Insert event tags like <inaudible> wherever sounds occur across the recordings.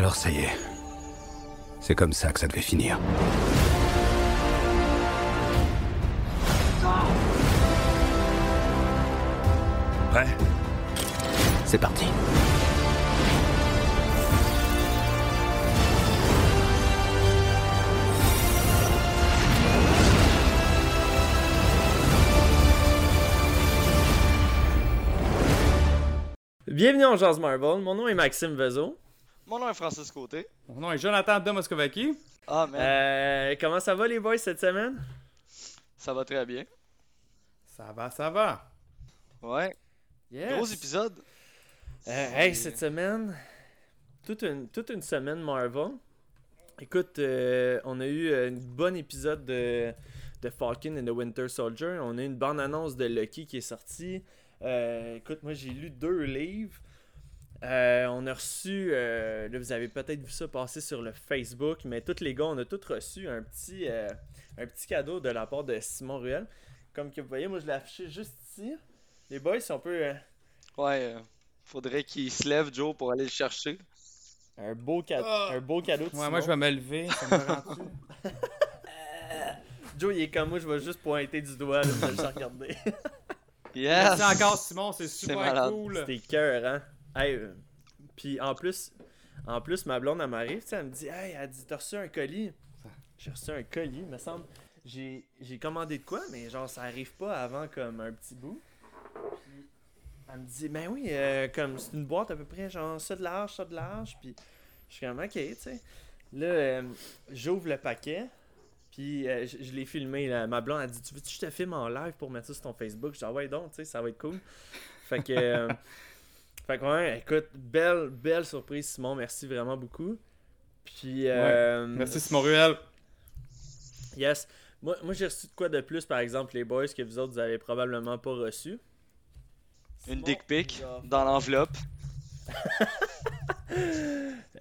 Alors ça y est. C'est comme ça que ça devait finir. Prêt? C'est parti. Bienvenue en Jazz Marvel, mon nom est Maxime Vezo. Mon nom est Francis Côté. Mon nom est Jonathan de Moscovaki. Ah, man, Euh, comment ça va les boys cette semaine? ça va très bien. Ça va, ça va. Ouais, Yes. gros épisode. Euh, hey, cette semaine, toute une, toute une semaine Marvel. Écoute, euh, on a eu un bon épisode de, de Falcon and the Winter Soldier. On a eu une bonne annonce de Lucky qui est sortie. Euh, écoute, moi j'ai lu deux livres. Euh, on a reçu, euh, là vous avez peut-être vu ça passer sur le Facebook, mais tous les gars, on a tous reçu un petit, euh, un petit cadeau de la part de Simon Ruel. Comme que vous voyez, moi je l'ai affiché juste ici. Les boys, si on peut. euh, Ouais, euh, faudrait qu'il se lève, Joe, pour aller le chercher. Un beau, cadeau un beau cadeau de Ouais, moi je Simon. vais me lever, ça me rend-tu? <laughs> Joe, il est comme moi, je vais juste pointer du doigt, là, allez le regarder. <laughs> Yes! Merci encore Simon, c'est super cool. C'était cœur, hein? Hey, euh, puis en plus, en plus, ma blonde, elle m'arrive, elle me dit, hey, elle dit, t'as reçu un colis? J'ai reçu un colis, me semble. J'ai commandé de quoi, mais genre, ça arrive pas avant comme un petit bout. Puis elle me dit, ben oui, euh, comme c'est une boîte à peu près, genre, ça de large, ça de large. Puis je suis comme, ok, tu sais. Là, euh, j'ouvre le paquet. Puis euh, je, je l'ai filmé, là. ma blonde a dit Tu veux que je te filme en live pour mettre ça sur ton Facebook? Je dis Ah ouais, donc, tu sais, ça va être cool. Fait que. <laughs> fait que, ouais, écoute, belle, belle surprise, Simon, merci vraiment beaucoup. Puis. euh, Merci Simon Ruel. Yes. Moi, moi j'ai reçu de quoi de plus, par exemple, les boys, que vous autres, vous avez probablement pas reçu? Une Simon dick pic dans l'enveloppe. <laughs>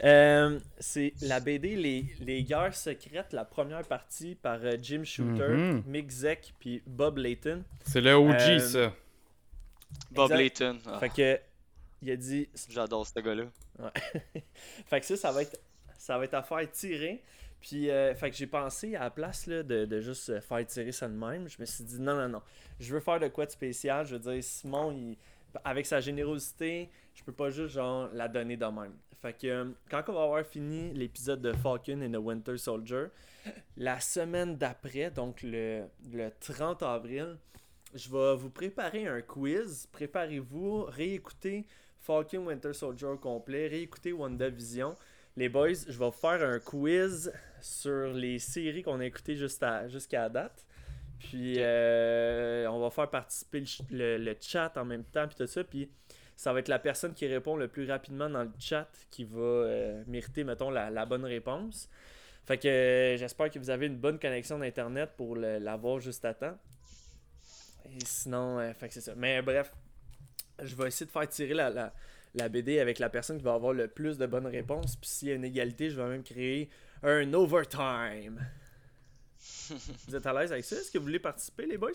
Euh, c'est la BD les, les Guerres secrètes, la première partie par euh, Jim Shooter, Mhm. Mick Zeck puis Bob Layton. C'est le OG Euh, ça. Bob Exact. Layton. Ah, Fait que il a dit J'adore ce gars-là. <laughs> fait que ça ça va être ça va être à faire tirer. Puis euh, fait que j'ai pensé à la place là, de, de juste euh, faire tirer ça de même, je me suis dit non non non, je veux faire de quoi de spécial, je veux dire Simon il- avec sa générosité, je peux pas juste genre la donner de même. Fait que euh, quand on va avoir fini l'épisode de Falcon and the Winter Soldier, la semaine d'après, donc le, le 30 avril, je vais vous préparer un quiz. Préparez-vous, réécoutez Falcon Winter Soldier au complet, réécoutez WandaVision. Les boys, je vais vous faire un quiz sur les séries qu'on a écoutées jusqu'à la date. Puis euh, on va faire participer le, le- le chat en même temps, puis tout ça. Puis ça va être la personne qui répond le plus rapidement dans le chat qui va euh, mériter, mettons, la, la bonne réponse. Fait que euh, j'espère que vous avez une bonne connexion d'internet pour l'avoir juste à temps. Et sinon, euh, fait que c'est ça. Mais bref, je vais essayer de faire tirer la, la, la BD avec la personne qui va avoir le plus de bonnes réponses. Puis s'il y a une égalité, je vais même créer un overtime. <laughs> vous êtes à l'aise avec ça? Est-ce que vous voulez participer, les boys?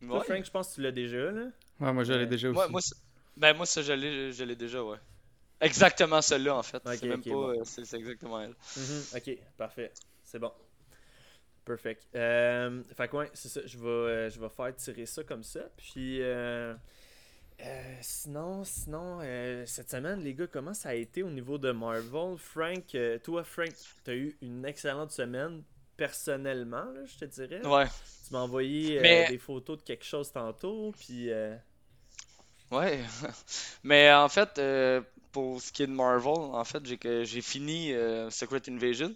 Toi, Ouais. Frank, je pense que tu l'as déjà, là. Ouais, moi je l'ai déjà aussi. Moi, ben, moi, ça, je l'ai je l'ai déjà, ouais. Exactement celle-là, en fait. C'est même pas. bon. euh, C'est exactement elle. Mhm, ok, parfait. C'est bon. Perfect. Euh, fait que ouais, c'est ça. Je vais, euh, je vais faire tirer ça comme ça. Puis, euh, euh, sinon, sinon euh, cette semaine, les gars, comment ça a été au niveau de Marvel? Frank, euh, toi, Frank, tu as eu une excellente semaine personnellement, là, je te dirais. Ouais. Tu m'as envoyé euh, Mais- des photos de quelque chose tantôt. Puis, euh, Ouais. <laughs> Mais en fait, euh, pour ce qui est de Marvel, en fait, j'ai fini Secret Invasion.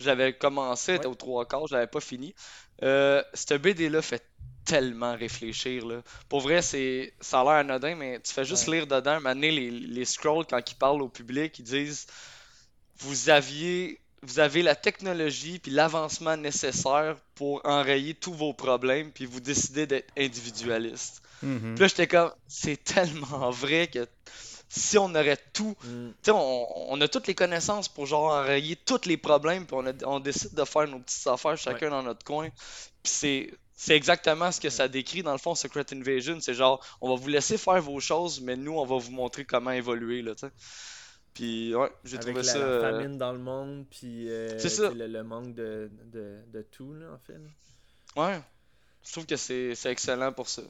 J'avais commencé, Ouais. aux trois quarts, je l'avais pas fini. Cette BD-là fait tellement réfléchir, là. Pour vrai, c'est ça a l'air anodin, mais tu fais juste Ouais. lire dedans, donné, les, les scrolls, quand ils parlent au public, ils disent Vous aviez vous avez la technologie puis l'avancement nécessaire pour enrayer tous vos problèmes, puis vous décidez d'être individualiste. Mhm. Puis là, j'étais comme, c'est tellement vrai que si on aurait tout, tu sais, on, on a toutes les connaissances pour genre enrayer tous les problèmes, puis on, a- on décide de faire nos petites affaires chacun dans notre coin. Puis c'est, c'est exactement ce que ça décrit dans le fond, Secret Invasion. C'est genre, on va vous laisser faire vos choses, mais nous, on va vous montrer comment évoluer, là. Puis ouais, j'ai trouvé la, ça. la euh, famine dans le monde, puis euh, Le, le manque de, de, de tout, là, en fait. là. Ouais, je trouve que c'est c'est excellent pour ça.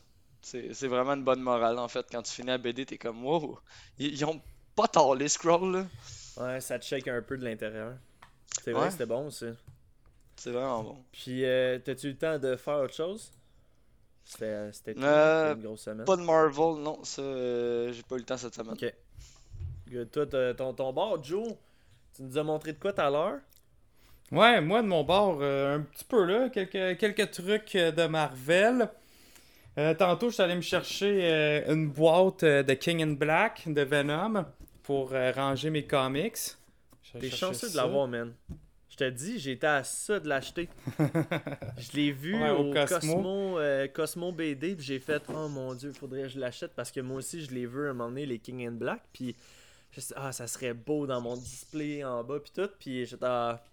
C'est c'est vraiment une bonne morale en fait. Quand tu finis la BD, t'es comme wow, ils, ils ont pas tort les scrolls là. Ouais, ça te shake un peu de l'intérieur. C'est Ouais. vrai, c'était bon, ça. C'est vraiment bon. Puis, euh, t'as-tu eu le temps de faire autre chose? C'était Euh, une grosse semaine. Pas de Marvel, non, ça euh, j'ai pas eu le temps cette semaine. Ok. Good. Toi, t'as- ton, ton bord, Joe, tu nous as montré de quoi tout à l'heure? Ouais, moi de mon bord, euh, un petit peu là, quelques, quelques trucs de Marvel. Euh, tantôt, je suis allé me chercher euh, une boîte euh, de King in Black de Venom pour euh, ranger mes comics. T'es chanceux de l'avoir, man. Je te dis, j'étais à ça de l'acheter. <laughs> je l'ai vu Ouais, au au, Cosmo. Cosmo, euh, Cosmo BD, puis j'ai fait Oh mon dieu, faudrait que je l'achète parce que moi aussi je l'ai vu un moment donné, les King and Black, puis je sais, ah, ça serait beau dans mon display en bas, puis tout, puis j'étais ah,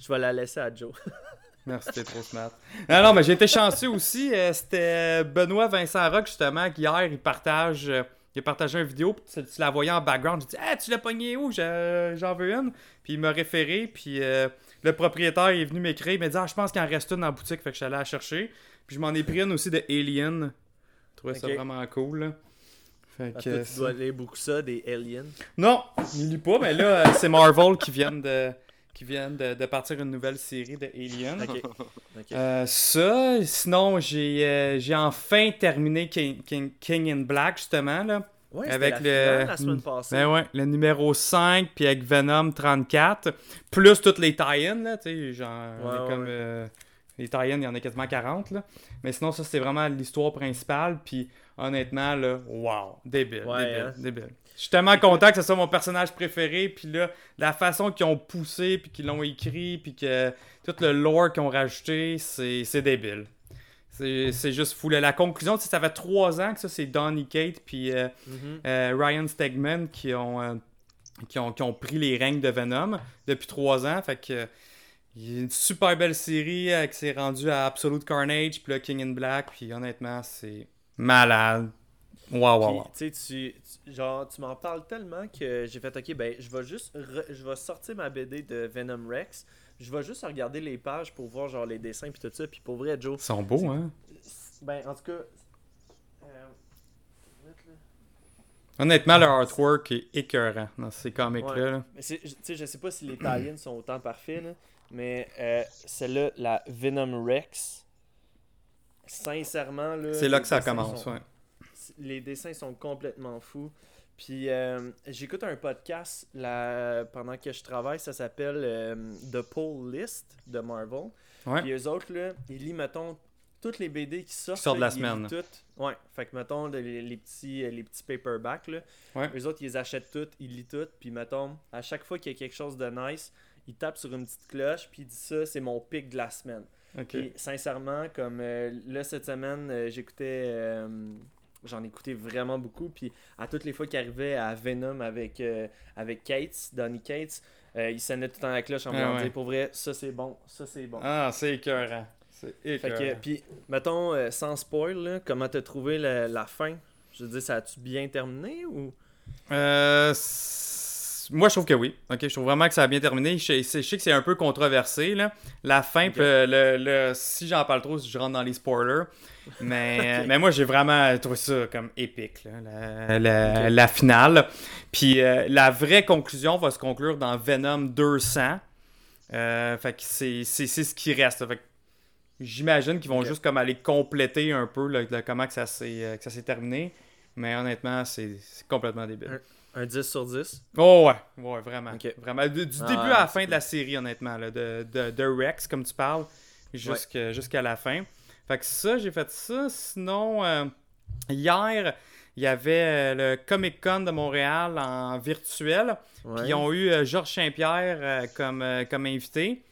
je vais la laisser à Joe. <laughs> Merci, t'es trop smart. Non, non, mais j'ai été chanceux aussi. euh, C'était Benoît Vincent Rock, justement, qui hier, il partage. euh, il a partagé une vidéo, puis tu, tu la voyais en background. J'ai dit, hey, tu l'as pogné où? Je- J'en veux une. Puis il m'a référé, puis euh, le propriétaire est venu m'écrire. Il m'a dit, ah, je pense qu'il en reste une en boutique, fait que je suis allé la chercher. Puis je m'en ai pris une aussi de Alien. Je trouvais ça vraiment cool. là. Fait Parce que, que tu dois lire beaucoup ça, des aliens. Non, il lit pas, mais là, euh, c'est Marvel qui viennent de. Qui viennent de, de partir une nouvelle série de Alien. Euh, ça, sinon j'ai euh, j'ai enfin terminé King, King, King in Black justement là. Ouais, avec la le- la semaine passée. Ben ouais, le numéro 5 puis avec Venom 34 plus toutes les tie-ins là, tu sais, genre on Ouais, est ouais, comme euh, les tie-ins, il y en a quasiment 40 là. Mais sinon ça c'est vraiment l'histoire principale puis honnêtement là, wow, débile, débile, hein. débile. Je suis tellement content que ce soit mon personnage préféré puis là la façon qu'ils ont poussé puis qu'ils l'ont écrit puis que tout le lore qu'ils ont rajouté, c'est c'est débile. C'est juste fou. La conclusion, ça fait trois ans que ça, c'est Donny Kate puis euh, Mhm. euh, Ryan Stegman qui ont, euh, qui, ont, qui ont pris les règnes de Venom depuis trois ans. Fait que il y a une super belle série qui s'est rendue à Absolute Carnage, puis King in Black, puis honnêtement, c'est malade. Waouh, waouh, Puis, waouh. tu tu, genre, tu m'en parles tellement que j'ai fait, ok, ben, je vais juste, je vais sortir ma BD de Venom Rex. Je vais juste regarder les pages pour voir, genre, les dessins puis tout ça. Puis pour vrai, Joe, Ils sont beaux, hein? ben, en tout cas, euh, Honnêtement, le artwork est écœurant dans ces comics-là. Ouais. tu sais, je sais pas si les tie sont autant parfaits, là, mais euh, celle-là, la Venom Rex, sincèrement, là. C'est là que ça commence, sont- ouais. les dessins sont complètement fous. Puis euh, j'écoute un podcast là, pendant que je travaille, ça s'appelle euh, The Pull List de Marvel. Ouais. Puis eux autres, là, ils lisent, mettons, toutes les BD qui sortent. Qui sortent de la ils semaine. toutes. Ouais, fait que mettons, les, les petits, euh, les petits paperbacks, là, Ouais. eux autres, ils les achètent toutes, ils lisent toutes. Puis mettons, à chaque fois qu'il y a quelque chose de nice, ils tapent sur une petite cloche, puis ils disent ça, c'est mon pic de la semaine. Ok. Puis sincèrement, comme euh, là cette semaine, euh, j'écoutais. euh, J'en écoutais vraiment beaucoup. Puis à toutes les fois qu'il arrivait à Venom avec, euh, avec Cates, Donny Cates, euh, il sonnait tout le temps la cloche en Ah voulant ouais. pour vrai, ça c'est bon, ça c'est bon. Ah, c'est écœurant. C'est Fait écœurant. que, puis, mettons, euh, sans spoil, là, comment t'as trouvé la, la fin? Je veux dire, ça a-tu bien terminé ou? Euh, moi, je trouve que oui. Ok, je trouve vraiment que ça a bien terminé. Je, sais- je sais que c'est un peu controversé. Là. La fin, le- le- si j'en parle trop, je rentre dans les spoilers. <laughs> Mais, mais moi, j'ai vraiment trouvé ça comme épique, là, la, la- finale. Puis euh, la vraie conclusion va se conclure dans Venom 200. Euh, fait que c'est ce qui reste. Fait J'imagine qu'ils vont juste comme aller compléter un peu comment que ça s'est euh, terminé. Mais honnêtement, c'est complètement débile. un 10 sur 10 Oh ouais, ouais, vraiment. Vraiment. Du, du Ah, début à la fin de la série, honnêtement, là, de, de, de Rex, comme tu parles, jusqu'à jusqu'à la fin. Fait que ça, j'ai fait ça. Sinon, euh, hier, il y avait euh, le Comic Con de Montréal en virtuel. Puis ils ont eu euh, Georges Saint-Pierre euh, comme, comme invité.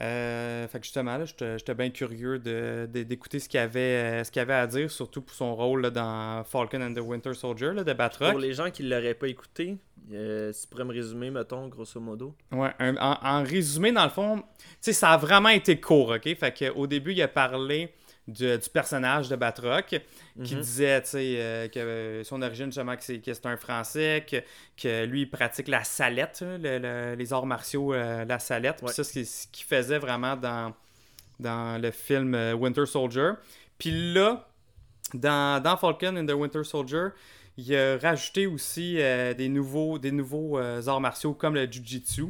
Euh, fait que justement, là, j'étais bien curieux de- de- d'écouter ce qu'il avait, ce avait à dire, surtout pour son rôle là, dans Falcon and the Winter Soldier là, de Batroc. Pour les gens qui l'auraient pas écouté, euh, si tu pourrais me résumer, mettons, grosso modo. Ouais, un- en, en résumé, dans le fond, tu sais, ça a vraiment été court, ok? Fait que, au début, il a parlé du, du personnage de Batroc, qui Mhm. disait, euh, que son origine, justement, que c'est, un Français, que, que lui, il pratique la salette, le- le- les arts martiaux, euh, la salette. Puis Ouais. ça, c'est ce qu'il faisait vraiment dans, dans le film euh, Winter Soldier. Puis là, dans, dans Falcon and the Winter Soldier, il a rajouté aussi euh, des nouveaux, des nouveaux euh, arts martiaux comme le Jiu-Jitsu.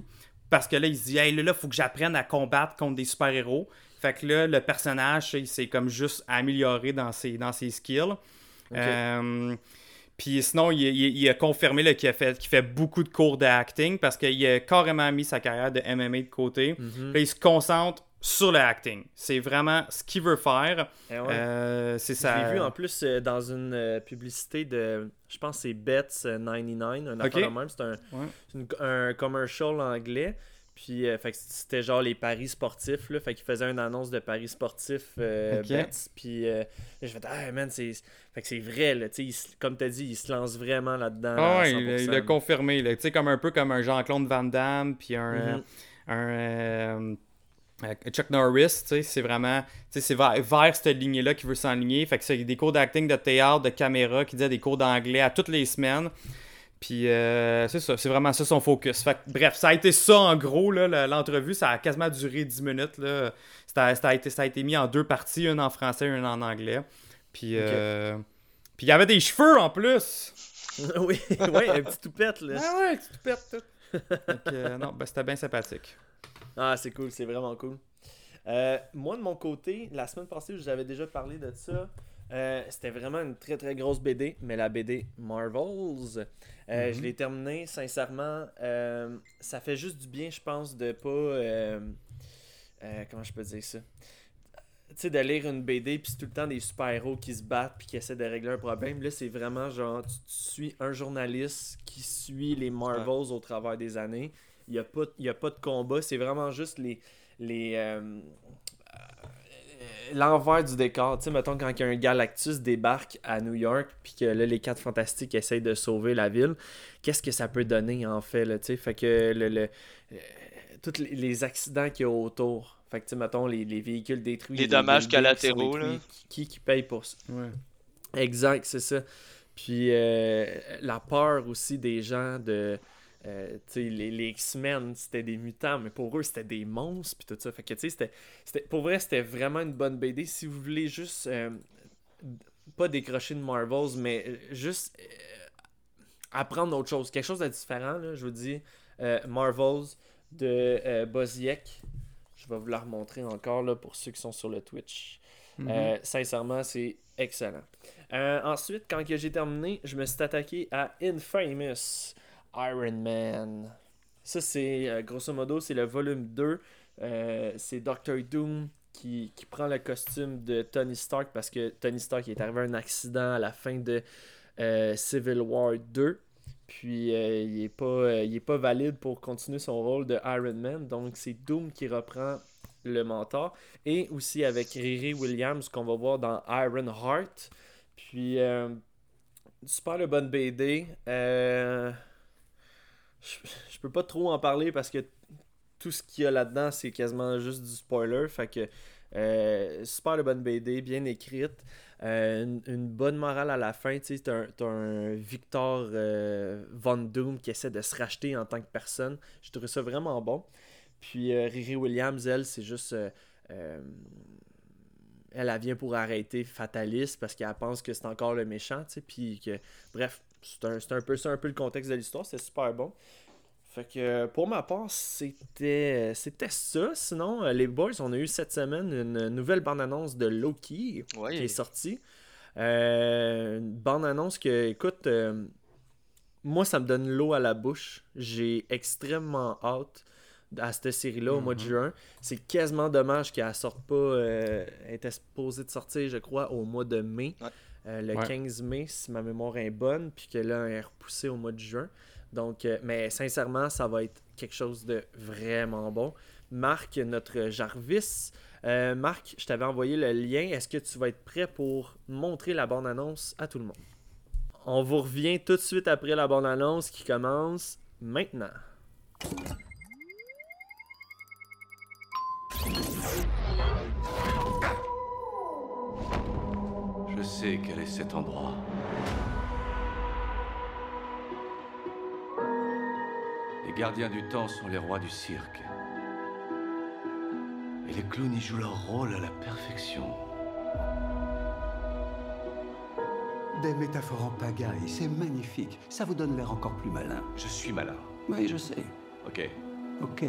Parce que là, il se dit, hey, là, il faut que j'apprenne à combattre contre des super-héros. Fait que là, le personnage, il s'est comme juste amélioré dans ses, dans ses skills. Euh, puis sinon, il, il- il a confirmé là, qu'il, a fait, qu'il fait beaucoup de cours d'acting parce qu'il a carrément mis sa carrière de MMA de côté. Mhm. Puis il se concentre sur le acting. C'est vraiment ce qu'il veut faire. Eh ouais. Euh, c'est ça. l'ai vu en plus euh, dans une euh, publicité de, je pense c'est Bets euh, 99, un de même. C'est un, Ouais. un commercial anglais. Puis, euh, fait que c'était genre les paris sportifs, là. Fait qu'il faisait une annonce de paris sportifs, euh. Bets. Puis, euh, je fais, ah, man, c'est. Fait que c'est vrai, là. Tu il comme t'as dit, il se lance vraiment là-dedans. Ah il, 100%, il a confirmé. là. Tu comme un peu comme un Jean-Claude Van Damme, puis un, un euh, Chuck Norris, tu sais, c'est vraiment, tu sais, c'est vers, vers cette lignée-là qu'il veut s'enligner. Fait que c'est des cours d'acting, de théâtre, de caméra, qui disait des cours d'anglais à toutes les semaines. Puis euh, c'est ça, c'est vraiment ça son focus. Fait que, bref, ça a été ça en gros, l'entrevue, ça a quasiment duré 10 minutes. Là. Ça, a été, ça a été mis en deux parties, une en français, une en anglais. Puis, euh, puis il y avait des cheveux en plus. <laughs> oui, ouais, un petit toupette, là. Ah ouais, tu te perds tout. Donc, euh, non, ben, c'était bien sympathique. Ah, c'est cool, c'est vraiment cool. Euh, moi, de mon côté, la semaine passée, je vous avais déjà parlé de ça. Euh, C'était vraiment une très très grosse BD, mais la BD Marvels. Euh, Mhm. Je l'ai terminée, sincèrement. euh, ça fait juste du bien, je pense, de pas. comment je peux dire ça? Tu sais, de lire une BD, puis c'est tout le temps des super-héros qui se battent, puis qui essaient de régler un problème. Là, c'est vraiment genre, tu, tu suis un journaliste qui suit les Marvels au travers des années. Il n'y a, pas- y a pas de combat, c'est vraiment juste les. les L'envers du décor, tu sais, mettons quand un Galactus débarque à New York, puis que là, les quatre fantastiques essayent de sauver la ville, qu'est-ce que ça peut donner en fait, là, tu sais, fait que le, le- euh, tous les, accidents qu'il y a autour, fait que tu sais, mettons les, les véhicules détruits, Les dommages collatéraux, là. Qui, qui, qui paye pour ça Ouais. Exact, c'est ça. Puis euh, la peur aussi des gens de. Euh, les, les X-Men, c'était des mutants, mais pour eux, c'était des monstres, puis tout ça. Fait que, tu sais, pour vrai, c'était vraiment une bonne BD. Si vous voulez juste. euh, pas décrocher de Marvels, mais euh, juste euh, apprendre autre chose. Quelque chose de différent, là, je vous dis. Marvels de Boziek. Je vais vous la remontrer encore là, pour ceux qui sont sur le Twitch. Mhm. Sincèrement, c'est excellent. Ensuite, quand j'ai terminé, je me suis attaqué à Infamous Iron Man. Ça, c'est euh, grosso modo, c'est le volume 2. Euh, c'est Doctor Doom qui, qui prend le costume de Tony Stark parce que Tony Stark est arrivé à un accident à la fin de euh, Civil War 2. Puis il, est pas, il pas valide pour continuer son rôle de Iron Man. Donc c'est Doom qui reprend le mentor. Et aussi avec Riri Williams qu'on va voir dans Iron Heart. Puis super de bonne BD. Je, je peux pas trop en parler parce que tout ce qu'il y a là-dedans, c'est quasiment juste du spoiler. Fait que euh, super de bonne BD, bien écrite. Euh, une, bonne morale à la fin. Tu sais, t'as un, Victor euh, Von Doom qui essaie de se racheter en tant que personne. Je trouve ça vraiment bon. Puis euh, Riri Williams, elle, c'est juste. elle, vient pour arrêter Fatalis parce qu'elle pense que c'est encore le méchant, tu sais. Puis que. Bref, c'est un, un peu ça, un peu le contexte de l'histoire. C'est super bon. Fait que pour ma part, c'était c'était ça. Sinon, euh, les boys, on a eu cette semaine une nouvelle bande-annonce de Loki qui est sortie. Euh, une bande-annonce que, écoute, euh, moi, ça me donne l'eau à la bouche. J'ai extrêmement hâte à cette série-là au mois de Mhm. juin. C'est quasiment dommage qu'elle sorte pas. euh, elle était supposée de sortir, je crois, au mois de mai. Ouais. Euh, le Ouais. 15 mai, si ma mémoire est bonne, puis que là, elle est repoussée au mois de juin. Donc, euh, mais sincèrement, ça va être quelque chose de vraiment bon. Marc, notre Jarvis. Euh, Marc, je t'avais envoyé le lien. Est-ce que tu vas être prêt pour montrer la bande-annonce à tout le monde? On vous revient tout de suite après la bande-annonce qui commence maintenant. Sais quel est cet endroit. Les gardiens du temps sont les rois du cirque. Et les clowns y jouent leur rôle à la perfection. Des métaphores en pagaille, c'est magnifique. Ça vous donne l'air encore plus malin. Je suis malin. Oui, je sais. Ok. Ok.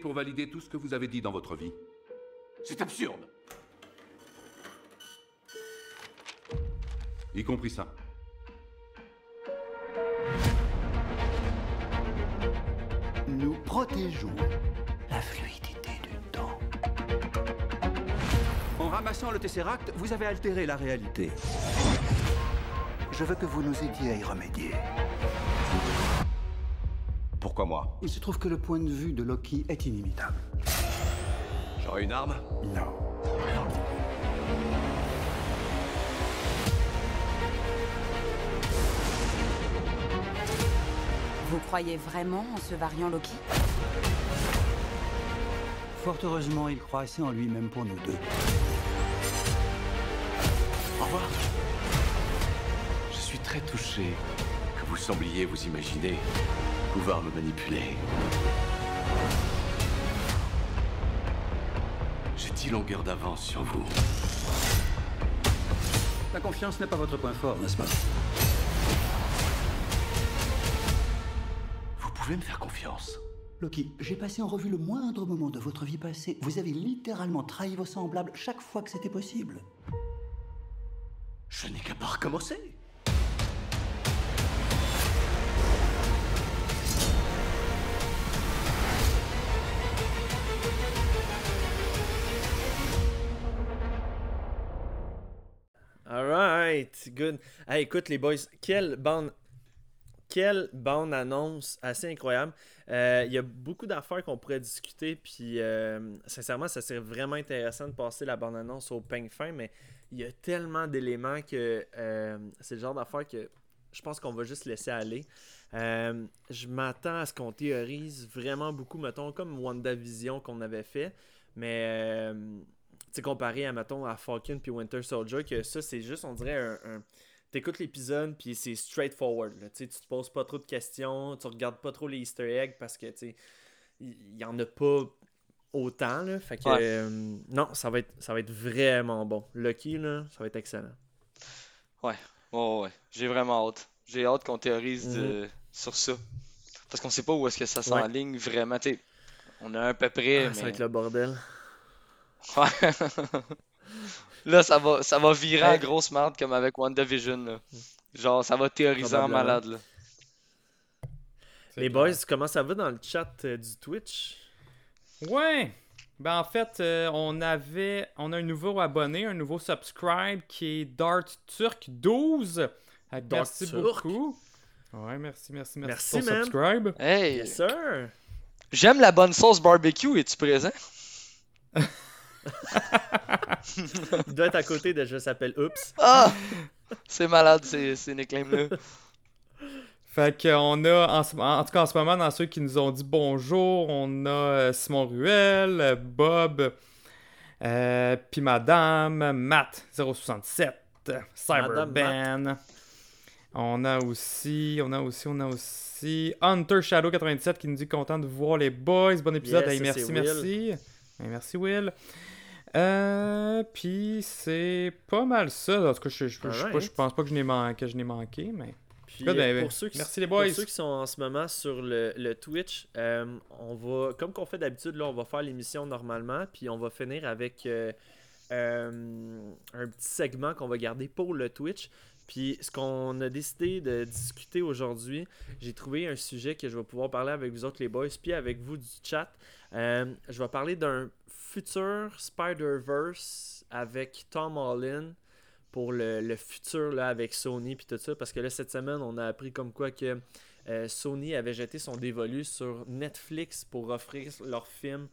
Pour valider tout ce que vous avez dit dans votre vie. C'est absurde. Y compris ça. Nous protégeons la fluidité du temps. En ramassant le Tesseract, vous avez altéré la réalité. Je veux que vous nous aidiez à y remédier. Pourquoi moi Il se trouve que le point de vue de Loki est inimitable. J'aurai une arme Non. Vous croyez vraiment en ce variant Loki? Fort heureusement, il croit assez en lui-même pour nous deux. Au revoir. Je suis très touché que vous sembliez vous imaginer pouvoir me manipuler. J'ai dix longueurs d'avance sur vous. La confiance n'est pas votre point fort, n'est-ce pas? Vous pouvez me faire confiance. Loki, j'ai passé en revue le moindre moment de votre vie passée. Vous avez littéralement trahi vos semblables chaque fois que c'était possible. Je n'ai qu'à pas recommencer. Good. Écoute les boys, quelle bande quelle bande annonce assez incroyable. Euh, Il y a beaucoup d'affaires qu'on pourrait discuter, puis euh, sincèrement, ça serait vraiment intéressant de passer la bande annonce au peigne fin, mais il y a tellement d'éléments que euh, c'est le genre d'affaires que je pense qu'on va juste laisser aller. Je m'attends à ce qu'on théorise vraiment beaucoup, mettons, comme WandaVision qu'on avait fait, mais sais, comparé à, mettons, à Falcon puis Winter Soldier, que ça, c'est juste, on dirait, un. un- T'écoutes l'épisode, puis c'est straightforward. Là. Tu te poses pas trop de questions, tu regardes pas trop les Easter eggs parce que, tu il y, y en a pas autant, là. Fait que, Ouais. euh, non, ça va, être, ça va être vraiment bon. Lucky, là, ça va être excellent. Ouais, ouais, ouais. J'ai vraiment hâte. J'ai hâte qu'on théorise Mhm. de- sur ça. Parce qu'on sait pas où est-ce que ça Ouais. s'enligne vraiment. T'sais, on a à peu près, Ah, Ça va être le bordel. <laughs> Là, ça va, ça va virer en grosse merde comme avec WandaVision. Là. Genre, ça va théoriser en malade. Là. Les boys, comment ça va dans le chat euh, du Twitch? Ouais. Ben en fait, euh, on avait on a un nouveau abonné, un nouveau subscribe qui est Dart Turk 12. Fait que Dart merci Turk. beaucoup. Ouais, merci, merci, merci, Merci, pour man. subscribe. Hey, Yes, sir! j'aime la bonne sauce barbecue. Es-tu présent? <laughs> Il doit être à côté de Je s'appelle Oops. Ah! C'est malade, ces, ces nicknames-là. Fait qu'on a, en, tout cas en ce moment, dans ceux qui nous ont dit bonjour, on a euh, Simon Ruel, Bob, euh, puis Madame, Matt067, Cyberban. On a aussi, on a aussi, on a aussi Hunter Shadow 97 qui nous dit content de vous voir les boys. Bon épisode. Yes, Hey, ça, merci, c'est merci. Will. Euh, puis c'est pas mal ça. En tout cas, je, je, je- je- Alright. je pense pas que je n'ai manqué, mais. Puis, euh, ben, pour, ceux qui, merci les pour boys. ceux qui sont en ce moment sur le, le Twitch, euh, on va, comme qu'on fait d'habitude, là, on va faire l'émission normalement, puis on va finir avec euh, un petit segment qu'on va garder pour le Twitch. Puis ce qu'on a décidé de discuter aujourd'hui, j'ai trouvé un sujet que je vais pouvoir parler avec vous autres les boys, puis avec vous du chat. Euh, je vais parler d'un futur Spider-Verse avec Tom Holland pour le, le futur là, avec Sony puis tout ça. Parce que là, cette semaine, on a appris comme quoi que euh, Sony avait jeté son dévolu sur Netflix pour offrir leur film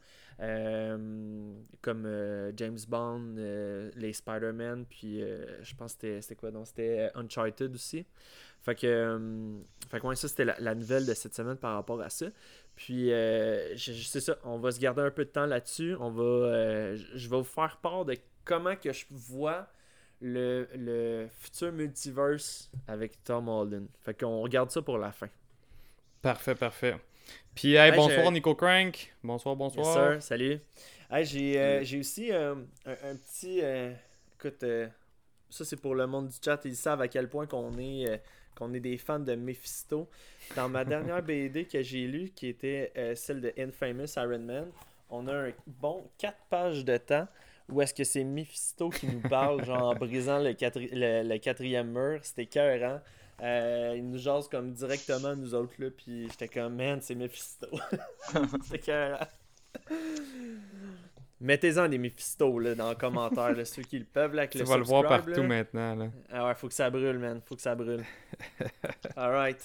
comme euh, James Bond, euh, les Spider-Man, puis euh, je pense que c'était- quoi donc? C'était euh, Uncharted aussi. Fait que, euh, fait ça c'était la, nouvelle de cette semaine par rapport à ça. Puis euh, c'est ça, on va se garder un peu de temps là-dessus. On va, euh, je- vais vous faire part de comment que je vois le, le futur multiverse avec Tom Holland. Fait qu'on regarde ça pour la fin. Parfait, parait. Puis, hey, bonsoir Nico Crank. Bonsoir, Yes, bonsoir. sir. Salut. Hey, j'ai, euh, j'ai aussi euh, un, un petit. euh, écoute, euh, ça c'est pour le monde du chat. Ils savent à quel point qu'on est, euh, qu'on est des fans de Mephisto. Dans ma dernière <laughs> BD que j'ai lue, qui était euh, celle de Infamous Iron Man, on a un bon 4 pages de temps où est-ce que c'est Mephisto qui nous parle, genre en brisant le, quatri- le, le quatrième mur. C'était écœurant. Euh, il nous jase comme directement nous autres là, puis j'étais comme man, c'est Mephisto. <laughs> C'était écœurant. Mettez-en des Mephisto là, dans les commentaires, là, ceux qui le peuvent là, Tu le vas le voir partout là. maintenant. Là. Ah ouais, faut que ça brûle, man. Faut que ça brûle. <laughs> Alright.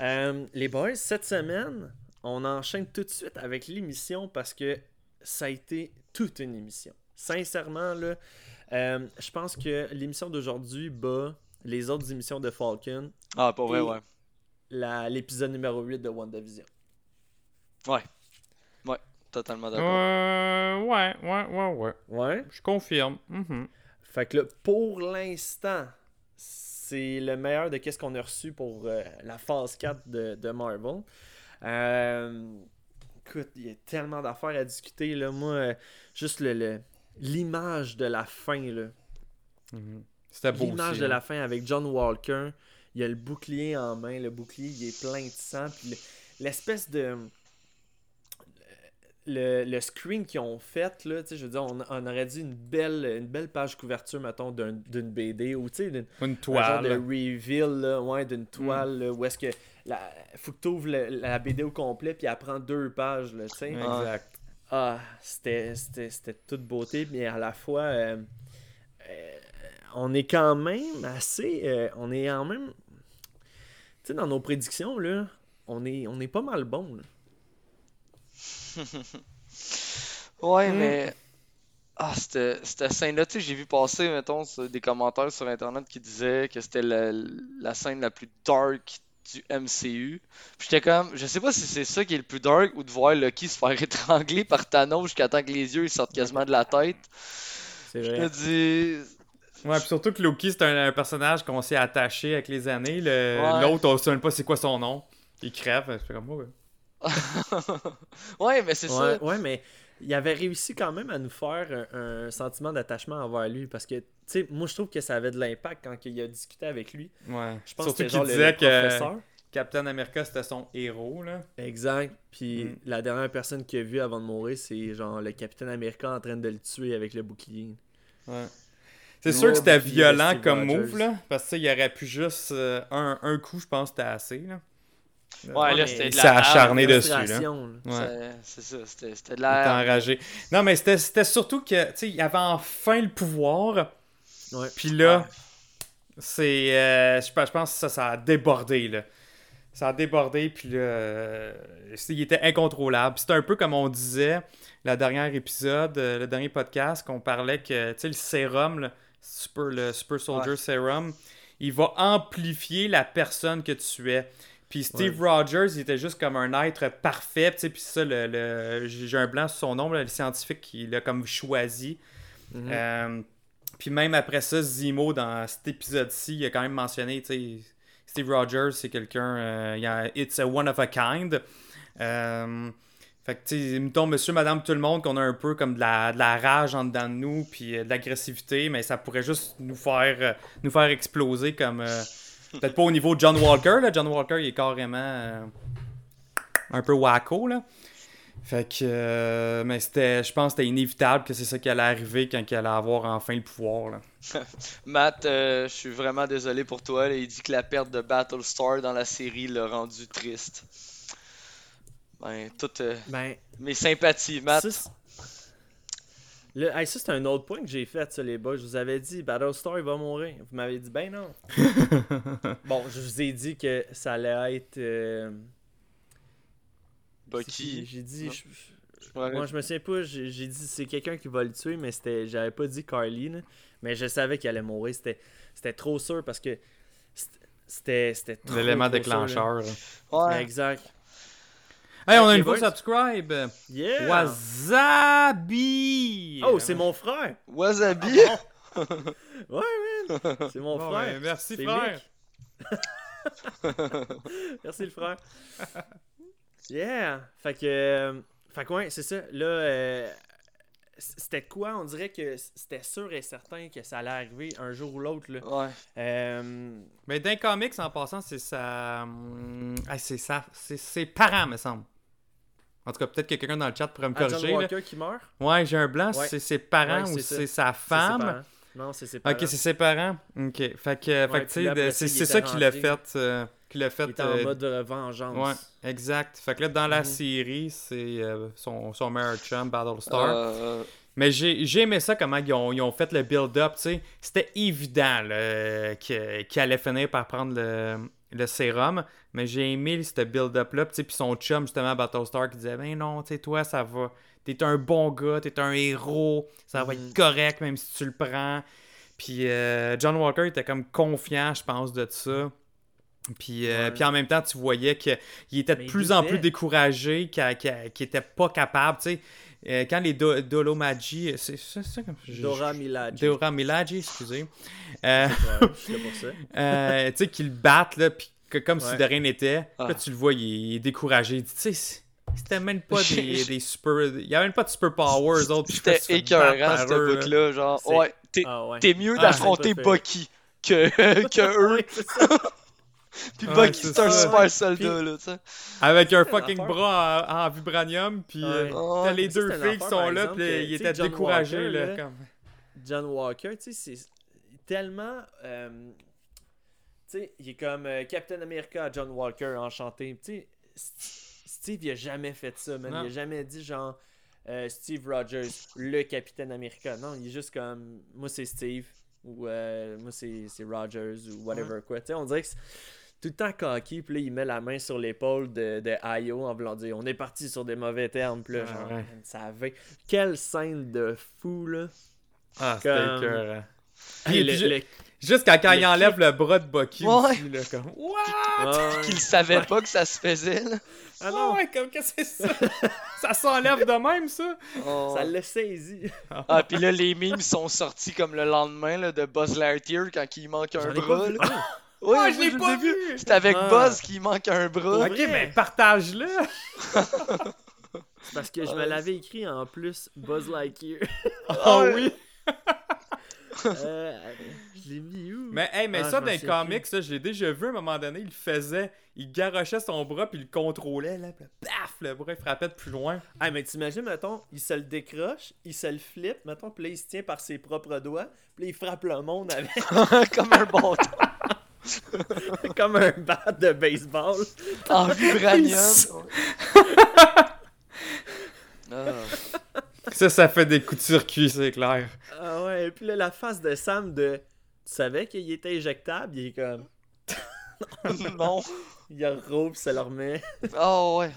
Euh, les boys, cette semaine, on enchaîne tout de suite avec l'émission parce que ça a été toute une émission. Sincèrement, là, euh, je pense que l'émission d'aujourd'hui bat les autres émissions de Falcon, Ah, pour vrai, ouais. la- l'épisode numéro 8 de WandaVision. Totalement d'accord. Euh, ouais, ouais, ouais, ouais. Ouais? Je confirme. Mhm. Fait que là, pour l'instant, c'est le meilleur de qu'est-ce qu'on a reçu pour euh, la phase 4 de, de Marvel. Euh, écoute, il y a tellement d'affaires à discuter. Là. Moi, juste le, le- l'image de la fin. Là. Mhm. C'était beau L'image aussi, de hein. la fin avec John Walker. Il y a le bouclier en main. Le bouclier, il est plein de sang. Puis le- l'espèce de. Le, le screen qu'ils ont fait, là, tu sais, je veux dire, on, on aurait dit une belle, une belle page couverture, mettons, d'un- d'une BD ou, tu sais, d'une- Une un genre toile. de reveal, là, ouais, d'une toile, là, où est-ce que la, faut que tu ouvres la BD au complet, puis elle prend deux pages, là, tu sais. Exact. Ah, c'était, c'était, c'était toute beauté, mais à la fois, euh, euh, on est quand même assez. euh, on est quand même. Tu sais, dans nos prédictions, là, on est, on est pas mal bon. Là. <laughs> Ouais, Mm. mais. Ah, c'était cette scène-là, tu sais, j'ai vu passer, mettons, des commentaires sur Internet qui disaient que c'était la, la scène la plus dark du MCU. Puis j'étais comme, je sais pas si c'est ça qui est le plus dark ou de voir Loki se faire <laughs> étrangler par Thanos jusqu'à temps que les yeux ils sortent quasiment de la tête. C'est Je vrai. me dis. Ouais, puis surtout que Loki, c'est un, un personnage qu'on s'est attaché avec les années. Le- Ouais. L'autre, on sait même pas c'est quoi son nom. Il crève. C'est comme, ouais. <laughs> ouais, mais c'est Ouais, ça. ouais, mais il avait réussi quand même à nous faire un, un sentiment d'attachement envers lui. Parce que, tu sais, moi, je trouve que ça avait de l'impact quand il a discuté avec lui. Ouais. Je pense Surtout que c'était qu'il genre le- disait le que professeur. Captain America, c'était son héros, là. Exact. Puis Mm. la dernière personne qu'il a vue avant de mourir, c'est genre le capitaine américain en train de le tuer avec le bouclier. Ouais. C'est sûr que c'était violent Steve comme Rogers. move, là. Parce que, tu sais, il aurait pu juste. euh, un, un coup, je pense, c'était assez, là. Ouais, là, mais c'était de la merde. acharné dessus, là. Là. Ouais. C'est- ça, c'était c'était de Il était la. enragé. Non, mais c'était c'était surtout que, tu sais, il avait enfin le pouvoir. Ouais. Puis là, c'est. euh, je pense je pense que ça, ça a débordé, là. Ça a débordé, puis là. euh, il était incontrôlable. C'était un peu comme on disait, le dernier épisode, euh, le dernier podcast, qu'on parlait que, tu sais, le sérum, là, super, le Super Soldier Ouais. Serum, il va amplifier la personne que tu es. Puis Steve Rogers, il était juste comme un être parfait. tu sais, Puis ça, le, le- j'ai un blanc sur son nom, là, le scientifique qui l'a comme choisi. Mhm. Euh, puis même après ça, Zemo, dans cet épisode-ci, il a quand même mentionné, tu sais, Steve Rogers, c'est quelqu'un, euh, it's a one of a kind. Euh, fait que, tu sais, mettons, monsieur, madame, tout le monde, qu'on a un peu comme de la, rage en dedans de nous, puis euh, de l'agressivité, mais ça pourrait juste nous faire, euh, nous faire exploser comme. euh, Peut-être pas au niveau de John Walker, là. John Walker, il est carrément un peu wacko, là. Fait que. mais c'était. Je pense que c'était inévitable que c'est ça qui allait arriver quand il allait avoir enfin le pouvoir, là. <laughs> Matt, je suis vraiment désolé pour toi. là. Il dit que la perte de Battlestar dans la série l'a rendu triste. Ben, toutes euh, Ben, mes sympathies, Matt. ça, hey, ça, c'est un autre point que j'ai fait, ça, les boys. Je vous avais dit, Battlestar, il va mourir. Vous m'avez dit, ben non. <laughs> bon, je vous ai dit que ça allait être. euh? Bucky. J'ai dit. Je-. Moi, je me souviens pas, j'ai dit c'est quelqu'un qui va le tuer, mais c'était j'avais pas dit Carly, là. mais je savais qu'il allait mourir. C'était c'était trop sûr parce que c'était L'élément sûr, déclencheur. Ouais. Exact. Hey, on a une fois boys. subscribe. Yeah! Wasabi! Oh, c'est mon frère! Wasabi! <laughs> Ouais, man! C'est mon Bon, frère! ben, merci, frère. <laughs> Merci le frère. <laughs> Yeah! Fait que. euh, Fait que ouais, c'est ça. Là, euh, c'était quoi? On dirait que c'était sûr et certain que ça allait arriver un jour ou l'autre. Là. Ouais. Euh, Mais d'un comics, en passant, c'est sa. hum, ah, c'est ça. C'est ses parents, me semble. En tout cas, peut-être que quelqu'un dans le chat pourrait me Ah, John corriger. là. Walker qui meurt? Ouais, j'ai un blanc. Ouais. C'est ses parents Ouais, ou c'est sa femme? Non, c'est ses parents. Ok, c'est ses parents. Ok. Fait que, fait que, là, c'est il ça qui l'a fait. euh, qui l'a Il fait. était en euh, mode vengeance. Ouais, exact. Fait que là, dans la Mhm. série, c'est euh, son, son meilleur chum, Battlestar. Euh, Mais j'ai j'ai aimé ça, comment ils ont, ils ont fait le build-up, tu sais. C'était évident là, que- qu'il allait finir par prendre le, le sérum. Mais j'ai aimé ce build-up-là. Puis son chum, justement, Battlestar, qui disait Ben non, tu sais, toi, ça va. T'es un bon gars, t'es un héros. Ça va Mhm. être correct, même si tu le prends. Puis euh, John Walker était comme confiant, je pense, de ça. Puis, euh, Ouais. puis en même temps, tu voyais qu'il était de Mais plus en plus découragé, qu'il qu'il- qu'il était pas capable. Tu sais, Euh, quand les Do- Dolomagi, c'est ça comme je- Dora Milaje. Dora Milaje, excusez. Euh, <laughs> euh, tu sais, qu'ils le battent, là, puis que comme si de rien n'était. Ah. Là, tu le vois, il est découragé. Tu sais, c'était même pas <laughs> des, des super. Il y avait même pas de super powers, autres. C'était écœurant, ce book-là. Genre, C'est- ouais, t'es Ah ouais. t'es mieux Ah, d'affronter. Bucky que, <laughs> que eux. Puis Ouais, Bucky, c'est un super soldat, là, tu sais. Avec un fucking bras en, en vibranium, puis euh, Ouais. t'as les deux filles qui sont là, exemple, puis John découragés, Walker, là. là, comme... John Walker, tu sais, c'est tellement. euh, tu sais, il est comme euh, Captain America, John Walker, enchanté. Tu sais, St- Steve, il a jamais fait ça, man. Non. Il a jamais dit genre euh, Steve Rogers, le Capitaine America. Non, il est juste comme moi, c'est Steve, ou euh, moi, c'est c'est Rogers, ou whatever, quoi. Tu sais, on dirait que tout le temps cocky, puis là, il met la main sur l'épaule de, de Ayo en voulant dire on est parti sur des mauvais termes, puis là, Ah, genre, ouais. ça avait. Quelle scène de fou, là. Ah, c'était Comme- écœurant. Hey, Puis- le- puis ju- le- Juste quand, le il enlève le bras de Bucky Ouais. aussi, là, comme... What? Ouais. <laughs> Qu'il savait pas que ça se faisait, là. Ah non, ouais, comme que c'est ça? <laughs> ça s'enlève de même, ça? Oh. ça l'a saisi. Ah, puis là, les memes sont sortis comme le lendemain là, de Buzz Lightyear quand il manque un bras. là. Oui, je l'ai pas vu! C'est avec Ah. Buzz qui manque un bras. Ok, mais partage-le! c'est parce que je me l'avais écrit en plus Buzz Lightyear. Ah <laughs> ouais. oui! <laughs> Euh, je l'ai mis où? Mais, hey, mais Ah, ça, dans les comics, ça, je l'ai déjà vu à un moment donné, il le faisait, il garochait son bras, puis il le contrôlait, là, puis paf, le bras, il frappait de plus loin. Ah, mais t'imagines, mettons, il se le décroche, il se le flippe, mettons, puis là, il se tient par ses propres doigts, puis là, il frappe le monde avec <laughs> comme un bon temps. <laughs> comme un bat de baseball. En <laughs> vibranium. <laughs> Ah. Ça, ça fait des coups de circuit, c'est clair. Ah ouais, et puis là, la face de Sam de. Tu savais qu'il était éjectable, il est comme. non. Il a roule, puis ça le remet. Oh ouais.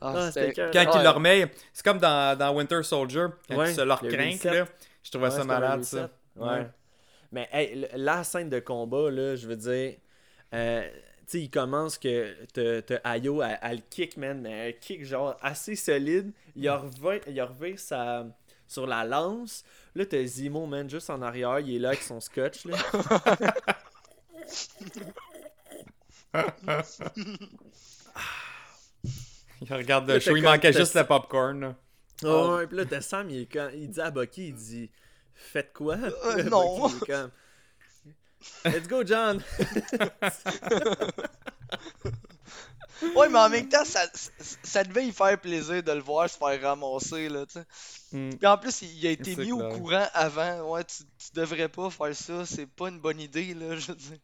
Ah, Ah. Quand il Ouais. le remet, c'est comme dans, dans Winter Soldier, quand Ouais, il se leur le crinque, là. Je trouvais Ouais, ça malade, ça. Ouais. Mais hey, la scène de combat, là, je veux dire. euh, tu sais, il commence que t'as Ayo à, à le kick, man, mais un kick genre assez solide. Il a sa, sur la lance. Là, t'as Zemo, man, juste en arrière. Il est là avec son scotch, là. <laughs> Il regarde le show, il manquait juste le popcorn, là. Oh, ouais, puis là, t'as Sam, il, quand, il dit à Bucky, il dit Faites quoi? Euh, <laughs> non. Comme Let's go, John <laughs> Ouais, mais en même temps, ça, ça devait y faire plaisir de le voir se faire ramasser, là, tu sais. Hmm. Puis en plus, il a été mis au courant avant. Ouais, tu, tu devrais pas faire ça, c'est pas une bonne idée, là, <laughs> je veux dire.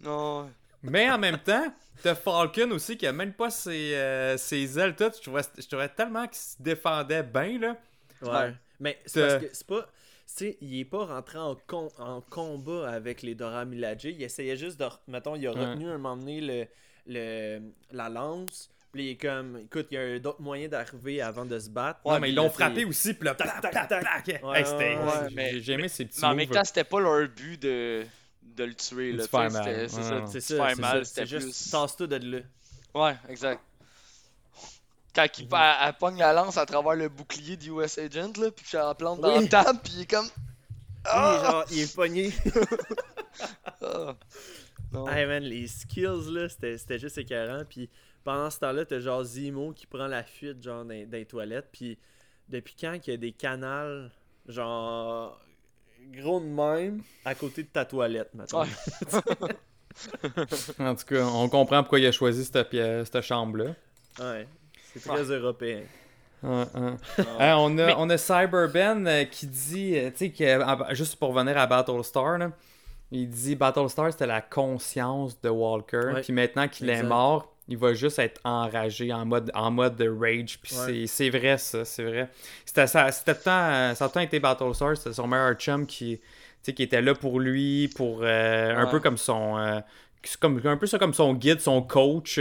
Non. Mais en même temps, t'as Falcon aussi qui a même pas ses, euh, ses ailes toutes. Je trouvais, je trouvais tellement qu'il se défendait bien, là. Ouais. Ouais. Mais c'est parce que c'est pas. Tu sais, il est pas rentré en, com- en combat avec les Dora Milaje. Il essayait juste de. Mettons, il a Ouais. retenu un moment donné le, le, la lance. Puis il est comme, écoute, il y a d'autres moyens d'arriver avant de se battre. non, mais ils l'ont frappé aussi, puis là, Tac, tac, tac, tac. Ouais, Hey, c'était- ouais, ouais, j'ai- mais- J'ai aimé ces petits Mais en même temps, c'était pas leur but de, de le tuer. Là, C'est Ouais, ça, ouais. C'est ça, c'est juste, plus. tasse-toi de là. Ouais, exact. Quand il elle, elle pogne la lance à travers le bouclier du US Agent, là, puis qu'elle la plante dans Oui. la table, puis il est comme. Oui, genre, il est pogné. <laughs> Ah. Non. Hey man, les skills là, c'était c'était juste écœurant. Puis pendant ce temps-là, t'as genre Zemo qui prend la fuite genre dans, dans les toilettes. Puis depuis quand qu'il y a des canals genre gros de même à côté de ta toilette, maintenant? Ouais. <laughs> En tout cas, on comprend pourquoi il a choisi cette, pièce, cette chambre-là. Ouais. C'est très européen. Ouais, ouais. Hein, on, a, on a Cyberben euh, qui dit, euh, tu sais, que, juste pour revenir à Battlestar, là, il dit Battlestar c'était la conscience de Walker, Ouais. puis maintenant qu'il est mort, il va juste être enragé en mode, en mode de rage, puis Ouais. c'est- c'est vrai ça, c'est vrai. C'était ça, c'était temps, euh, ça a temps été Battlestar, c'était son meilleur chum qui, tu sais, qui était là pour lui, pour euh, un Ouais. peu comme son, euh, c'est comme, un peu ça comme son guide, son coach.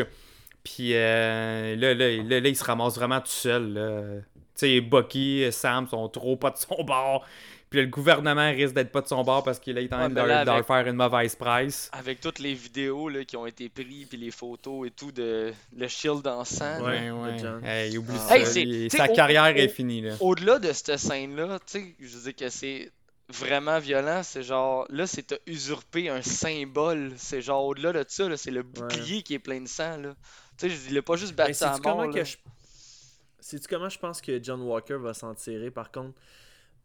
Puis euh, là, là, là, là, il se ramasse vraiment tout seul. là. Tu sais, Bucky, Sam sont trop pas de son bord. Puis le gouvernement risque d'être pas de son bord parce qu'il est en train Ouais, de leur, avec- faire une mauvaise presse. Avec toutes les vidéos là, qui ont été prises, puis les photos et tout de le shield en sang. Ouais. Ouais, ouais. de John. Hey, oublie Ah. ça. Hey, sa au- carrière au- est finie. Là. Au-delà de cette scène-là, tu sais, je dis que c'est vraiment violent. C'est genre, là, c'est t'as usurpé un symbole. C'est genre, au-delà de ça, là, c'est le bouclier qui est plein de sang. là. Tu sais, je dis, il a pas juste battu à sais-tu mort. comment là. que je... Sais-tu comment je pense que John Walker va s'en tirer par contre?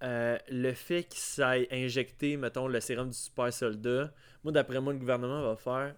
Euh, Le fait qu'il s'aille injecter, mettons, le sérum du super soldat, moi d'après moi, le gouvernement va faire.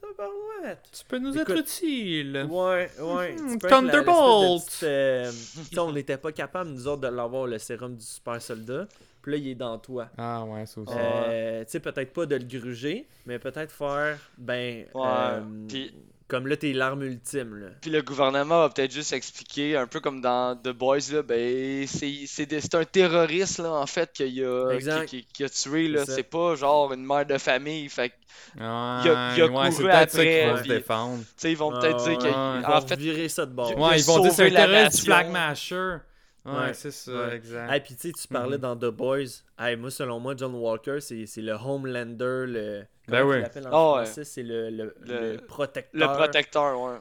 Tabarouette! Tu peux nous Écoute, être utile. Ouais, ouais. Hmm, Thunderbolt! petite, euh, on n'était pas capable, nous autres, de l'avoir, le sérum du super soldat. Puis là, il est dans toi. Ah ouais, ça aussi. Euh, tu sais, peut-être pas de le gruger, mais peut-être faire, ben, Ouais, euh, puis- comme là, t'es l'arme ultime, là. Puis le gouvernement va peut-être juste expliquer, un peu comme dans The Boys, là, ben, c'est c'est des- c'est un terroriste, là, en fait, qu'il a, qui, qui- qui a tué, là. C'est pas genre une mère de famille. Fait il a- il a ouais, c'est couru qu'ils après, vont se puis- défendre. tu sais, ils vont Ah, peut-être dire ouais, que, ouais. Ils en vont fait, virer ça de bord. Ouais, ils vont dire c'est un la terroriste du. Flag Masher. Ouais, c'est ça, ouais. exact. Hey, puis tu sais, tu parlais Mhm. dans The Boys. Hey, moi, selon moi, John Walker, c'est c'est le Homelander, le. Ben comment oui. il l'appelle en Ah ouais. français C'est le, le, Le- le protecteur. le protecteur, ouais.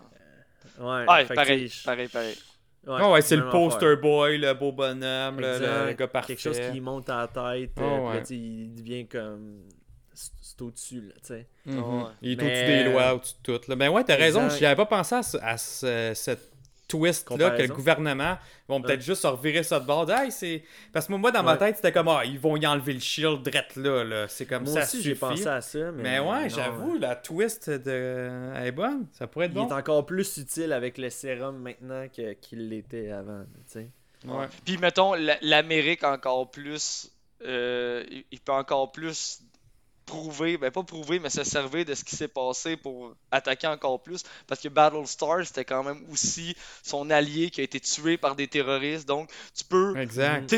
Ouais, Ouais, que, pareil, pareil, pareil. ouais, Ah ouais, c'est le poster boy, le beau bonhomme, le, gars parfait. Quelque chose qui monte à la tête. Ah euh, puis ouais. là, tu sais, il devient comme. C'est au-dessus, là, tu sais. Mhm. Ouais. Il est Mais- au-dessus des lois, au-dessus de tout. là. Ben ouais, t'as raison, j'y avais pas pensé à, ce- à ce- cette twist-là que le gouvernement vont peut-être Ouais. juste se revirer ça de bord. Hey, c'est... Parce que moi, dans ma Ouais. tête, c'était comme, ah, ils vont y enlever le shield drette là, là. C'est comme Moi ça aussi, j'ai pensé à ça. Mais, Mais ouais, non, j'avoue, la twist de... elle est bonne. Ça pourrait être Il bon. est encore plus utile avec le sérum maintenant que- qu'il l'était avant, tu sais. Ouais. Puis mettons, la- l'Amérique encore plus, euh, il peut encore plus prouver, ben pas prouver, mais se servir de ce qui s'est passé pour attaquer encore plus. Parce que Battlestar, c'était quand même aussi son allié qui a été tué par des terroristes. Donc, tu peux. Exact.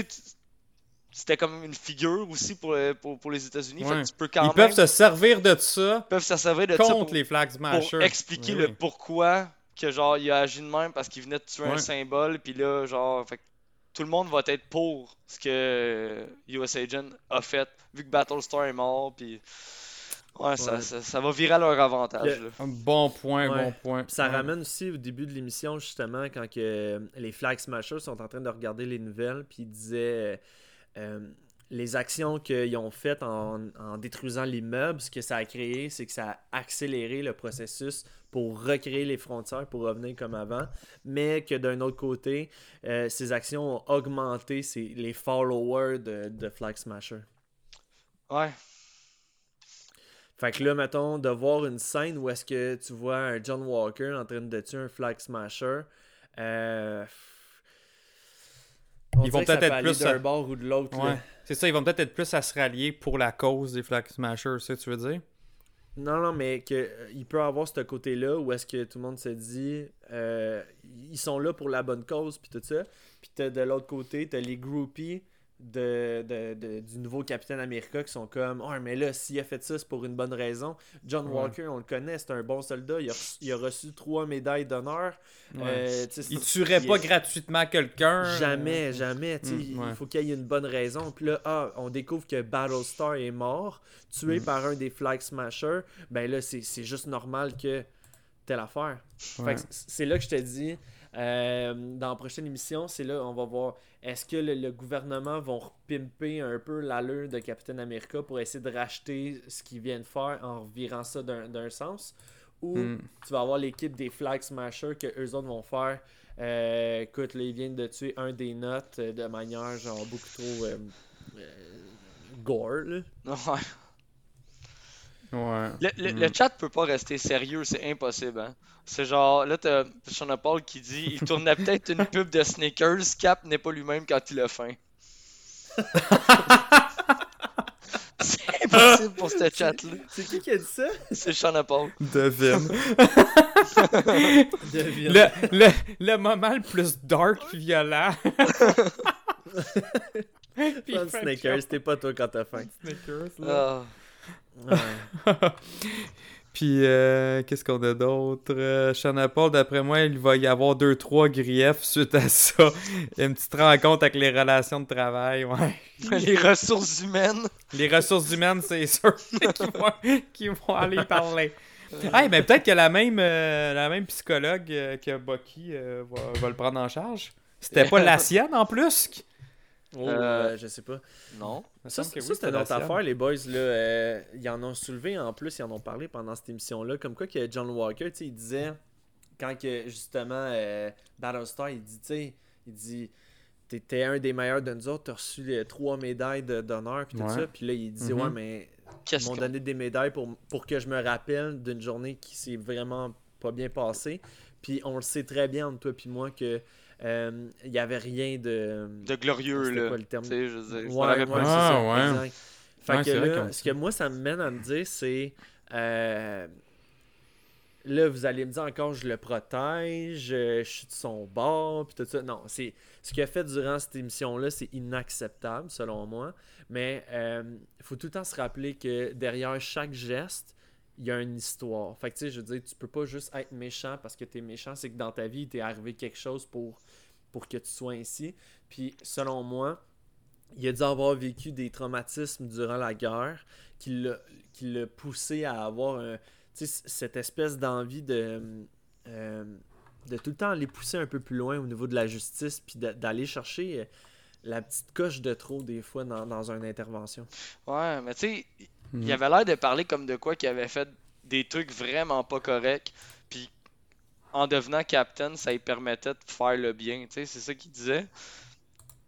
C'était comme une figure aussi pour, euh, pour, pour les États-Unis. Fait Ouais. que tu peux quand Ils même. peuvent se servir de ça peuvent se servir de ça contre pour, les Flag pour expliquer Oui, le pourquoi que genre il a agi de même parce qu'il venait de tuer un symbole puis là genre fait tout le monde va être pour ce que US Agent a fait vu que Battlestar est mort puis ouais, Ça, Ouais. ça, ça va virer à leur avantage Le- là. Bon point, Ouais. bon point. Puis ça Ouais. ramène aussi au début de l'émission, justement, quand que, euh, les Flag Smashers sont en train de regarder les nouvelles, puis ils disaient euh, euh, les actions qu'ils ont faites en, en détruisant l'immeuble, ce que ça a créé, c'est que ça a accéléré le processus pour recréer les frontières, pour revenir comme avant, mais que d'un autre côté, euh, ces actions ont augmenté les followers de, de Flag Smasher. Ouais. Fait que là, mettons, de voir une scène où est-ce que tu vois un John Walker en train de tuer un Flag Smasher, euh... on Ils vont peut-être peut être plus d'un à- bord ou de l'autre. Ouais. C'est ça, ils vont peut-être être plus à se rallier pour la cause des Flag Smashers, ça tu veux dire? Non, non, mais que, euh, il peut avoir ce côté-là où est-ce que tout le monde se dit euh, ils sont là pour la bonne cause, puis tout ça. Puis t'as de l'autre côté, t'as les groupies de, de- de- du nouveau Capitaine America qui sont comme Oh, mais là, s'il a fait ça, qui sont comme Oh, mais là, s'il a fait ça, c'est pour une bonne raison. John Ouais. Walker, on le connaît, c'est un bon soldat. Il a, reçu- il a reçu trois médailles d'honneur. Euh, Il tuerait il pas est- gratuitement quelqu'un. Jamais, jamais. Mm, il faut qu'il y ait une bonne raison. Puis là, ah, on découvre que Battlestar est mort, tué Mm. par un des Flag Smashers. Ben là, c'est juste normal que telle affaire. C'est là que je te dis, euh, dans la prochaine émission, c'est là on va voir est-ce que le, le gouvernement vont repimper un peu l'allure de Captain America pour essayer de racheter ce qu'ils viennent faire en revirant ça d'un d'un sens? Ou Mm. tu vas avoir l'équipe des Flag Smashers que eux autres vont faire euh, écoute, là, ils viennent de tuer un des notes euh, de manière genre beaucoup trop euh, euh, gore. là. <laughs> Ouais. Le, le- Mm. le chat peut pas rester sérieux, c'est impossible. Hein. C'est genre, là, t'as Sean Paul qui dit il tournait peut-être une pub de sneakers, Cap n'est pas lui-même quand il a faim. <laughs> c'est impossible pour ce chat-là. C'est qui qui a dit ça? C'est Sean Paul. Devine. <laughs> Devine. le, le, le moment le plus dark violent. <laughs> Puis Snickers, t'es pas toi quand t'as faim. Snickers, là. Ah. Ouais. <laughs> Puis, euh, qu'est-ce qu'on a d'autre? Euh, Shanna Paul, d'après moi, il va y avoir deux, trois griefs suite à ça. <laughs> Une petite rencontre avec les relations de travail, ouais. <laughs> Les ressources humaines. Les ressources humaines, c'est sûr qu'ils vont, aller parler. Hey, mais peut-être que la même, euh, la même psychologue euh, que Bucky euh, va, va le prendre en charge. C'était pas la sienne en plus? Oh, Euh, je sais pas. Non. Ça, ça, oui, c'est une autre affaire, les boys. Là, euh, ils en ont soulevé en plus, ils en ont parlé pendant cette émission-là. Comme quoi que John Walker, tu sais, il disait, quand que justement euh, Battlestar, il dit, tu sais, il dit, t'étais un des meilleurs de nous autres, t'as reçu les trois médailles de- d'honneur, puis tout Ouais. ça. Puis là, il dit, ouais, mais ils Qu'est-ce m'ont donné des médailles pour, pour que je me rappelle d'une journée qui s'est vraiment pas bien passée. Puis on le sait très bien entre toi puis moi que il y avait rien de. De glorieux, là. quoi le terme? Tu sais, je Ouais, ouais, Ah, ça. ouais. Fait Ouais, que là, ce que moi, ça me mène à me dire, c'est. euh, là, vous allez me dire encore, je le protège, euh, je suis de son bord, puis tout ça. Non, c'est ce qu'il a fait durant cette émission-là, c'est inacceptable, selon moi. Mais il faut tout le temps se rappeler que derrière chaque geste, il y a une histoire. Fait que tu sais, je veux dire, tu peux pas juste être méchant parce que tu es méchant, c'est que dans ta vie, il t'est arrivé quelque chose pour, pour que tu sois ainsi. Puis selon moi, il a dû avoir vécu des traumatismes durant la guerre qui l'a poussé à avoir un- cette espèce d'envie de, euh, de tout le temps aller pousser un peu plus loin au niveau de la justice, puis d'aller chercher euh, la petite coche de trop des fois dans, dans une intervention. Ouais, mais tu sais, Il avait l'air de parler comme de quoi qu'il avait fait des trucs vraiment pas corrects, puis en devenant captain, ça lui permettait de faire le bien, tu sais, c'est ça qu'il disait.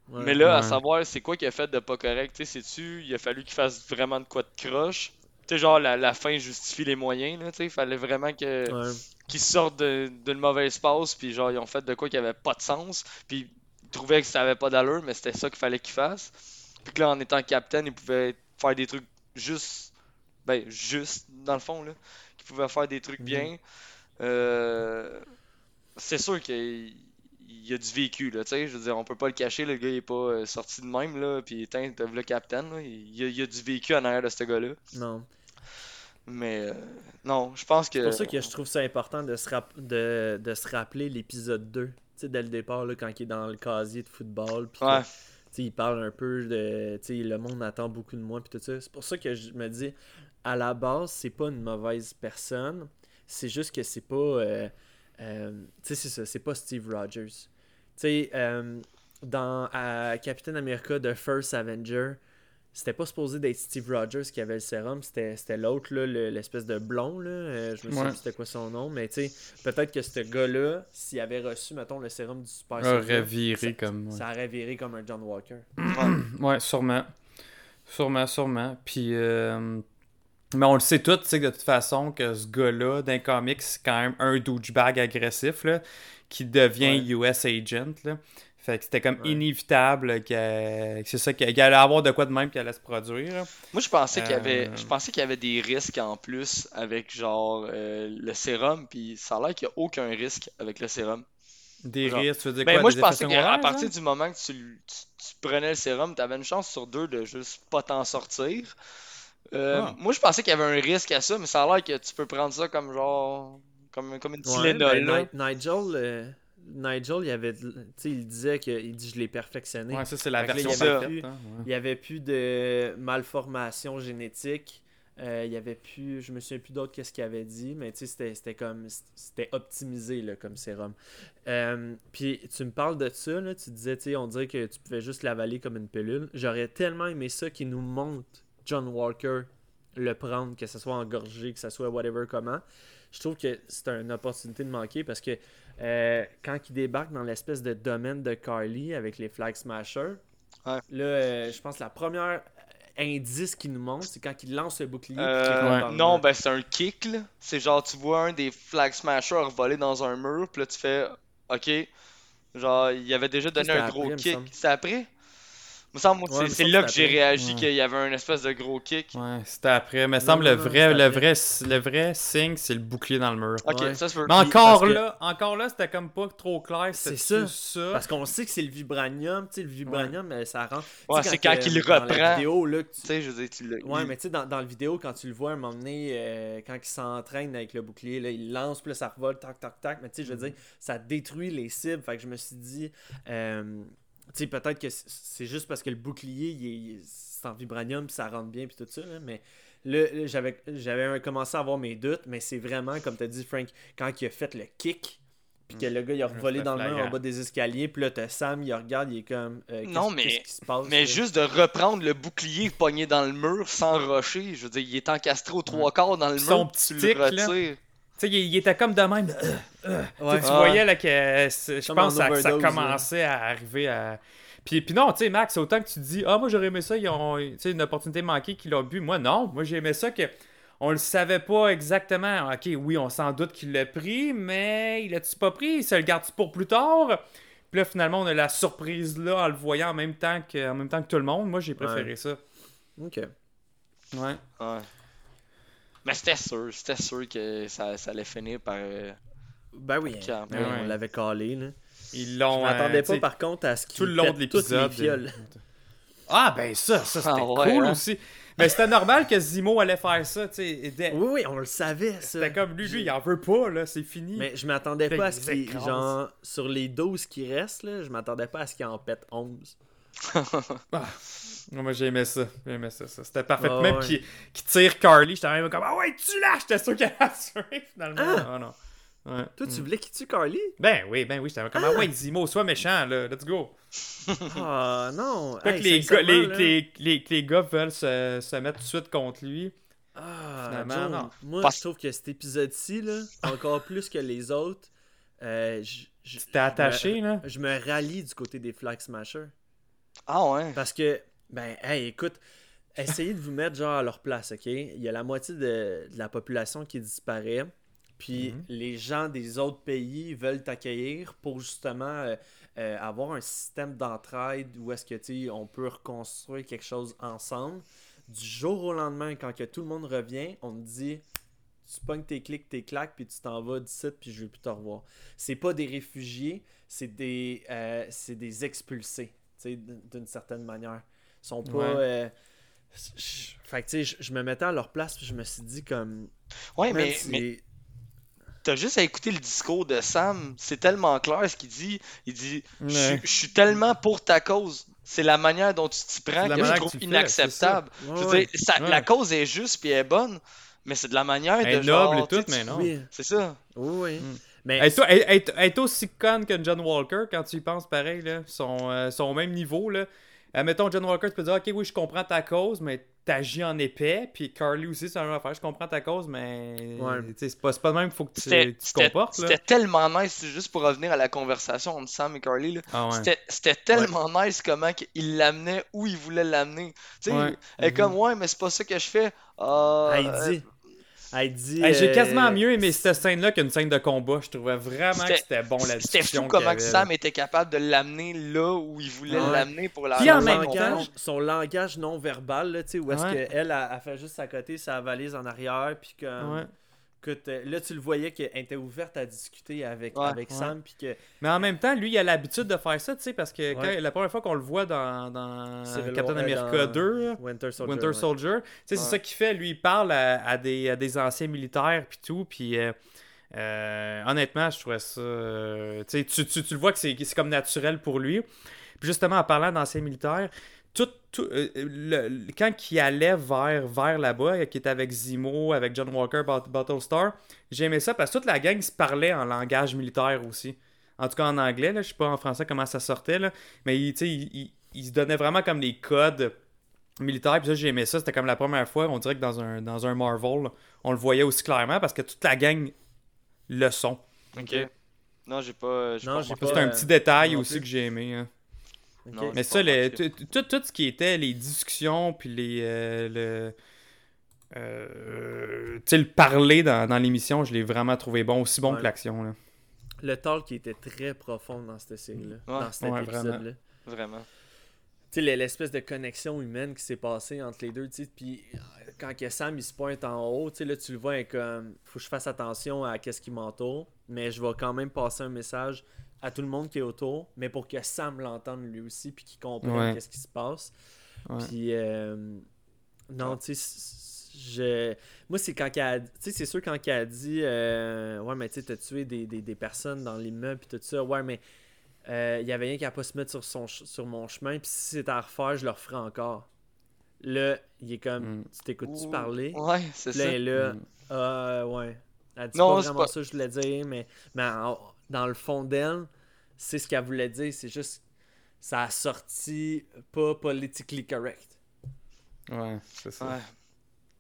Ouais. Mais là, à savoir, c'est quoi qu'il a fait de pas correct, tu sais, sais-tu, il a fallu qu'il fasse vraiment de quoi de croche? Tu sais, genre, la, la fin justifie les moyens, là, tu sais, il fallait vraiment que Ouais. sortent de- d'une mauvaise passe, puis genre, ils ont fait de quoi qui avait pas de sens, puis ils trouvaient que ça avait pas d'allure, mais c'était ça qu'il fallait qu'ils fassent. Puis que là, en étant capitaine, ils pouvaient faire des trucs juste, ben, juste, dans le fond, là, qu'ils pouvaient faire des trucs Mhm. bien. Euh, c'est sûr qu'il il y a du vécu, là, tu sais, je veux dire, on peut pas le cacher, le gars, il est pas euh, sorti de même, là, puis éteint, le capitaine, là, il y, a, il y a du vécu en arrière de ce gars-là. Non. Mais, euh, non, je pense que... C'est pour ça que je trouve ça important de se, rap- de, de se rappeler l'épisode 2. Tu sais, dès le départ, là, quand il est dans le casier de football, que, Ouais. Il parle un peu de. Le monde attend beaucoup de moi, puis tout ça. C'est pour ça que je me dis, à la base, c'est pas une mauvaise personne. C'est juste que c'est pas. euh, euh, tu sais, c'est ça, c'est pas Steve Rogers. Tu sais, euh, dans Captain America The First Avenger, c'était pas supposé d'être Steve Rogers qui avait le sérum, c'était l'autre, l'espèce de blond, là. euh, je me souviens Ouais. c'était quoi son nom, mais tu sais, peut-être que ce gars-là, s'il avait reçu, mettons, le sérum du super Aurait soldat, viré ça- comme. ouais. Ça aurait viré comme un John Walker. <clears throat> Ouais, sûrement. Sûrement, sûrement. Puis, euh, mais on le sait tous, tu sais, de toute façon, que ce gars-là, d'un comics, c'est quand même un douchebag agressif, là, qui devient US agent, là. Fait que c'était comme Ouais. inévitable que, que c'est ça, qu'il allait avoir de quoi de même qui allait se produire. Moi, je pensais qu'il y avait, Euh. je pensais qu'il y avait des risques en plus avec genre euh, le sérum, puis ça a l'air qu'il n'y a aucun risque avec le sérum. Des Genre- risques, tu veux dire Ben, quoi, moi, des je pensais qu'à partir du moment que tu, l- tu- tu prenais le sérum, tu avais une chance sur deux de juste pas t'en sortir. Euh, Ah. Moi, je pensais qu'il y avait un risque à ça, mais ça a l'air que tu peux prendre ça comme genre. comme, comme une Ouais, Tylenol. ben, Nigel, euh, Nigel, il avait, il disait que, il dit je l'ai perfectionné. Ouais, ça, c'est la que là, version il y avait parfaite. plus- hein, ouais. Avait plus de malformation génétique. Euh, il y avait plus, je me souviens plus d'autres qu'est-ce qu'il avait dit, mais tu sais, c'était- c'était comme, c'était optimisé là, comme sérum. Euh, puis tu me parles de ça, là, tu disais, tu sais, on dirait que tu pouvais juste l'avaler comme une pilule. J'aurais tellement aimé ça qu'il nous montre John Walker le prendre, que ce soit engorgé, que ce soit whatever comment. Je trouve que c'est une opportunité de manquer parce que euh, quand il débarque dans l'espèce de domaine de Carly avec les Flag Smashers, Ouais. là, euh, je pense que la première indice qu'il nous montre, c'est quand il lance le bouclier. Euh, Ouais. non, ben c'est un kick là. C'est genre tu vois un des flag smashers voler dans un mur, puis là tu fais OK. Genre il avait déjà donné un après, gros kick. C'est après? Me semble moi, que Ouais, c'est me là que j'ai réagi Ouais. qu'il y avait un espèce de gros kick. Ouais, c'était après. Mais Non, semble le vrai, le vrai, le vrai signe, c'est le bouclier dans le mur. Ok, Ouais. ça se peut. Mais encore parce que- là, encore là, c'était comme pas trop clair. C'est ça. ça. Parce qu'on sait que c'est le vibranium, tu sais, le vibranium, euh, ça rentre. Ouais, c'est quand que, qu'il dans la reprend. vidéo, là, tu- sais, je veux dire, tu l'as. Ouais, il- mais tu sais, dans, dans la vidéo, quand tu le vois à un moment donné, euh, quand il s'entraîne avec le bouclier, là, il lance, puis là, ça revole, tac, tac, tac. Mais tu sais, je veux dire, ça détruit les cibles. Fait que je me suis dit, euh, sais, peut-être que c'est juste parce que le bouclier, il est- il est- c'est en vibranium, puis ça rentre bien, puis tout ça. là, mais là, là, j'avais j'avais commencé à avoir mes doutes, mais c'est vraiment, comme tu as dit, Frank, quand il a fait le kick. Puis que le gars il a revolé dans le mur en bas des escaliers, puis là t'as Sam, il regarde, il est comme. euh, Non, mais- qu'est-ce qui se passe Mais là? juste de reprendre le bouclier pogné dans le mur sans rocher, je veux dire, il est encastré aux trois quarts dans le Son mur, petit tu tic, le là. retires. Tu sais, il, il était comme de même. euh, euh. Tu sais, Ouais. Tu Ouais. voyais là, que euh, je pense en que ça, commençait à arriver à. Puis, puis non, tu sais, Max, autant que tu dis, ah, moi j'aurais aimé ça, ils ont tu sais, une opportunité manquée qu'ils l'ont bu. Moi, non. Moi, j'ai aimé ça que. On le savait pas exactement. Ok, oui, on s'en doute qu'il l'a pris, mais il l'a-tu pas pris? Il se le garde pour plus tard? Puis là, finalement, on a la surprise là en le voyant en même temps que, en même temps que tout le monde. Moi, j'ai préféré ça. Ok. Ouais. Ouais. Mais c'était sûr, c'était sûr que ça, ça allait finir par. euh, Ben oui, Camp, ben on l'avait calé, là. Ils Je l'ont. m'attendais euh, pas par contre à ce qu'il tout le long de l'épisode. fioles. Ah, ben ça, ça c'était Ah ouais, cool hein? aussi. Mais c'était normal que Zimo allait faire ça, tu sais. Oui, oui, on le savait, ça. C'était comme lui, lui, il en veut pas, là, c'est fini. Mais je m'attendais pas à qu'ils ce qu'il. Genre, sur les 12 qui restent, là, je m'attendais pas à ce qu'il en pète 11. Moi, j'ai aimé ça. J'ai aimé ça. ça. C'était parfait. Ah, même ouais. qui, qui tire Carly, j'étais même comme Ah ouais, tu l'as J'étais sûr qu'elle a tué finalement. Ah! Ah non. Ouais. Toi, tu voulais qu'il tue Carly? Ben oui, ben oui, j'étais comme Ah ouais, Zimo, sois méchant, là, let's go. Ah non. Fait Hey, que les, gars, les, les, les, gars veulent se, se mettre tout de suite contre lui. Ah, Finalement, non. Moi, Parce- je trouve que cet épisode-ci, là, encore plus que les autres, euh, je- je- T'es attaché, là? je me rallie du côté des Flag Smashers. Ah ouais. Parce que, ben, hey, écoute, essayez de vous mettre genre à leur place, ok? Il y a la moitié de, de la population qui disparaît, puis Mhm. les gens des autres pays veulent t'accueillir pour justement euh, euh, avoir un système d'entraide où est-ce que, tu sais, on peut reconstruire quelque chose ensemble. Du jour au lendemain, quand que tout le monde revient, on te dit tu pognes tes clics, tes claques, puis tu t'en vas d'ici, puis je veux plus te revoir. C'est pas des réfugiés, c'est des, euh, c'est des expulsés, tu sais, d- d'une certaine manière. Sont pas. Ouais. euh, je- fait que, tu sais, je- me mettais à leur place, puis je me suis dit, comme. Ouais, mais, t'as juste à écouter le discours de Sam. C'est tellement clair ce qu'il dit. Il dit Je suis- Ouais. je suis tellement pour ta cause. C'est la manière dont tu t'y prends que je trouve que fais, inacceptable. Ouais, Je veux ouais. dire, ça- Ouais. la cause est juste puis elle est bonne, mais c'est de la manière Elle est de genre. noble et tout, mais non. Oui, C'est ça. oui, oui. Mm. Mais Elle est, elle- elle- elle est aussi conne que John Walker quand tu y penses pareil, là. Ils sont, euh, sont au même niveau, là. Admettons, John Walker, tu peux dire, ok, oui, je comprends ta cause, mais t'agis en épais. Puis Carly aussi, c'est la même affaire. Je comprends ta cause, mais. Ouais. tu sais, C'est pas, c'est pas de même faut que tu, te comportes, là. c'était tellement nice, juste pour revenir à la conversation entre Sam et Carly. là. Ah ouais. C'était- C'était tellement nice comment il l'amenait où il voulait l'amener. Tu sais, elle est comme, ouais, mais c'est pas ça que je fais. Ah, elle euh. Elle dit. Hey, J'ai euh, quasiment mieux aimé cette scène-là qu'une scène de combat. Je trouvais vraiment que C'était- bon la C'était discussion fou comment avait, que. Sam était capable de l'amener là où il voulait Ouais. l'amener pour la Puis en son même langage, temps- son langage non verbal, là, tu sais, où est-ce Ouais. qu'elle, elle, elle fait juste à côté sa valise en arrière, puis comme, Ouais. Écoute, là, tu le voyais qu'elle était ouverte à discuter avec, Ouais, avec ouais. Sam, puis que Mais en même temps, lui, il a l'habitude de faire ça, tu sais, parce que quand- la première fois qu'on le voit dans, Captain America dans 2, là, Winter Soldier. Winter ouais. Soldier, tu sais, c'est Ouais. ça qu'il fait. Lui, il parle à, à des, à des anciens militaires, puis tout, puis euh, euh, honnêtement, je trouvais ça. euh, tu, le vois que c'est c'est comme naturel pour lui. Puis justement, en parlant d'anciens militaires, tout, tout, euh, le- le- quand il allait vers, vers là-bas, qui était avec Zemo, avec John Walker, Bat- Battlestar, j'aimais ça parce que toute la gang se parlait en langage militaire aussi. En tout cas en anglais, là, je sais pas en français comment ça sortait, là, mais il, tu sais, il, il- il se donnait vraiment comme des codes militaires. Puis ça, j'aimais ça. C'était comme la première fois, on dirait que dans un, dans un Marvel, là, on le voyait aussi clairement parce que toute la gang le son. Ok. Non, j'ai pas. Non, pas C'est un euh, petit détail non aussi que j'ai aimé. hein. Non, Mais ça, tout, tout, tout ce qui était les discussions, puis les. euh, le, euh, tu sais, le parler dans, dans l'émission, je l'ai vraiment trouvé bon, aussi bon Ouais. que l'action. là. Le talk qui était très profond dans cette série-là, Ouais. dans cet Ouais, épisode-là. Vraiment. Tu sais, l'espèce de connexion humaine qui s'est passée entre les deux, tu puis euh, quand que Sam il se pointe en haut, tu sais, là tu le vois, il est comme, faut que je fasse attention à qu'est-ce qui m'entoure, mais je vais quand même passer un message à tout le monde qui est autour, mais pour que Sam l'entende lui aussi, puis qu'il comprenne Ouais. qu'est-ce qui se passe. Ouais. Puis, euh, non, tu sais, je... moi, c'est quand qu'elle a... Tu sais, c'est sûr, quand qu'elle a dit, euh, ouais, mais tu sais, t'as tué des, des, des personnes dans l'immeuble, puis tout ça, ouais, mais euh, il y avait rien qu'à pas se mettre sur, son, ch- sur mon chemin, puis si c'était à refaire, je le referais encore. Là, il est comme, Mm. tu t'écoutes-tu parler? Ouais, c'est là, ça. elle est là, Mm. ah, ouais. Elle dit Non, pas vraiment pas- ça, que je voulais dire, mais, mais en- dans le fond d'elle, c'est ce qu'elle voulait dire, c'est juste, ça a sorti pas politically correct. Ouais, c'est ça. Ouais.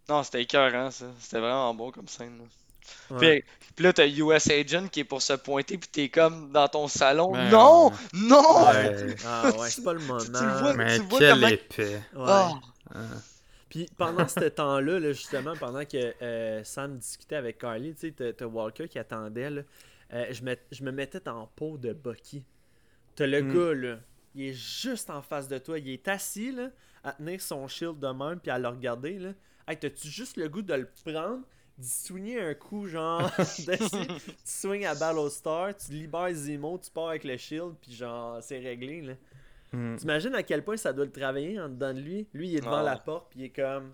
Non, c'était écœurant, ça. C'était vraiment bon comme scène. là. Ouais. Puis, puis là, t'as US Agent qui est pour se pointer, puis t'es comme dans ton salon. Non! Non! <laughs> Ouais. Ah ouais, c'est pas le moment. Tu- tu le vois, Mais tu vois quel comment- épais. Ouais. Ah! Puis pendant ce temps-là, là, justement, pendant que euh, Sam discutait avec Carly, tu sais, t'as- t'as Walker qui attendait, là, euh, je, me, je me mettais en peau de Bucky. T'as le Mm. gars, là, il est juste en face de toi, il est assis, là, à tenir son shield de même, puis à le regarder, là. Hey, t'as-tu juste le goût de le prendre, d'y swinger un coup, genre, <laughs> <laughs> tu swings à Battlestar, tu libères Zemo, tu pars avec le shield, puis genre, c'est réglé, là. Mm. T'imagines à quel point ça doit le travailler en dedans de lui? Lui, il est devant Ah. la porte, puis il est comme.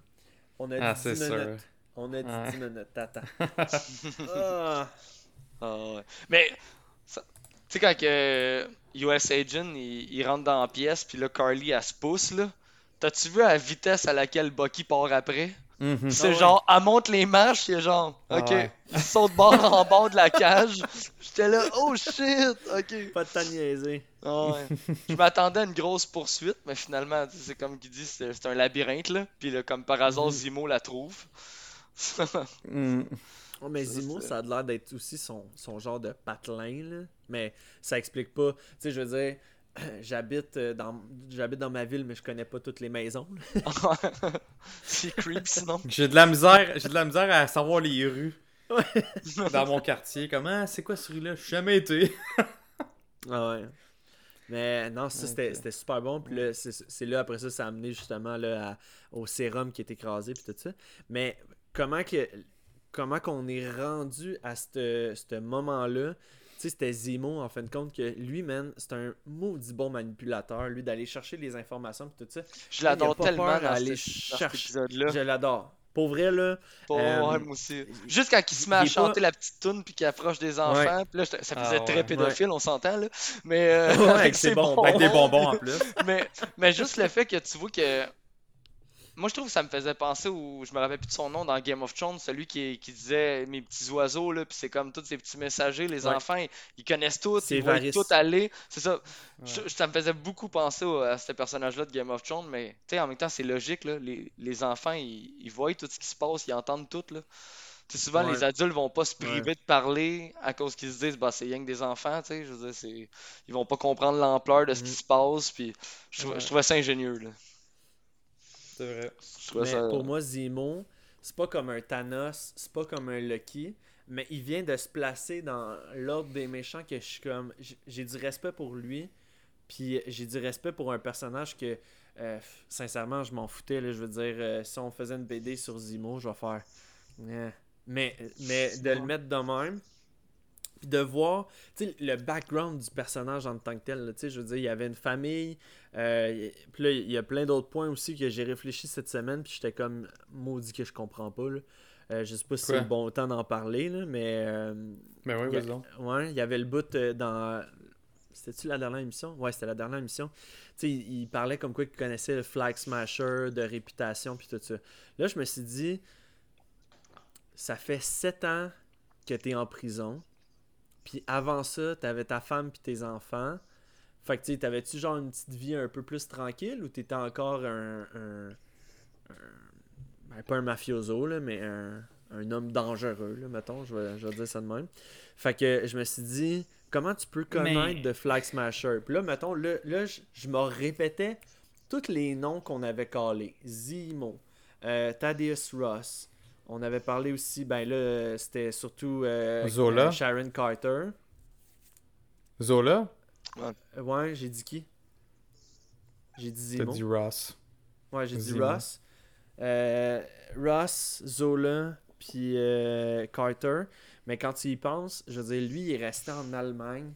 On a Ah, dit c'est 10 sûr. minutes. On a dit Ouais. 10 minutes, t'attends. <laughs> ah. Ah ouais. Mais, tu sais, quand que US Agent il, il rentre dans la pièce, puis là, Carly, elle se pousse, là. T'as-tu vu la vitesse à laquelle Bucky part après? Mhm. C'est ouais. genre, elle monte les marches, c'est genre, Ah ok, ouais. il saute bord <laughs> en bord de la cage. J'étais là, oh shit, ok. Pas de temps niaiser. Ah ouais. Je m'attendais à une grosse poursuite, mais finalement, tu sais, c'est comme qu'il dit, c'est c'est un labyrinthe, là. Puis là, comme par hasard, Mhm. Zemo la trouve. <laughs> Mm. Oh, mais Zimo, ça a l'air d'être aussi son, son genre de patelin, là. Mais ça explique pas. Tu sais, je veux dire, <clears throat> j'habite euh, dans j'habite dans ma ville, mais je connais pas toutes les maisons. là. <laughs> c'est creep, sinon. J'ai de la misère, j'ai de la misère à savoir les rues dans mon quartier. Comment, c'est quoi ce rue-là? Je suis jamais été. <laughs> Ah ouais. Mais non, ça c'était super bon. Puis là, c'est c'est là, après ça, ça a amené justement là, à- au sérum qui est écrasé, puis tout ça. Mais comment que comment qu'on est rendu à ce ce moment-là? Tu sais, c'était Zemo, en fin de compte, que lui, man, c'est un maudit bon manipulateur, lui, d'aller chercher les informations, puis tout ça. Je l'adore tellement peur dans, aller ce- dans cet chercher. épisode-là. Je l'adore. Pour vrai, là, Pas Euh, moi aussi. Juste quand il se met à il chanter pas- la petite toune puis qu'il approche des enfants, puis là ça Ah faisait ouais. très pédophile, on s'entend là. Mais <laughs> euh, Ouais, <laughs> avec avec ses bonbons. Avec des bonbons en plus. <laughs> mais, mais juste le fait que tu vois que. Moi, je trouve que ça me faisait penser au. Je me rappelle plus de son nom dans Game of Thrones, celui qui, qui disait mes petits oiseaux, là, puis c'est comme tous ces petits messagers, les Ouais. enfants, ils, ils connaissent tout, ils Varys. tout aller. C'est ça. Je- ça me faisait beaucoup penser à ce personnage-là de Game of Thrones, mais tu sais, en même temps, c'est logique, là. Les, les enfants, ils, ils voient tout ce qui se passe, ils entendent tout, là. Souvent, Ouais. les adultes vont pas se Ouais. priver de parler à cause qu'ils se disent, bah, c'est rien que des enfants, tu sais. Je veux dire, c'est... Ils vont pas comprendre l'ampleur de ce qui Mm. se passe, puis je, trou- Ouais. je trouvais ça ingénieux, là. C'est vrai. Mais ça... pour moi, Zemo, c'est pas comme un Thanos, c'est pas comme un Lucky, mais il vient de se placer dans l'ordre des méchants que je suis comme. J'ai du respect pour lui, puis j'ai du respect pour un personnage que, euh, sincèrement, je m'en foutais. Là, je veux dire, euh, si on faisait une BD sur Zemo, je vais faire. Eh, Mais, mais de le mettre de même, puis de voir le background du personnage en tant que tel. sais, je veux dire, il y avait une famille. euh, puis là, il y a plein d'autres points aussi que j'ai réfléchi cette semaine. Puis j'étais comme maudit que je comprends pas. Là. Euh, je sais pas si c'est le bon temps d'en parler, là, mais. euh, Mais oui, vas-y. Ouais, il y avait le bout euh, dans. C'était-tu la dernière émission? Ouais, c'était la dernière émission. Tu sais, il, il parlait comme quoi il connaissait le Flag Smasher de réputation puis tout ça. Là, je me suis dit, ça fait sept ans que t'es en prison. Puis avant ça, t'avais ta femme puis tes enfants. Fait que tu sais, t'avais-tu genre une petite vie un peu plus tranquille ou t'étais encore un. un, un- ben, pas un mafioso, là, mais un, un homme dangereux, là, mettons, je vais, je vais dire ça de même. Fait que je me suis dit, comment tu peux connaître Mais- de Flag Smasher? Puis là, mettons, là, là je, je me répétais tous les noms qu'on avait calés. Zemo, euh, Thaddeus Ross. On avait parlé aussi, ben là, c'était surtout euh, Zola. euh, Sharon Carter. Zola, ouais, j'ai dit qui? J'ai dit t'as dit Ross. Ouais, j'ai dit. Ross. Euh, Ross, Zola, puis Carter. Mais quand tu y penses, je veux dire, lui, il est resté en Allemagne,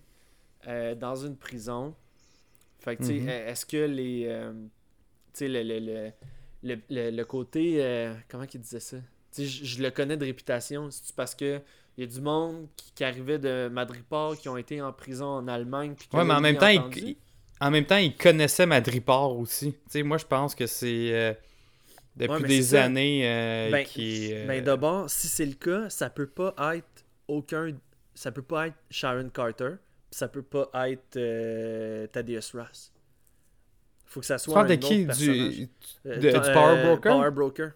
dans une prison. Fait que, tu sais, Mhm. est-ce que les. tu sais, le, le, le, le, côté. comment qu'il disait ça? Tu je je le connais de réputation. C'est parce que. Il y a du monde qui, qui arrivait de Madripoor qui ont été en prison en Allemagne. puis Ouais, mais en même temps, il, en même temps, il connaissait Madripoor aussi. Tu sais, moi, je pense que c'est euh, depuis Ouais, des années euh, Ben, qui. euh, Ben d'abord, si c'est le cas, ça peut pas être aucun. Ça peut pas être Sharon Carter, puis ça peut pas être euh, Thaddeus Ross. Faut que ça tu soit parles un de qui? Personnage. du, Euh, de- ton- du Power Broker? Power Broker.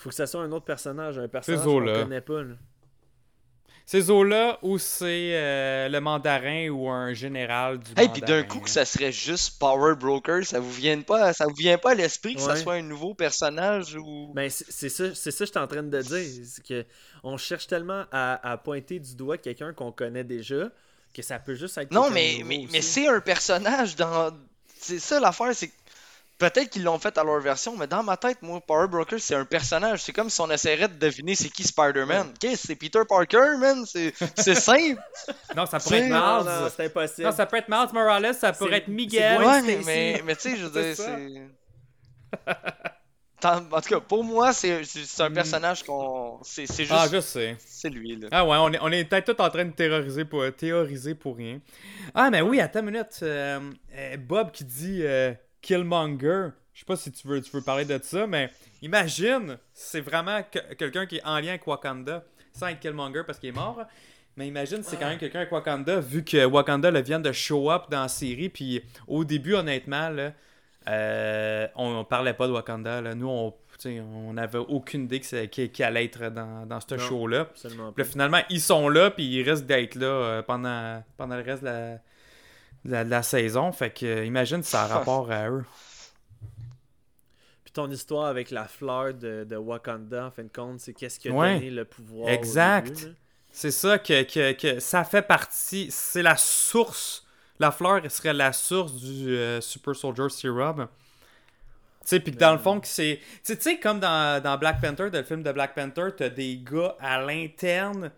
Faut que ça soit un autre personnage, un personnage qu'on connaît pas. là. C'est Zola ou c'est euh, le mandarin ou un général du Hey, puis d'un coup que ça serait juste Power Broker, ça vous vient pas, ça vous vient pas à l'esprit que ça Ouais. soit un nouveau personnage ou? Ben, c'est ça, c'est ça que je suis en train de dire. C'est que on cherche tellement à, à pointer du doigt quelqu'un qu'on connaît déjà que ça peut juste être Non, mais, mais, mais c'est un personnage dans. C'est ça l'affaire, c'est que peut-être qu'ils l'ont fait à leur version, mais dans ma tête, moi, Power Broker, c'est un personnage. C'est comme si on essaierait de deviner c'est qui Spider-Man. Qu'est-ce c'est Peter Parker, man? C'est <laughs> simple. Non, ça pourrait être Miles. non, c'est impossible. Non, ça peut être Miles Morales, ça pourrait être Miguel. Ouais, mais, mais tu sais, je veux C'est dire, c'est. En tout cas, pour moi, c'est un personnage qu'on. C'est c'est juste. Ah, je sais. C'est lui, là. Ah ouais, on est, on est peut-être tous en train de terroriser pour, théoriser pour rien. Ah, mais oui, attends une minute. euh, euh, Bob qui dit euh, Killmonger. Je sais pas si tu veux, tu veux parler de ça, mais imagine, c'est vraiment que- quelqu'un qui est en lien avec Wakanda, sans être Killmonger parce qu'il est mort. Mais imagine, c'est quand même quelqu'un avec Wakanda, vu que Wakanda le vient de show up dans la série. Puis au début, honnêtement, là, euh, on, on parlait pas de Wakanda. Là. Nous, on, on avait aucune idée qu'il allait être dans, dans ce Non. show-là. Puis là, finalement, ils sont là, puis ils risquent d'être là euh, pendant, pendant le reste de la, la, de la saison. Fait que, euh, imagine ça a <laughs> rapport à eux. Puis ton histoire avec la fleur de, de Wakanda, en fin de compte, c'est qu'est-ce qui a Ouais. donné le pouvoir. au Exact. C'est ça que, que, que ça fait partie. C'est la source. La fleur serait la source du euh, Super Soldier Serum. Tu sais, puis que dans le fond, que c'est. Tu sais- tu sais, comme dans, dans Black Panther, dans le film de Black Panther, t'as des gars à l'interne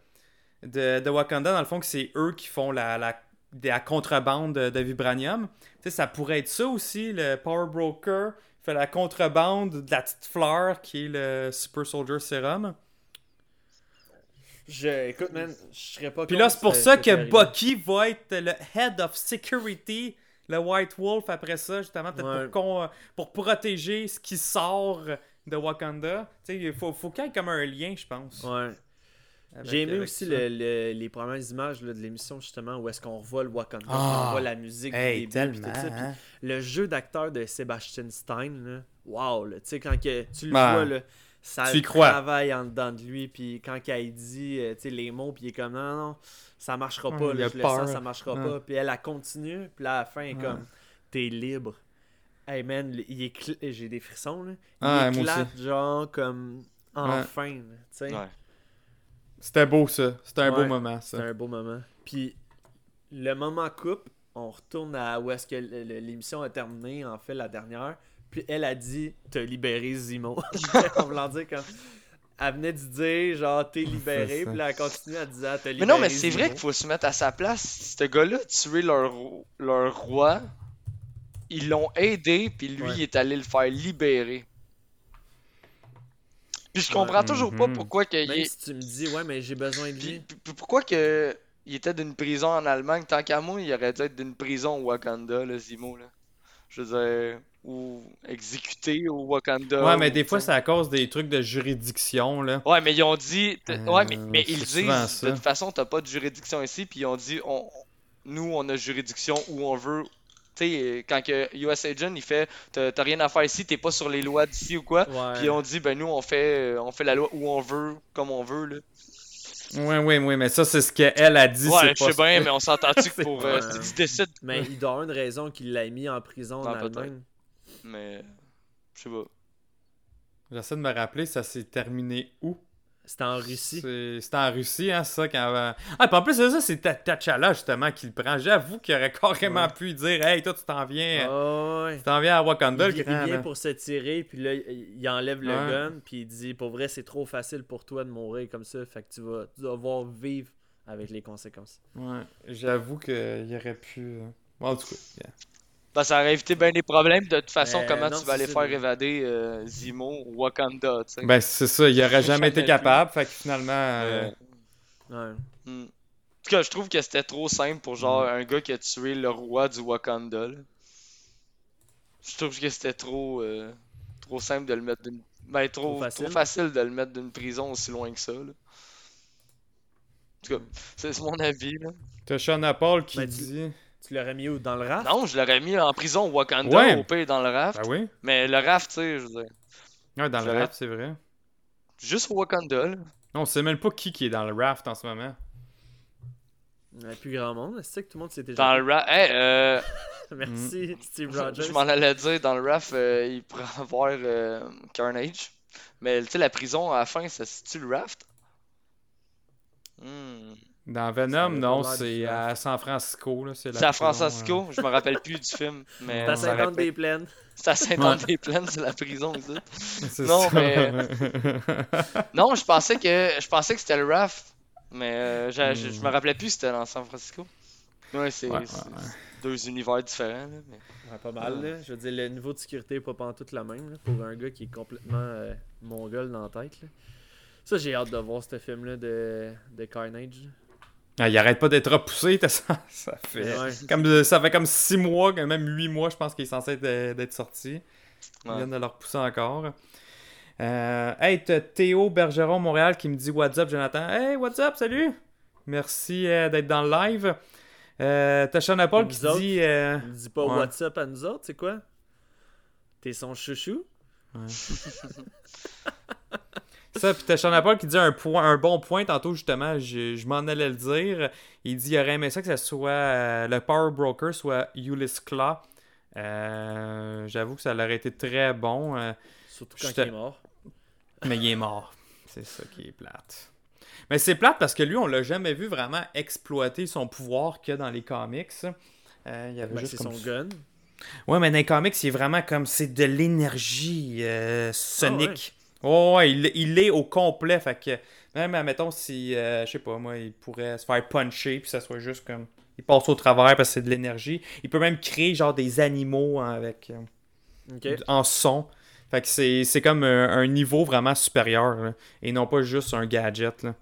de, de Wakanda, dans le fond, que c'est eux qui font la, la, de la contrebande de, de Vibranium. Tu sais, ça pourrait être ça aussi, le Power Broker fait la contrebande de la petite fleur qui est le Super Soldier Serum. Je, écoute, man, je serais pas Puis là, c'est pour ça que. Bucky va être le head of security, le White Wolf après ça, justement, peut-être Ouais. pour, pour protéger ce qui sort de Wakanda. Tu sais, il faut, faut qu'il y ait comme un lien, je pense. Ouais. J'ai aimé aussi ça. le- le- les premières images là, de l'émission, justement, où est-ce qu'on voit le Wakanda, Ah. on voit la musique Hey, du début, puis tellement. tout ça. Puis hein? le jeu d'acteur de Sebastian Stein, là, wow, là, tu sais, quand que, tu le Ah. vois, là, ça Tu y crois. travaille en dedans de lui, puis quand il dit, euh, tu sais, les mots, puis il est comme, non, non, ça marchera Ouais, pas, là, a le sens, ça marchera pas. Puis elle, elle continue, puis là, à la fin, elle est comme, t'es libre. Hey man, il j'ai des frissons, là. Il Ah, éclate, genre, comme, enfin, tu sais. Ouais. C'était beau, ça. C'était un beau moment, ça. un beau moment. Puis le moment coupe, on retourne à où est-ce que l'émission a terminé, en fait, la dernière. Puis elle a dit T'as libéré Zimo. <laughs> en voulant dire comme. Elle venait de dire genre t'es libéré, puis là elle continue à dire t'as libéré. Mais non, mais c'est vrai qu'il faut se mettre à sa place. Ce gars-là a tué leur, leur roi. Ils l'ont aidé, puis lui, Ouais. il est allé le faire libérer. Puis je comprends Ouais. toujours pas Mhm. pourquoi que Même si tu me dis ouais, mais j'ai besoin de lui. puis- puis pourquoi que il était d'une prison en Allemagne? Tant qu'à moi, il aurait dû être d'une prison au Wakanda, le Zimo, là. Je veux dire, ou exécuté au Wakanda. Ouais, mais ou, des fois, c'est à cause des trucs de juridiction, là. Ouais, mais ils ont dit. Euh, ouais, mais, mais ils disent. ça. De toute façon, t'as pas de juridiction ici. Puis ils ont dit. On, nous, on a juridiction où on veut. Tu sais, quand que US Agent, il fait. T'as rien à faire ici, t'es pas sur les lois d'ici ou quoi. Ouais. Puis on dit, ben nous, on fait, on fait la loi où on veut, comme on veut, là. Ouais, ouais, ouais, mais ça, c'est ce qu'elle a dit. Ouais, je sais pas bien, mais on s'entend-tu que <laughs> pour. euh, si tu décides. Mais il doit avoir une raison qu'il l'a mis en prison en. Allemagne. Mais. Je sais pas. J'essaie de me rappeler, ça s'est terminé où? C'était en Russie. C'était en Russie, hein, ça, quand... euh, Ah, puis en plus, c'est ça, c'est T'Challa, justement, qui le prend. J'avoue qu'il aurait carrément Ouais. pu dire « Hey, toi, tu t'en viens... Ah ouais. Tu t'en viens à Wakanda, Il, le il grand, vient là. pour se tirer, puis là, il il enlève le Ouais. gun, puis il dit Pour vrai, c'est trop facile pour toi de mourir comme ça, fait que tu vas, devoir vivre avec les conséquences. Ouais, j'avoue qu'il aurait pu... euh, bon, en tout cas, yeah. Ben, ça aurait évité bien des problèmes. De toute façon, comment non, tu vas aller faire évader euh, Zimo au Wakanda. Ben, c'est ça, il aurait jamais été capable, fait que finalement... euh, Ouais. Hmm. En tout cas, je trouve que c'était trop simple pour genre un gars qui a tué le roi du Wakanda. là. Je trouve que c'était trop euh, trop simple de le mettre d'une ben trop, Trop trop facile. de le mettre d'une prison aussi loin que ça. Là. En tout cas, c'est mon avis là. T'as Shana Paul qui Ben, tu- dit... Tu l'aurais mis où? Dans le raft? Non, je l'aurais mis en prison au Wakanda Ouais. au pire dans le raft. Ben oui, Mais le raft, tu sais, je veux dire, ouais, dans le raft, c'est vrai. juste au Wakanda là. Non, on sait même pas qui qui est dans le raft en ce moment. Il n'y a plus grand monde. C'est ça que tout le monde s'était Dans le raft, hey, euh, <laughs> Merci, Steve Je- Rogers. Je m'en allais dire, dans le RAF, euh, il pourrait avoir euh, Carnage. Mais tu sais, la prison à la fin, ça c'est-tu le raft? Hmm. Dans Venom, non, c'est à San Francisco, là. C'est la C'est à Francisco, je me rappelle plus du film. Mais T'as ça 50 répète- des plaines. C'est à Saint-Anne-des-Plaines, c'est la prison ici. euh, <laughs> c'est Non, ça. mais- <laughs> Non, je pensais que je pensais que c'était le RAF. Mais euh, je, je- je me rappelais plus que c'était dans San Francisco. Ouais, c'est Ouais, ouais, c'est ouais. deux univers différents. Là, mais... Ouais, pas mal, là. Je veux dire, le niveau de sécurité est pas pantoute la même, là, pour un gars qui est complètement euh, mongol dans la tête, là. Ça, j'ai hâte de voir ce film-là de, de Carnage. Ah, il arrête pas d'être repoussé, t'as ça, <laughs> ça fait. Ouais. Comme, ça fait comme 6 mois, même 8 mois, je pense qu'il est censé être- euh, d'être sorti. Ils Ouais. viennent de le repousser encore. Euh, hey, t'as Théo Bergeron Montréal qui me dit What's up, Jonathan? Hey, what's up, salut Merci euh, d'être dans le live. Euh, t'as Paul Puis qui autres, dit euh, Il dit pas Ouais. What's up à nous autres, c'est quoi? T'es son chouchou? <laughs> Ça, puis t'as Sean Paul qui dit un, point, un bon point tantôt, justement, je, je m'en allais le dire. Il dit il aurait aimé ça que ça soit euh, le Power Broker, soit Ulysse Claw. Euh, J'avoue que ça aurait été très bon, euh, Surtout quand il est mort. mais il est mort. C'est ça qui est plate. Mais c'est plate parce que lui, on l'a jamais vu vraiment exploiter son pouvoir que dans les comics. Il y avait Ben, juste comme son gun. Ouais, mais dans les comics, c'est vraiment comme c'est de l'énergie Ah sonique. Ouais, ouais, il, il est au complet. Fait que même, admettons, si, euh, je sais pas, moi, il pourrait se faire puncher, puis ça soit juste comme. Il passe au travers parce que c'est de l'énergie. Il peut même créer genre des animaux hein, avec euh, en son. Fait que c'est comme un, un niveau vraiment supérieur. là, et non pas juste un gadget. Là.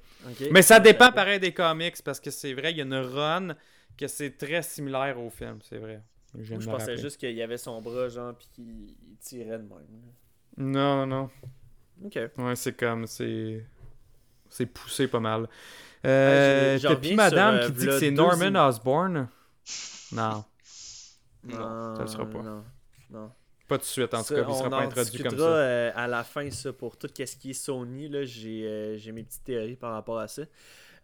Mais ça dépend pareil des comics parce que c'est vrai, il y a une run que c'est très similaire au film, c'est vrai. Je, pensais rappeler. juste qu'il y avait son bras, genre, pis qu'il il tirait de même. Non, non. Ok. Ouais, c'est comme, c'est. C'est poussé pas mal. Euh, j'ai- je T'as madame sur, euh, qui dit que c'est Norman im- Osborn? Non, Non, ça le sera pas. Non, non. pas tout de suite en tout cas, il sera pas introduit comme ça. euh, à la fin, ça, pour tout ce qui est Sony. Là, j'ai, euh, j'ai mes petites théories par rapport à ça.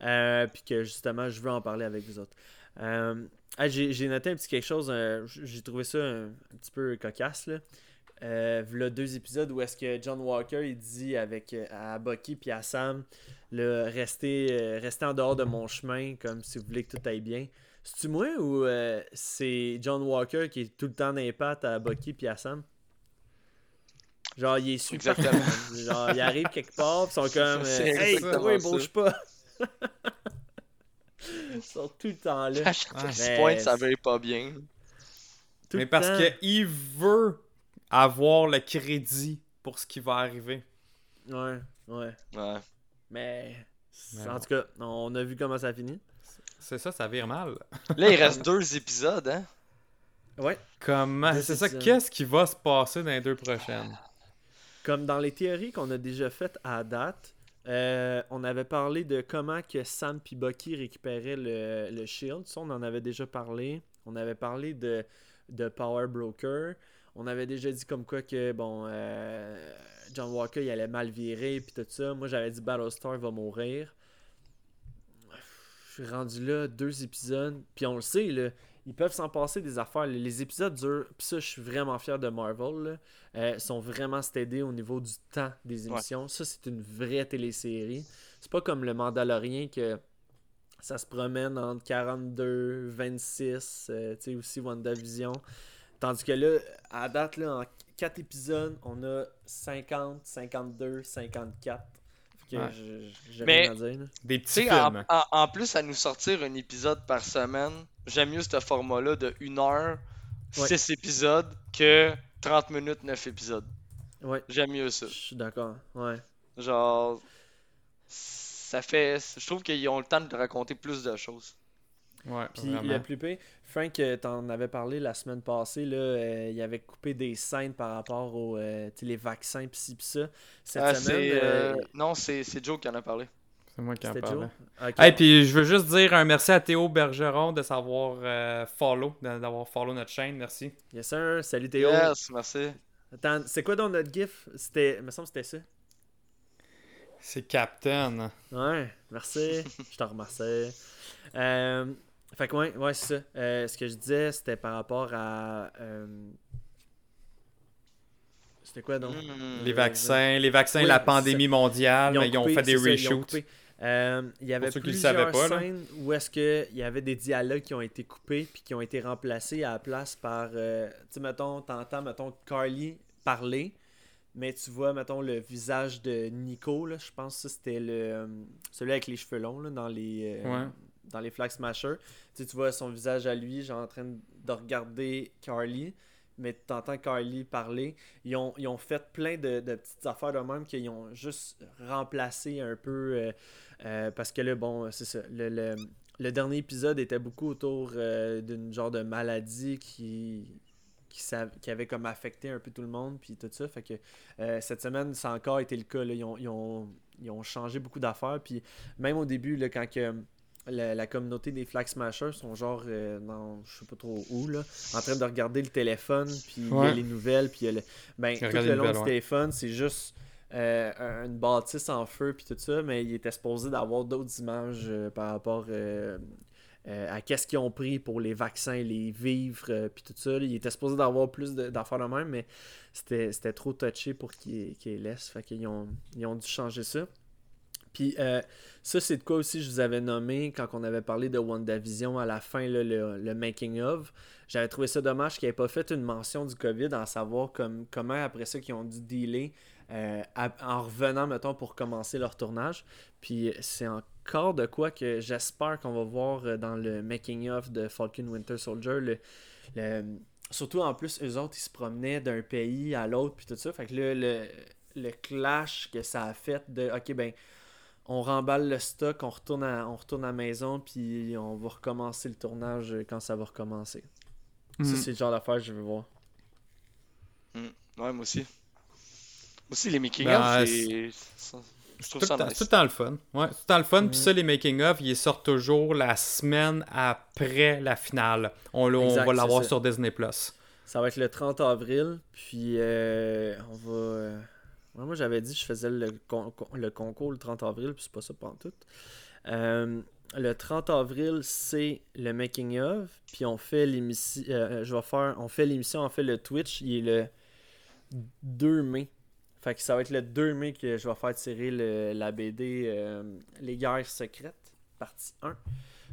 Euh, puis que justement, je veux en parler avec vous autres. Euh, ah, j'ai, noté un petit quelque chose. euh, j'ai trouvé ça un, un petit peu cocasse. Là. Euh, deux épisodes où est-ce que John Walker il dit avec euh, à Bucky puis à Sam le restez, euh, restez en dehors de mon chemin comme si vous voulez que tout aille bien. C'est-tu moi ou euh, c'est John Walker qui est tout le temps d'impact à Bucky puis à Sam? Genre, il est super. Exactement. <laughs> Genre, il arrive quelque part, ils sont comme. C'est euh, hey, oui, ça. bouge pas. <laughs> ils sont tout le temps là. À chaque Mais pointe, ça va pas bien. Tout Mais parce temps. qu'il veut avoir le crédit pour ce qui va arriver. Ouais, ouais. Ouais. Mais. Mais en bon. tout cas, on a vu comment ça finit. C'est ça, ça vire mal. Là, il reste <laughs> deux épisodes, hein? Ouais. Comment? C'est ça, qu'est-ce qui va se passer dans les deux prochaines? Comme dans les théories qu'on a déjà faites à date, euh, on avait parlé de comment que Sam et Bucky récupéraient le, le shield. Ça, on en avait déjà parlé. On avait parlé de, de Power Broker. On avait déjà dit comme quoi que, bon, euh, John Walker, il allait mal virer, puis tout ça. Moi, j'avais dit Battlestar va mourir. Je suis rendu là, deux épisodes. Puis on le sait, là, ils peuvent s'en passer des affaires. Les épisodes durent. Puis ça, je suis vraiment fier de Marvel. Là. Euh, sont vraiment stédés au niveau du temps des émissions. Ça, c'est une vraie télésérie. C'est pas comme le Mandalorien que ça se promène entre 42, 26, euh, tu sais, aussi WandaVision. Tandis que là, à date, là, en 4 épisodes, on a 50, 52, 54. Fait que Ouais. je- Mais- à dire. là. Des petits en, films. en- en plus à nous sortir un épisode par semaine, j'aime mieux ce format-là de 1 heure, Ouais. 6 épisodes, que 30 minutes, 9 épisodes. Ouais, J'aime mieux ça. je suis d'accord. Ouais. Genre, ça fait. Je trouve qu'ils ont le temps de raconter plus de choses. Ouais, Puis vraiment. le plus pire, Frank, euh, t'en avais parlé la semaine passée, là, euh, il avait coupé des scènes par rapport aux euh, les vaccins, pis ci, pis ça. Cette Ah, semaine, euh, Non, c'est c'est Joe qui en a parlé. C'est moi qui en c'était parlais. Joe. Ok. Hey, puis je veux juste dire un merci à Théo Bergeron de savoir euh, follow, d'avoir follow notre chaîne, merci. Yes, sir. Salut Théo. Yes, merci. Attends, c'est quoi dans notre gif? C'était. Il me semble que c'était ça. C'est Captain. Ouais, merci. <laughs> je t'en remercie. Euh, fait que, ouais, ouais c'est ça. Euh, ce que je disais, c'était par rapport à. euh, C'était quoi donc? Mm. Les vaccins, les vaccins, Oui, la pandémie mondiale, mais ils ont fait des c'est ça, ils ont reshoots. coupé. Euh, il y avait le plusieurs là. où est-ce que il y avait des dialogues qui ont été coupés puis qui ont été remplacés à la place par euh, tu sais mettons t'entends mettons Carly parler mais tu vois mettons le visage de Nico là, je pense que ça, c'était le euh, celui avec les cheveux longs là, dans les euh, Ouais. Dans les Flag Smashers tu sais, tu vois son visage à lui genre en train de regarder Carly mais tu entends Carly parler ils ont, ils ont fait plein de, de petites affaires de même qu'ils ont juste remplacé un peu euh, euh, parce que là, bon, c'est ça. Le, le- le dernier épisode était beaucoup autour euh, d'une genre de maladie qui, qui, avait comme affecté un peu tout le monde, puis tout ça. Fait que cette semaine, ça a encore été le cas. là. Ils, ont, ils, ont, ils ont changé beaucoup d'affaires. Puis même au début, quand que la, la communauté des Flag Smashers sont genre euh, dans je sais pas trop où là en train de regarder le téléphone puis il y a Ouais. les nouvelles puis il y a le ben tout le long du ouais. téléphone c'est juste euh, une bâtisse en feu puis tout ça mais il était supposé d'avoir d'autres images euh, par rapport euh, à qu'est-ce qu'ils ont pris pour les vaccins, les vivres, puis tout ça. là. Il était supposé d'avoir plus de- d'affaires de même, mais c'était trop touché pour qu'ils qu'ils laissent. Fait qu'ils ont, ils ont dû changer ça. Puis euh, ça, c'est de quoi aussi je vous avais nommé quand on avait parlé de WandaVision à la fin, le, le making of. J'avais trouvé ça dommage qu'ils n'aient pas fait une mention du COVID, en savoir comme, comment après ça qu'ils ont dû dealer euh, en revenant, mettons, pour commencer leur tournage. Puis c'est encore de quoi que j'espère qu'on va voir euh, dans le making of de Falcon Winter Soldier. Le, surtout en plus, eux autres, ils se promenaient d'un pays à l'autre, puis tout ça. Fait que le, le clash que ça a fait de, ok, ben, on remballe le stock, on retourne à, on retourne à la maison, puis on va recommencer le tournage euh, quand ça va recommencer. Ça, Mhm. c'est le genre d'affaire que je veux voir. Ouais, moi aussi. Moi aussi, les making Ben, of, c'est. Je C'est trouve tout, ça nice. tout le temps le fun. Ouais, c'est tout le temps le fun. Puis ça, les making-of, ils sortent toujours la semaine après la finale. On, va l'avoir ça. sur Disney+. Plus. Ça va être le 30 avril, puis euh, on va... euh, moi, j'avais dit que je faisais le, le concours le 30 avril, puis c'est pas ça tout. Euh, le 30 avril, c'est le making of, puis on fait l'émission... euh, je vais faire... On fait l'émission, on fait le Twitch, il est le 2 mai. Fait que ça va être le 2 mai que je vais faire tirer le- la BD euh, Les guerres secrètes, partie 1.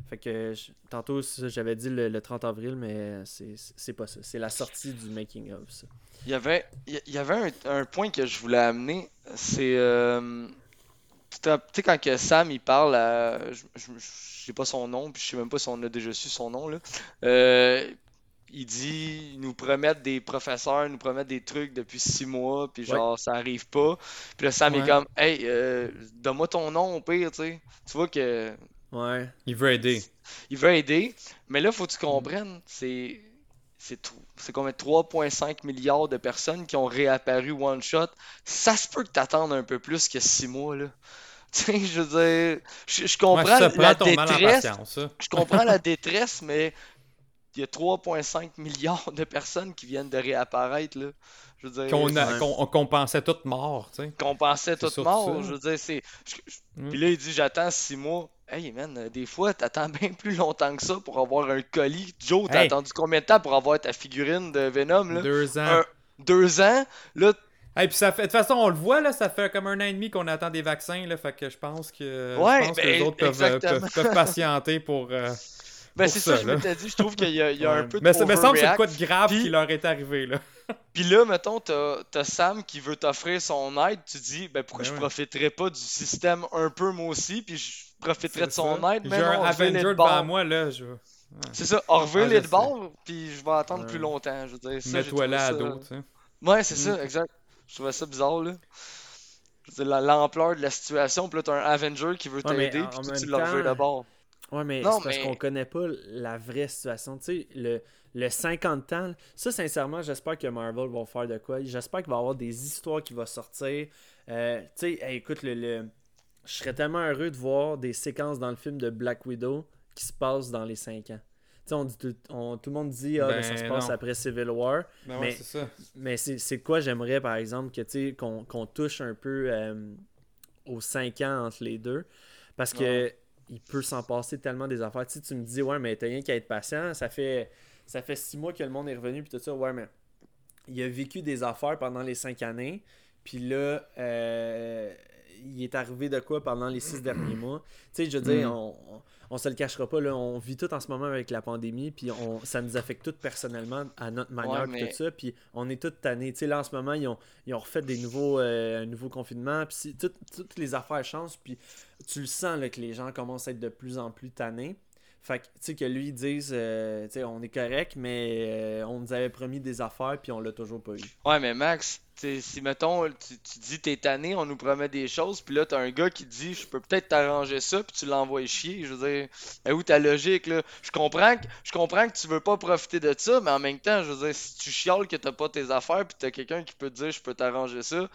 Fait que tantôt, j'avais dit le, le 30 avril, mais c'est pas ça. C'est la sortie du making of, ça. Il y avait, il y- avait un, un point que je voulais amener, c'est euh, tu sais quand que Sam il parle à, je, sais pas son nom, puis je sais même pas si on a déjà su son nom là. Euh, il dit, ils nous promettent des professeurs, nous promettent des trucs depuis six mois, puis genre ça arrive pas. Puis là Sam Ouais. est comme, hey, euh, donne-moi ton nom au pire, tu sais. Tu vois que Ouais. Il veut aider. il veut aider, mais là, faut que tu comprennes, c'est c'est tr- c'est combien 3,5 milliards de personnes qui ont réapparu one shot. Ça se peut que t'attendes un peu plus que 6 mois là. <laughs> Tu sais, je veux dire, je, je comprends Ouais, la détresse, je comprends la <laughs> détresse, mais il y a 3,5 milliards de personnes qui viennent de réapparaître là. Je veux dire, Qu'on a- qu'on qu'on pensait toutes morts, tu sais. qu'on pensait C'est tout surtout mort. ça. Je veux dire, c'est. je- je- Mm. Puis là, il dit j'attends six mois. Hey man, euh, des fois, t'attends <laughs> bien plus longtemps que ça pour avoir un colis. Joe, t'as Hey. attendu combien de temps pour avoir ta figurine de Venom là? Deux ans. Un- Deux ans? Là, Et puis ça fait, de toute façon, on le voit, là, ça fait comme un an et demi qu'on attend des vaccins, là, fait que je pense que, Ouais, je pense que ben, les autres peuvent, euh, exactement. peuvent, peuvent patienter pour... euh, <laughs> ben c'est ça, ça, je m'étais dit, je trouve qu'il y a, il y a un peu de Mais ça me semble que c'est quoi de grave qui leur est arrivé, là. <laughs> Puis là, mettons, t'as Sam qui veut t'offrir son aide, tu dis, ben pourquoi Ben je ouais. profiterais pas du système un peu moi aussi, puis je profiterais de son ça. aide, J'ai un non, Avenger les devant bord. moi, là, je... C'est ça, reviens Ah, les je de bord, puis je vais attendre Ouais. plus longtemps. Je veux dire, ça, Mets-toi là à sais. Ouais, c'est Mm. ça, exact. Je trouvais ça bizarre, là. Je veux dire, la- l'ampleur de la situation, puis là, t'as un Avenger qui veut Ouais, t'aider, en- puis tu temps- d'abord. Ouais, mais c'est parce mais- qu'on connaît pas la vraie situation. Tu sais, le, le 50 ans, ça, sincèrement, j'espère que Marvel va faire de quoi. J'espère qu'il va y avoir des histoires qui vont sortir. Euh, tu sais, hey, écoute, le, le- je serais tellement heureux de voir des séquences dans le film de Black Widow qui se passent dans les 5 ans. Tu sais, on dit tout, on- tout le monde dit ah, ben, ça Ben, se passe non. après Civil War. Ben Mais- ouais, c'est quoi j'aimerais, par exemple, que qu'on touche un peu euh, aux 5 ans entre les deux? Parce que Ouais. il peut s'en passer tellement des affaires. Tu sais, tu me dis, ouais, mais t'as rien qu'à être patient. Ça fait, ça fait 6 mois que le monde est revenu, puis tout ça. Ouais, mais il a vécu des affaires pendant les 5 années. Puis là, euh, il est arrivé de quoi pendant les 6 derniers mois. Tu sais, je veux dire, Mm. on, on, se le cachera pas, là, on vit tout en ce moment avec la pandémie, puis on, ça nous affecte tout personnellement à notre manière, Ouais, mais- tout ça, puis on est tous tannés. Tu sais, là, en ce moment, ils ont, ils ont refait des nouveaux, euh, un nouveau confinement, puis toutes les affaires changent, puis tu le sens, là, que les gens commencent à être de plus en plus tannés. Fait que, tu sais, que lui, ils disent, euh, tu sais, on est correct, mais euh, on nous avait promis des affaires, puis on l'a toujours pas eu. Ouais, mais Max, tu sais, si mettons, tu, tu dis t'es tanné, on nous promet des choses, puis là, t'as un gars qui dit je peux peut-être t'arranger ça, puis tu l'envoies chier. Je veux dire, est où ta logique, là Je comprends, que, je comprends que tu veux pas profiter de ça, mais en même temps, je veux dire, si tu chiales que t'as pas tes affaires, puis t'as quelqu'un qui peut te dire je peux t'arranger ça,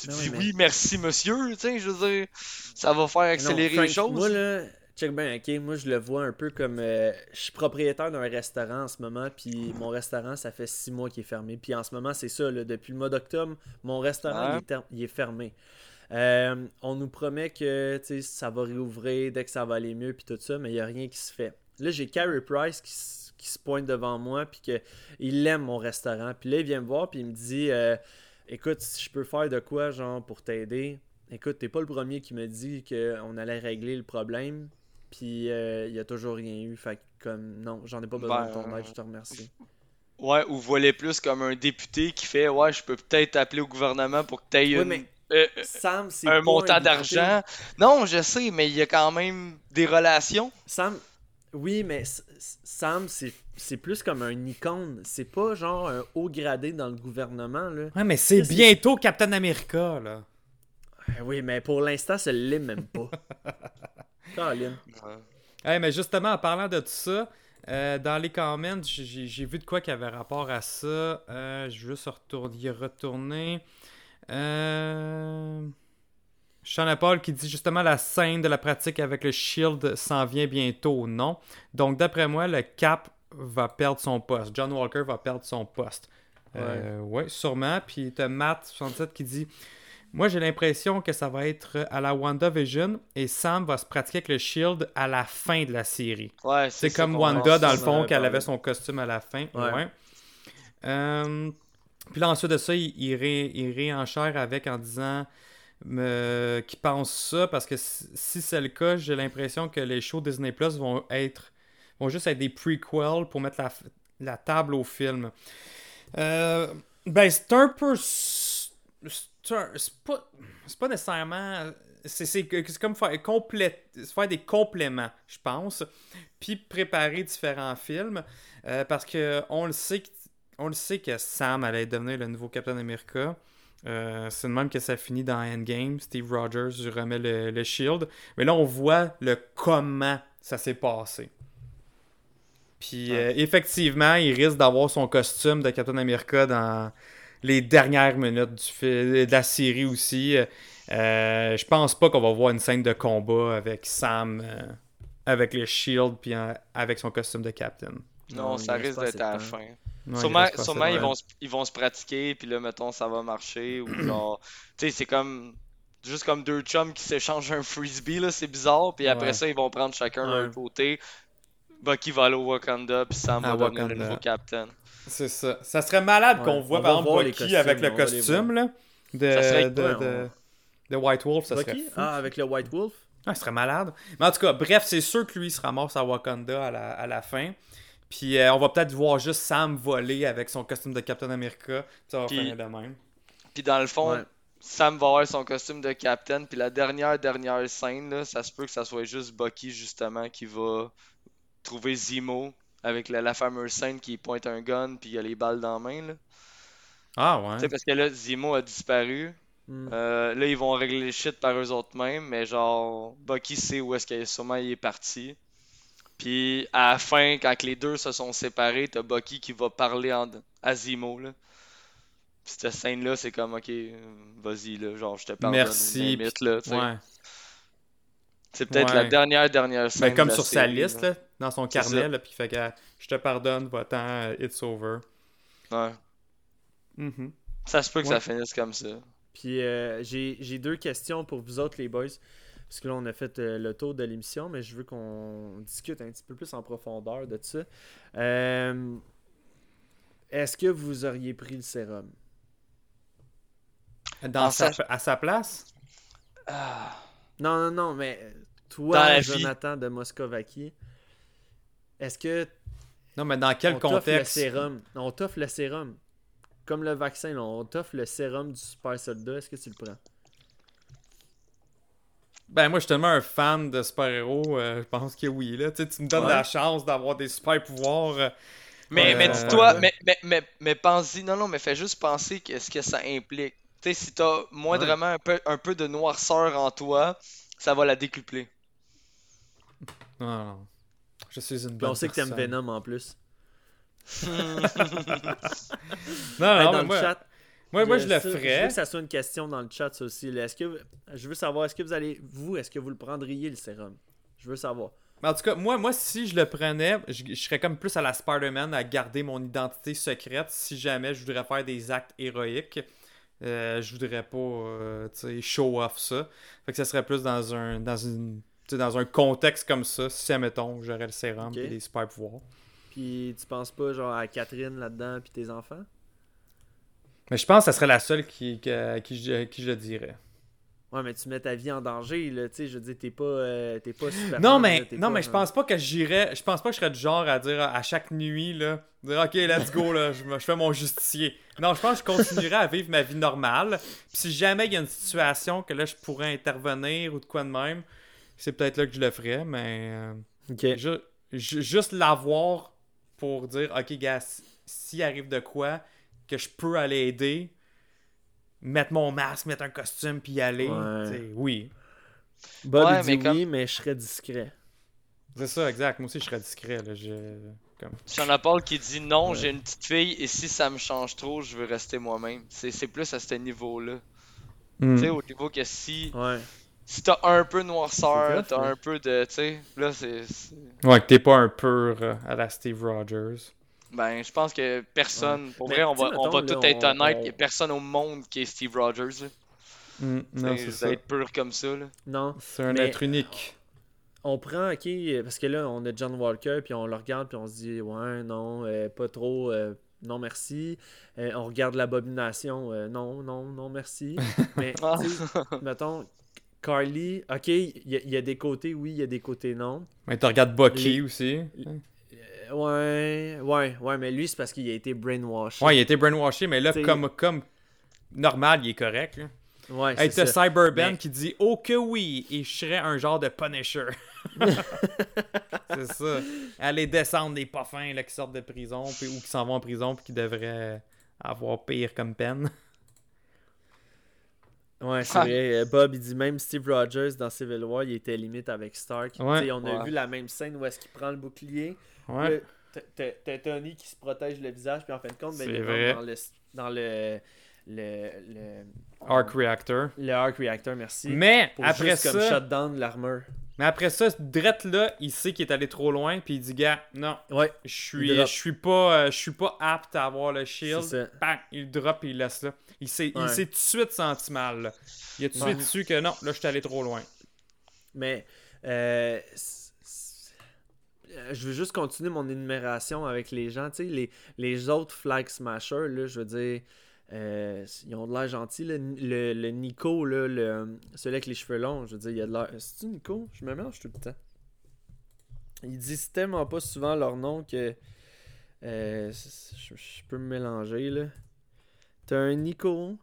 tu Non, dis mais- oui, merci monsieur, tu sais, je veux dire, ça va faire accélérer Non, les choses. Moi, là, check bien, ok. Moi, je le vois un peu comme. euh, je suis propriétaire d'un restaurant en ce moment, puis mon restaurant, ça fait six mois qu'il est fermé. Puis en ce moment, c'est ça, là, depuis le mois d'octobre, mon restaurant, Ouais. il, est ter- il est fermé. Euh, on nous promet que ça va réouvrir dès que ça va aller mieux, puis tout ça, mais il n'y a rien qui se fait. Là, j'ai Carey Price qui se pointe devant moi, puis qu'il aime mon restaurant. Puis là, il vient me voir, puis il me dit euh, Écoute, si je peux faire de quoi, genre, pour t'aider, écoute, t'es pas le premier qui me dit qu'on allait régler le problème, puis euh, il y a toujours rien eu. Fait que, comme, non, j'en ai pas besoin de ton Ben, aide, je te remercie. Ouais, ou voler plus comme un député qui fait ouais, je peux peut-être appeler au gouvernement pour que t'aies Oui, une. mais euh, Sam, c'est un montant d'argent. Non, je sais, mais il y a quand même des relations. Sam, oui, mais Sam, c'est c'est plus comme un icône. C'est pas genre un haut gradé dans le gouvernement, là. Ouais, mais c'est bientôt Captain America, là. Eh Oui, mais pour l'instant, ça l'est même pas. <laughs> Hey, mais justement, en parlant de tout ça, euh, dans les comments, j'ai vu de quoi qui avait rapport à ça. Euh, je veux juste y retourner. Euh... Sean Paul qui dit justement la scène de la pratique avec le Shield s'en vient bientôt, non? Donc d'après moi, le Cap va perdre son poste. John Walker va perdre son poste. Euh, ouais, sûrement. Puis t'as Matt67 qui dit Moi j'ai l'impression que ça va être à la WandaVision et Sam va se pratiquer avec le Shield à la fin de la série. Ouais, C'est comme Wanda, pense. dans le fond, qu'elle avait son costume à la fin. Ouais. Ouais. Euh, puis là, ensuite de ça, il, il, ré- il réenchère avec en disant me- qui pensent ça parce que si, c'est le cas, j'ai l'impression que les shows Disney Plus vont être vont juste être des prequels pour mettre la, la table au film. Euh, ben, c'est un peu. C'est c'est pas, c'est pas nécessairement. C'est comme faire, faire des compléments, je pense. Puis préparer différents films. euh, parce que on le sait que, on le sait que Sam allait devenir le nouveau Captain America. Euh, c'est même que ça finit dans Endgame. Steve Rogers lui remet le, le shield. Mais là, on voit le comment ça s'est passé. Puis euh, effectivement, il risque d'avoir son costume de Captain America dans les dernières minutes du fi- de la série aussi. Euh, je pense pas qu'on va voir une scène de combat avec Sam euh, avec le shield puis euh, avec son costume de Captain. Non, Non, ça risque d'être à la fin. Il sûrement ils, vont, se- ils vont se pratiquer, puis là, mettons, ça va marcher. Ou <clears throat> genre, tu sais, c'est comme. Juste comme deux chums qui s'échangent un frisbee, là, c'est bizarre. Puis après Ouais. ça, ils vont prendre chacun Ouais. leur côté. Bucky va aller au Wakanda, puis Sam À va devenir le nouveau captain. C'est ça. Ça serait malade Ouais, qu'on voit on par exemple voir les Bucky costumes, avec le costume là, de, Ça serait- de, ouais, de- de White Wolf. Ça serait Bucky? fou. Ah, avec le White Wolf? Ouais, ce serait malade. Mais en tout cas, bref, c'est sûr que lui il se ramasse à Wakanda à la, à la fin. Puis euh, on va peut-être voir juste Sam voler avec son costume de Captain America. Puis ça va Puis- finir de même. Puis dans le fond, Ouais. Sam va avoir son costume de captain. Puis la dernière, dernière scène, là, ça se peut que ça soit juste Bucky, justement, qui va trouver Zemo avec la, la fameuse scène qui pointe un gun, puis il a les balles dans la main. Là. Ah Tu ouais. sais, parce que là, Zemo a disparu. Hmm. Euh, là, ils vont régler les shit par eux autres mêmes, mais genre, Bucky sait où est-ce qu'il est, sûrement il est parti. Puis à la fin, quand les deux se sont séparés, t'as Bucky qui va parler en- à Zemo, là. Puis cette scène-là, c'est comme, ok, vas-y, là, genre, je te pardonne. Merci. it, là. Ouais. C'est peut-être Ouais. la dernière, dernière scène. Ben, comme de la sur sa liste, là. Dans son carnet, là, puis il fait que je te pardonne, va-t'en, euh, it's over. Ouais. Mhm. Ça se peut que Ouais. ça finisse comme ça. Puis euh, j'ai j'ai deux questions pour vous autres, les boys. Parce que là, on a fait euh, le tour de l'émission, mais je veux qu'on discute un petit peu plus en profondeur de ça. Euh, Est-ce que vous auriez pris le sérum? Dans sa, à sa place? Ah. Non, non, non, mais toi, vie. Jonathan de Moscovaki, est-ce que Non, mais dans quel on t'offre le contexte? sérum? On t'offre le sérum. Comme le vaccin, là, on t'offre le sérum du super soldat. Est-ce que tu le prends? Ben, moi, je suis tellement un fan de super-héros, euh, je pense que oui, là. Tu sais, tu me donnes Ouais. la chance d'avoir des super-pouvoirs. euh, Mais, Ouais, mais dis-toi, ouais. mais, mais, mais, mais pense-y, non, non, mais fais juste penser que ce que ça implique. Tu sais, si t'as moindrement un, peu, un peu de noirceur en toi, ça va la décupler. Non, non. Je suis une bonne on sait que t'aimes. Venom en plus. <laughs> Non, Hey, non, dans mais le moi, chat, moi, moi, je le ça, Je veux ferais. que ça soit une question dans le chat, ça aussi. là. Est-ce que je veux savoir, est-ce que vous allez, vous, est-ce que vous le prendriez le sérum? Je veux savoir. Mais en tout cas, moi, moi, si je le prenais, je, je serais comme plus à la Spider-Man à garder mon identité secrète si jamais je voudrais faire des actes héroïques. Euh, je voudrais pas, euh, tu sais, show off ça. Fait que ça serait plus dans un, dans une, sais, dans un contexte comme ça. Si, admettons, j'aurais le sérum et des super pouvoirs. Puis tu penses pas genre à Catherine là-dedans puis tes enfants? Mais je pense que ça serait la seule qui, qui, qui je, qui je le dirais. Ouais, mais tu mets ta vie en danger, là, tu sais, je veux dire, t'es pas, euh, t'es pas super. Non, mais, non, mais je pense pas que j'irais. Je pense pas que je serais du genre à dire à chaque nuit, là, dire OK, let's go, là, je fais mon justicier. Non, je pense que je continuerai à vivre ma vie normale. Puis si jamais il y a une situation que là, je pourrais intervenir ou de quoi de même, c'est peut-être là que je le ferais, mais. euh, ju- juste l'avoir pour dire OK, gars, s'il arrive de quoi, que je peux aller aider, mettre mon masque, mettre un costume, puis y aller. Ouais. tu sais, Oui. Bob Ouais, il dit mais comme- oui, mais je serais discret. C'est ça, exact. Moi aussi, je serais discret. Là. Je... Comme... J'en ai Paul qui dit non, Ouais. j'ai une petite fille et si ça me change trop, je veux rester moi-même. C'est c'est plus à ce niveau-là. Hmm. Tu sais, au niveau que si, Ouais. Si t'as un peu de noirceur, t'as un peu de. Tu sais, là, c'est. Ouais, que t'es pas un pur euh, à la Steve Rogers. Ben, je pense que personne. Pour Mais vrai, on va, on va tout être on- honnête, on- il y a personne au monde qui est Steve Rogers. Là. Hmm, non, c'est ça être pur comme ça. Là. Non. C'est un Mais- être unique. On prend, ok, parce que là, on a John Walker, puis on le regarde, puis on se dit, ouais, non, euh, pas trop. euh, non merci. Euh, on regarde l'abomination, euh, non, non, non merci. <laughs> Mais, tu sais, <laughs> mettons, Carly, ok, il y, a- il y a des côtés oui, il y a des côtés non. Mais tu regardes Bucky aussi. Euh, ouais, ouais, ouais, mais lui, c'est parce qu'il a été brainwashed. Ouais, il a été brainwashé, mais là, T'sais- comme, comme normal, il est correct. là. Ouais, Hey, c'est ça. Cyberben Mais- qui dit Oh que oui, et je serais un genre de Punisher. <laughs> c'est ça. Aller descendre des pas fins là, qui sortent de prison puis, ou qui s'en vont en prison puis qui devraient avoir pire comme peine. Ouais, <laughs> c'est Ah. vrai. euh, Bob, il dit même Steve Rogers dans Civil War, il était limite avec Stark. Ouais. Tu sais, on a Ouais. vu la même scène où est-ce qu'il prend le bouclier. Ouais. T'as- Tony qui se protège le visage, puis en fin de compte, ben, C'est il vrai. rentre dans le dans le le, le, Arc Reactor. le arc reactor, merci. Mais pour après juste comme ça, shut down l'armure. mais après ça, Drette là, il sait qu'il est allé trop loin puis il dit gars, non, Ouais, je suis je suis pas euh, je suis pas apte à avoir le shield. c'est ça. Bang, il drop et il laisse là. Il s'est Ouais. tout de suite senti mal. là. Il a tout de Ouais. suite su que non, là je suis allé trop loin. Mais euh, euh, je veux juste continuer mon énumération avec les gens. Tu sais, les, les autres Flag Smashers, là, je veux dire, euh, ils ont de l'air gentils. Le, le Nico, là, le, celui avec les cheveux longs, je veux dire, il a de l'air. C'est-tu Nico? Je me mélange tout le temps. Ils disent tellement pas souvent leur nom que euh, je, je peux me mélanger. là. T'as un Nico.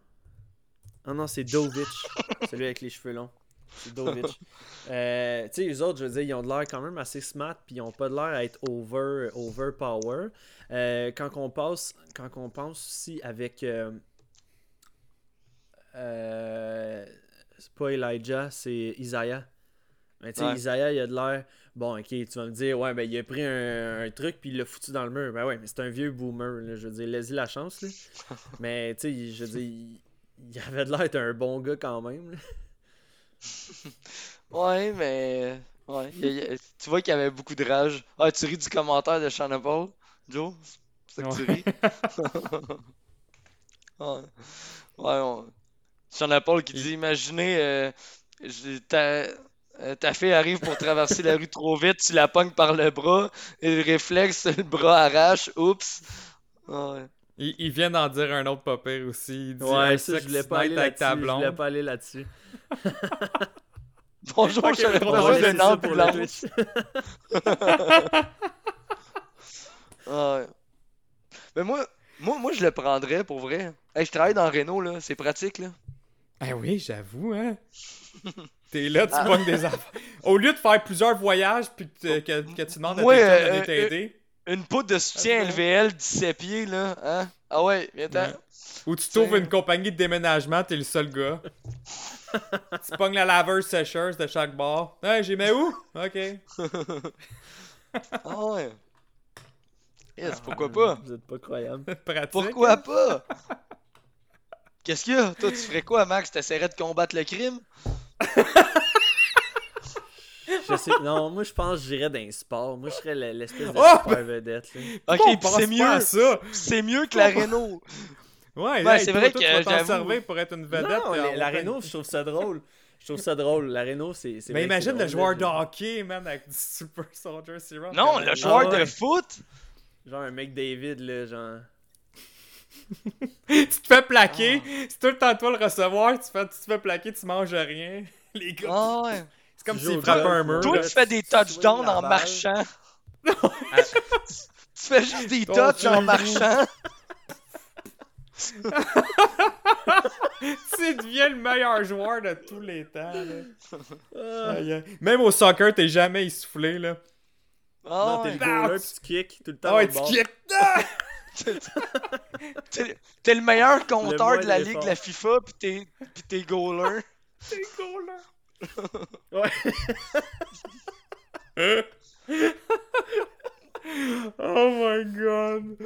Ah non, c'est Dovich, <laughs> celui avec les cheveux longs. C'est Dovich. <laughs> Euh, tu sais, les autres, je veux dire, ils ont de l'air quand même assez smart, puis ils ont pas de l'air à être over, overpower. Euh, quand on passe, quand on pense aussi avec. euh, euh, c'est pas Elijah, c'est Isaiah. Mais tu sais, Ouais. Isaiah, il a de l'air. Bon, ok, tu vas me dire, ouais, ben il a pris un, un truc puis il l'a foutu dans le mur. Ben ouais, mais c'est un vieux boomer, là, je veux dire, laisse-y la chance, là. <laughs> mais tu sais, il- je veux dire, il, il avait de l'air d'être un bon gars quand même, là. <laughs> Ouais, mais. Ouais. il il Tu vois qu'il y avait beaucoup de rage. Ah, tu ris du commentaire de Shanna Paul, Joe? C'est ça que tu ris? <laughs> ouais. Ouais, on... Shanna Paul qui dit Imaginez, euh. Euh, ta fille arrive pour traverser la rue trop vite, tu la pognes par le bras, et le réflexe, <laughs> le bras arrache, oups. Ouais. Il, il vient d'en dire un autre pas pire aussi. Il dit Ouais, ça, je voulais pas aller avec ta là-dessus. Je voulais blonde. pas aller là-dessus. <laughs> Bonjour, Ok, Shanna on Paul, va Ouais, c'est c'est une ça pour le ambulance. <laughs> Ouais. Mais moi, moi, moi, je le prendrais pour vrai. Hey, je travaille dans Renault, là. C'est pratique, là. Ah oui, j'avoue, hein. T'es là, tu Ah. pognes des affaires. <laughs> Au lieu de faire plusieurs voyages puis que, que, que tu demandes à Ouais, quelqu'un de euh, t'aider, Une poudre de soutien. LVL 17 pieds, là. Hein? Ah ouais, viens-t'en. Ouais. ou tu trouves une compagnie de déménagement, t'es le seul gars. <laughs> tu pognes la laveuse sécheuse de chaque bar. Hey, j'ai mis où? Ok. Ah ouais. <laughs> Yes, pourquoi pas? Vous êtes pas croyable. Pratique. Pourquoi pas? Qu'est-ce qu'il y a? Toi, tu ferais quoi, Max? T'essaierais de combattre le crime? <laughs> Je sais, non, moi je pense que j'irais dans les sports. Moi je serais le- l'espèce de Oh! super vedette. Là. Ok, puis c'est pas mieux. à ça. C'est mieux que la Renault. Ouais, c'est vrai toi, que tu servir pour être une vedette. non, la, Renault, je trouve ça drôle. Je trouve ça drôle. La Renault, c'est. Mais imagine le joueur de hockey, man, avec du Super Soldier Serum. Non, le joueur Ah ouais. de foot? Genre un mec David, là, genre. <laughs> tu te fais plaquer, c'est tout le temps toi le recevoir, tu, fais, tu te fais plaquer, tu manges rien. <laughs> Les gars, Ah ouais. c'est comme s'ils golf, un mur. Toi, tu fais des touchdowns en marchant. <laughs> tu fais juste des touches en marchant. <laughs> tu deviens le meilleur joueur de tous les temps. Là. Même au soccer, t'es jamais essoufflé. Là. Non, t'es ouais. le goaler tu kicks tout le temps. Ah ouais, tu kicks. Ah! T'es le meilleur compteur de la ligue, la FIFA, pis t'es pis t'es goaler. T'es cool, là. Ouais. <laughs> Oh my god.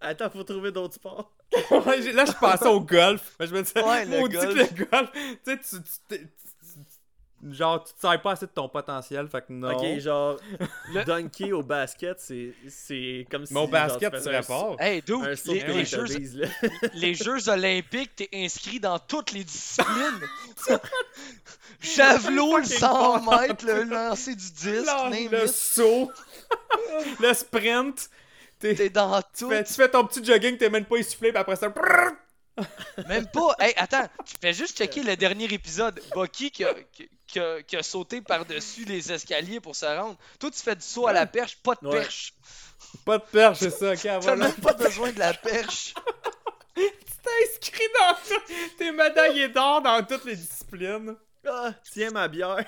Attends, faut trouver d'autres sports. Là, je pensais au golf. Je me disais, Ouais, le maudit que golf. le golf. Tu sais, tu- tu- genre, tu te sers pas assez de ton potentiel. Fait que non. Ok, genre, <laughs> Le- dunker au basket, c'est c'est comme si. Mais au genre, basket, un- rapportes. Hey, dude, les, les les jeux, là. <laughs> les Jeux olympiques, t'es inscrit dans toutes les disciplines. <laughs> Javelot, le fucking 100 fort. mètres, le lancer du disque, le it. saut, le sprint. T'es- T'es dans tu, tout. fais, tu fais ton petit jogging, t'es même pas essoufflé, puis après ça. brrr, Même pas. Hey, attends, tu fais juste checker le dernier épisode. Bucky qui a, qui- qui a- qui a sauté par-dessus les escaliers pour se rendre. Toi, tu fais du saut à la perche, pas de Ouais. perche. Pas de perche, c'est ça, ok, T'as voilà. même pas besoin de la perche. <laughs> T'es inscrit dans T'es médaillé d'or dans toutes les disciplines. Ah, tiens ma bière.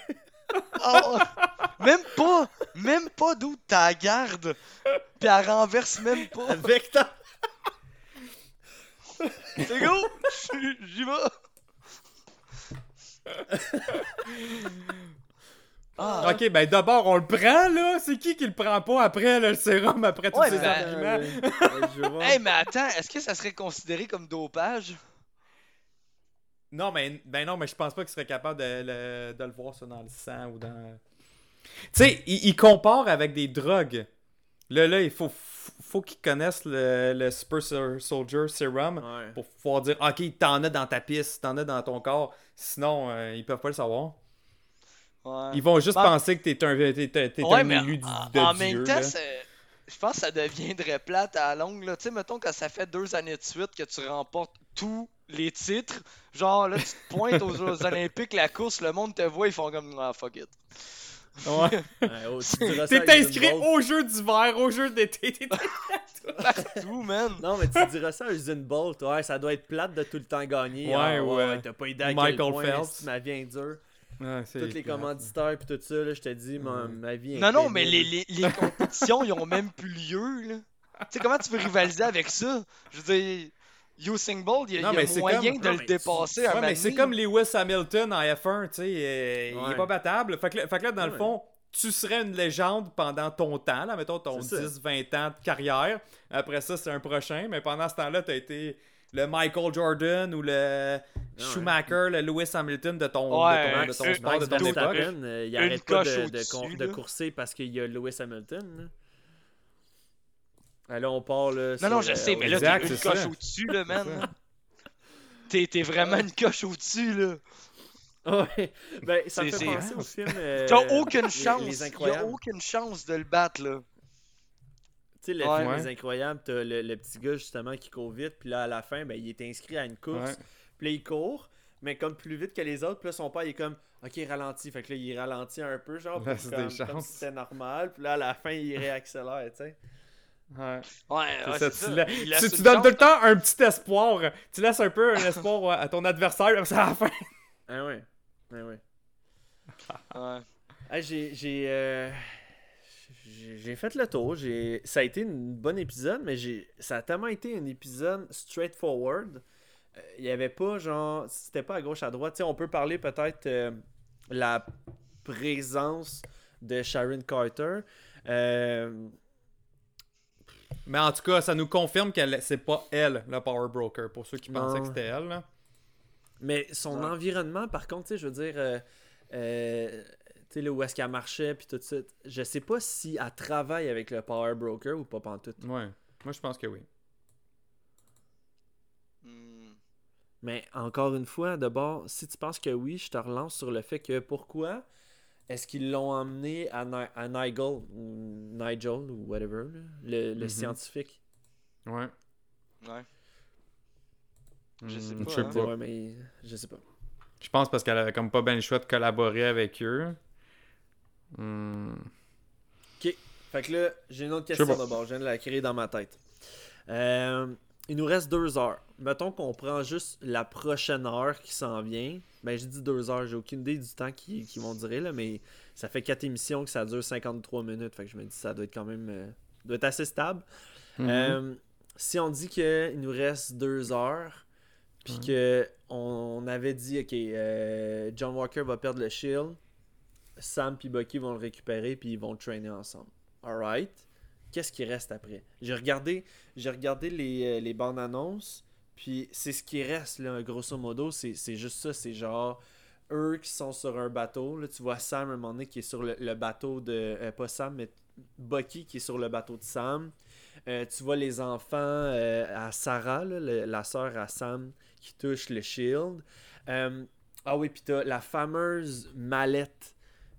Oh, même pas, même pas d'où t'as la garde. Puis elle renverse même pas. Avec ta. C'est go, j'y vais. Ah, Ok, ben d'abord, on le prend, là. C'est qui qui le prend pas après, là, le sérum, après tous Ouais, ces ben, arguments? Euh. <laughs> Hey, mais attends, est-ce que ça serait considéré comme dopage? Non, mais ben non, mais je pense pas qu'il serait capable de, le- de le voir ça dans le sang ou dans. Tu sais, il, il compare avec des drogues. Là, là, il faut, faut qu'ils connaissent le, le Super Sol- Soldier Serum Ouais. pour pouvoir dire Ok, t'en as dans ta piste, t'en as dans ton corps. Sinon, euh, ils peuvent pas le savoir. Ouais. Ils vont juste Ben- penser que t'es un, t'es, t'es- Ouais, un mais élu du- de en Dieu. même temps, c'est- je pense que ça deviendrait plate à la longue. là. Tu sais, mettons que ça fait deux années de suite que tu remportes tous les titres. Genre, là, tu te pointes aux Jeux Olympiques, la course, le monde te voit, ils font comme Ah, fuck it. Ouais. Ouais, oh, tu diras ça à T'es inscrit aux Jeux d'hiver, aux Jeux d'été. t'es- Partout, man. Non, mais tu diras ça à Usain Bolt. Ouais, ça doit être plate de tout le temps gagner. Ouais, Ah, ouais. T'as pas idée à Michael quel point Phelps. ma vie est dure. Ouais, c'est Tous les plate. commanditaires puis tout ça, là, je te dis, ma, ma vie est Non, non, mais les, les, les compétitions, ils ont même plus lieu, là. Tu sais, comment tu veux rivaliser avec ça? Je veux dire, Usain Bolt, il y a, Non, il y a moyen comme- de non, le mais tu- dépasser Ouais, mais c'est comme Lewis Hamilton en F1, tu sais, euh, il est Ouais. pas battable. Fait que, là- fait que là, dans le fond, tu serais une légende pendant ton temps, là, mettons ton C'est ça. 10-20 ans de carrière. Après ça, c'est un prochain, mais pendant ce temps-là, t'as été le Michael Jordan ou le Schumacher, le Lewis Hamilton de ton, Ouais, de ton, de ton sport, de ton époque. Euh, il Une arrête pas de, de, de courser parce qu'il y a Lewis Hamilton. Là. Ah, là, on part là. Non, non, je euh, sais, mais là, t'es une coche au-dessus, là, man. T'es t'es vraiment une coche au-dessus, là. <laughs> Ouais, ben ça me fait penser au film. euh, T'as aucune chance. Les, Il y a Incroyables. aucune chance de le battre, là. Tu sais, le Ouais. film. Les Incroyables, t'as le, le petit gars justement qui court vite, puis là à la fin, ben, il est inscrit à une course, puis là il court, mais comme plus vite que les autres, puis là son père il est comme, ok, ralentit, fait que là il ralentit un peu, genre, <laughs> des comme, comme si c'était normal, puis là à la fin il réaccélère, tu sais. Ouais. Ouais, ça, tu, la- donnes chance. tout le temps un petit espoir. Tu laisses un peu un espoir ouais, à ton adversaire, ça à la fin. Ah <laughs> ouais, ah ouais. Ouais. Ah, j'ai j'ai euh, j'ai j'ai fait le tour. J'ai ça a été une bonne épisode, mais j'ai ça a tellement été un épisode straightforward. Euh, Il y avait pas genre c'était pas à gauche à droite. Tu sais, on peut parler peut-être euh, la présence de Sharon Carter. Euh, Mais en tout cas, ça nous confirme que c'est pas elle, le Power Broker, pour ceux qui Non. pensaient que c'était elle. Là. mais son Ouais. environnement, par contre, je veux dire, euh, euh, tu sais, là où est-ce qu'elle marchait, puis tout ça, je sais pas si elle travaille avec le Power Broker ou pas pantoute. Ouais. Moi, je pense que oui. Hmm. Mais encore une fois, d'abord, si tu penses que oui, je te relance sur le fait que pourquoi est-ce qu'ils l'ont emmené à, Ni- à Nigel ou Nigel ou whatever, le, le Mhm. scientifique? Ouais. Ouais. Je sais Hmm, pas, Je sais hein. pas. Ouais, mais je sais pas. Je pense parce qu'elle avait comme pas bien le choix de collaborer avec eux. Hmm. Fait que là, j'ai une autre question d'abord, je viens de la créer dans ma tête. Euh, il nous reste deux heures. Mettons qu'on prend juste la prochaine heure qui s'en vient. Ben, je dis deux heures, j'ai aucune idée du temps qu'ils vont durer, là, mais ça fait quatre émissions que ça dure 53 minutes. Fait que je me dis ça doit être quand même euh, doit être assez stable. Mhm. Euh, si on dit qu'il nous reste deux heures, puis que on avait dit, ok, euh, John Walker va perdre le shield, Sam et Bucky vont le récupérer, puis ils vont traîner ensemble. Alright. Qu'est-ce qui reste après? J'ai regardé, j'ai regardé les, les bandes annonces, puis c'est ce qui reste, là, grosso modo, c'est juste ça, c'est genre eux qui sont sur un bateau. Là, tu vois Sam à un moment donné qui est sur le, le bateau de. euh, pas Sam, mais Bucky qui est sur le bateau de Sam. Euh, tu vois les enfants euh, à Sarah, là, la sœur à Sam, qui touche le shield. Ah oui, puis t'as la fameuse mallette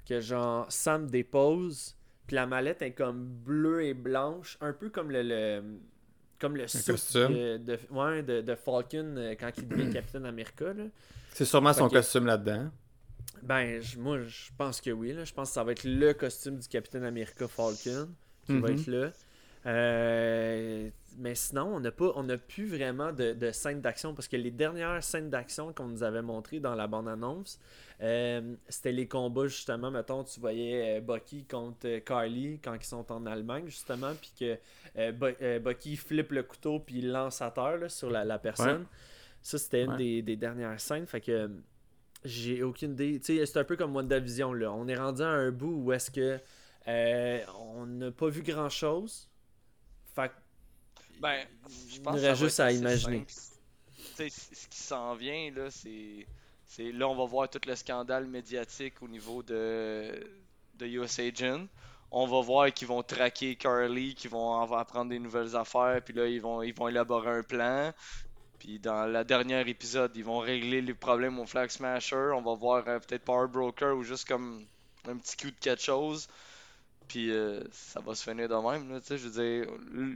que genre Sam dépose, Puis la mallette est comme bleue et blanche, un peu comme le, le comme le costume. de, de, ouais, de, de Falcon euh, quand il devient <clears throat> Captain America. C'est sûrement son costume là-dedans. Ben, je- moi, je pense que oui. Là. Je pense que ça va être le costume du Captain America Falcon qui va Mhm. être là. Euh, mais sinon, on n'a pas, on n'a plus vraiment de, de scènes d'action parce que les dernières scènes d'action qu'on nous avait montrées dans la bande-annonce, euh, c'était les combats justement. Mettons, tu voyais euh, Bucky contre euh, Carly quand ils sont en Allemagne justement, puis que euh, Bu- Bucky flippe le couteau puis il lance à terre là, sur la, la personne. Ça, c'était une Ouais. des, des dernières scènes. Fait que j'ai aucune idée. Tu sais, c'est un peu comme WandaVision. Là. On est rendu à un bout où est-ce que on n'a pas vu grand chose. Fait que Ben, je Il pense nous que ça juste à imaginer. ce qui s'en vient, là, c'est. c'est- Là, on va voir tout le scandale médiatique au niveau de, de US Agent. On va voir qu'ils vont traquer Carly, qu'ils vont en- apprendre des nouvelles affaires, puis là, ils vont, ils vont élaborer un plan. Puis dans la dernière épisode, ils vont régler les problèmes au Flag Smasher. On va voir euh, peut-être Power Broker ou juste comme un petit coup de quelque chose. Puis euh, ça va se finir de même. Là, sais, je veux dire,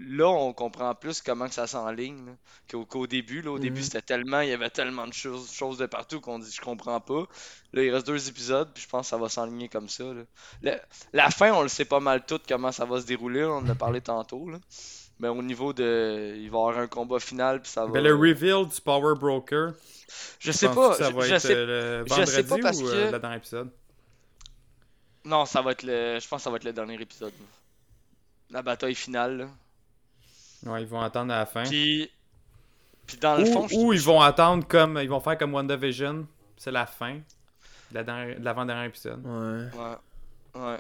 là, on comprend plus comment que ça s'enligne là, qu'au début. Là, au début, Mhm. c'était tellement, il y avait tellement de choses, choses de partout qu'on dit je comprends pas. Là, il reste deux épisodes, puis je pense que ça va s'enligner comme ça. là. Le- la fin, on le sait pas mal tout comment ça va se dérouler. On en a parlé tantôt. Là. Mais au niveau de. Il va y avoir un combat final, puis ça va. Ben, le reveal du Power Broker, je sais penses-tu pas. ça va je, je être sais euh, le je sais pas parce ou que- euh, le dernier épisode? Non, ça va être le. Je pense que ça va être le dernier épisode. La bataille finale. là. Ouais, ils vont attendre à la fin. Puis. Puis dans le Ou, fond, ou ils vont attendre comme. Ils vont faire comme WandaVision. C'est la fin de la dernière- de l'avant-dernier épisode. ouais. Ouais. Ouais.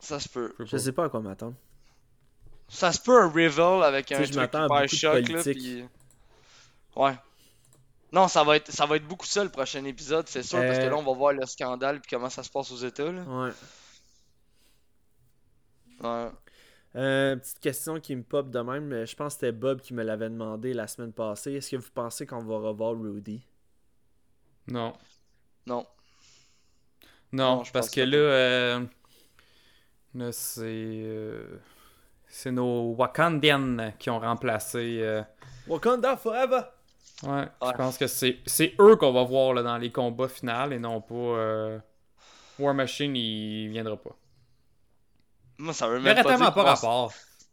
Ça se peut. Je sais Je pas. sais pas à quoi m'attendre. Ça se peut un reveal avec Tu un sais, truc hyper choc là. Ouais. Non, ça va être ça va être beaucoup ça le prochain épisode, c'est sûr, parce que Euh. là on va voir le scandale puis comment ça se passe aux États là. Ouais. Ouais. Euh, petite question qui me pop de même. Je pense que c'était Bob qui me l'avait demandé la semaine passée. Est-ce que vous pensez qu'on va revoir Rudy? Non. Non. Non, Non, je parce que là, euh, là c'est euh, c'est nos Wakandians qui ont remplacé. euh, Wakanda Forever ouais, Ouais. je pense que c'est c'est eux qu'on va voir là, dans les combats finaux et non pas euh, War Machine. Il viendra pas. Moi ça veut même pas dire rapport.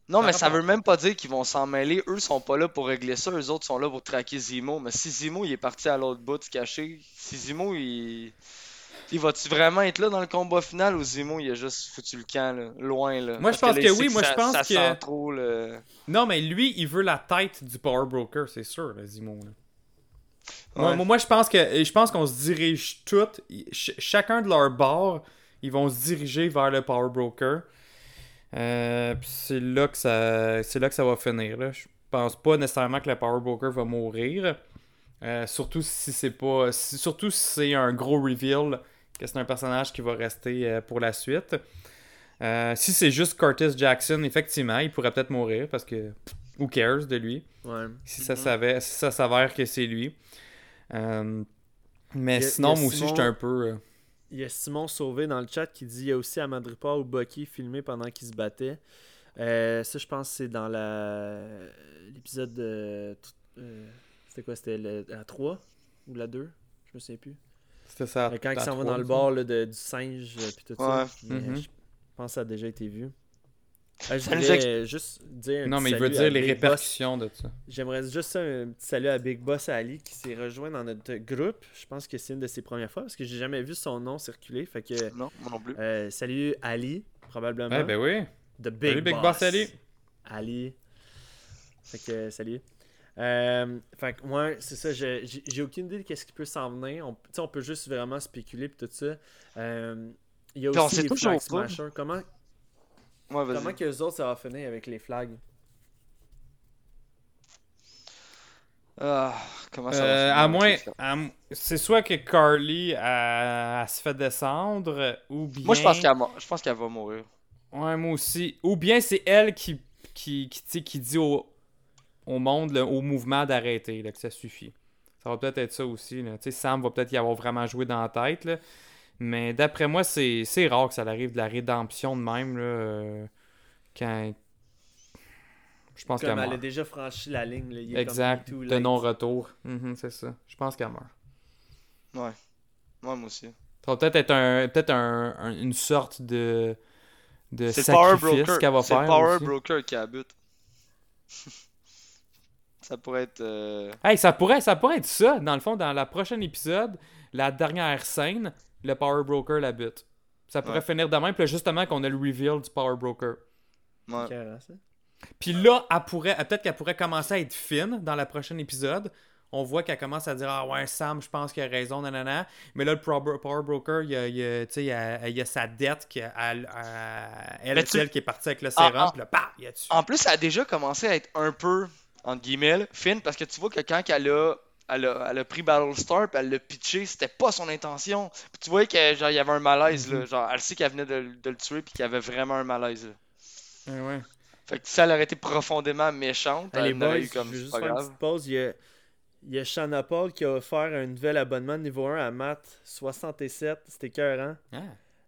Non, Ça mais ça veut même pas dire qu'ils vont s'en mêler. Eux sont pas là pour régler ça. Eux autres sont là pour traquer Zemo. Mais si Zemo il est parti à l'autre bout se cacher, si Zemo il. Il va-tu vraiment être là dans le combat final ou Zemo il a juste foutu le camp là, loin là? Moi, je pense là, que oui, moi, je pense ça que- sent trop le. Non, mais lui, il veut la tête du Power Broker, c'est sûr, le Zimo. là. Moi, Ouais. moi, moi, je pense que je pense qu'on se dirige toutes, ch- chacun de leur bord, ils vont se diriger vers le Power Broker. Euh, puis c'est là que ça c'est là que ça va finir. Là. Je pense pas nécessairement que le Power Broker va mourir. Euh, surtout si c'est pas. si- surtout si c'est un gros reveal que c'est un personnage qui va rester euh, pour la suite. Euh, si c'est juste Curtis Jackson, effectivement, il pourrait peut-être mourir parce que who cares de lui? Ouais. si ça s'avère, si ça s'avère que c'est lui. Euh, mais a- sinon, moi aussi, j'étais un peu. euh, Il y a Simon Sauvé dans le chat qui dit il y a aussi à Madripoor où Bucky filmé pendant qu'il se battait. Euh, ça, je pense que c'est dans la l'épisode de. euh, C'était quoi? C'était la 3 ou la 2 Je me souviens plus. C'était ça. Quand ils s'en vont trois, dans le bord là, de- du singe euh, puis tout Ouais. ça. Mhm. Je pense que ça a déjà été vu. Euh, je voulais euh, juste dire un Non, petit mais il veut dire les Big Boss. répercussions de ça. J'aimerais juste un petit salut à Big Boss Ali qui s'est rejoint dans notre groupe. Je pense que c'est une de ses premières fois parce que j'ai jamais vu son nom circuler. Fait que Non, moi non plus. euh, salut Ali, probablement. Ouais, ben oui. The Big, Salut, Big Boss. Boss Ali. Ali. Fait que salut. Euh, fait que moi, c'est ça, j'ai aucune idée de qu'est-ce qui peut s'en venir. On, tu sais, on peut juste vraiment spéculer pis tout ça. Euh, Il y a aussi les toujours Flag. Smashers. Comment, Ouais, comment que les autres ça va finir avec les flags? Ah, comment ça va Euh, finir, à moins. c'est soit que Carly elle, elle se fait descendre, ou bien. Moi je pense qu'elle je pense qu'elle va mourir. Ouais, moi aussi. Ou bien c'est elle qui, qui, qui, tu sais, qui dit au, au monde, là, au mouvement d'arrêter, là, que ça suffit. Ça va peut-être être ça aussi. Là. Tu sais, Sam va peut-être y avoir vraiment joué dans la tête. Là. Mais d'après moi, c'est c'est rare que ça arrive de la rédemption de même. Là, euh, quand. Je pense qu'elle Comme elle a meurt. déjà franchi la ligne. Là, il est Exact. comme too De non-retour. Mhm, c'est ça. Je pense qu'elle meurt. Ouais. Ouais, moi aussi. Ça va peut-être être un, peut-être un, un- une sorte de, de C'est sacrifice Broker. qu'elle va C'est faire. Power aussi. Broker qui habite. <laughs> ça pourrait être. euh, Hey, ça pourrait, ça pourrait être ça, dans le fond, dans la prochaine épisode, la dernière scène, le Power Broker la bute. Ça pourrait Ouais. finir de même, puis là, justement qu'on a le reveal du Power Broker. Ouais. Puis là, elle pourrait, elle- peut-être qu'elle pourrait commencer à être fine dans le prochain épisode. On voit qu'elle commence à dire Ah ouais, Sam, je pense qu'il a raison, nanana. Mais là, le Power Broker, il y a, il y a, tu sais, il y a, il y a sa dette, qui, elle, elle, elle, tu- celle qui est partie avec le sérum, Ah, ah. puis là, il y a. En plus, ça a déjà commencé à être un peu, entre guillemets, là, fine, parce que tu vois que quand elle a, elle a, elle a pris Battlestar puis elle l'a pitché, c'était pas son intention. Puis tu vois que genre il y avait un malaise là, genre elle sait qu'elle venait de, de le tuer puis qu'il y avait vraiment un malaise là. Ouais, ouais. Fait que si elle aurait été profondément méchante, elle boys, eu comme je juste pas faire une grave. petite pause. Il y a, il y a Shanna Paul qui a offert un nouvel abonnement de niveau 1 à Matt 67. C'était écœurant. Ah.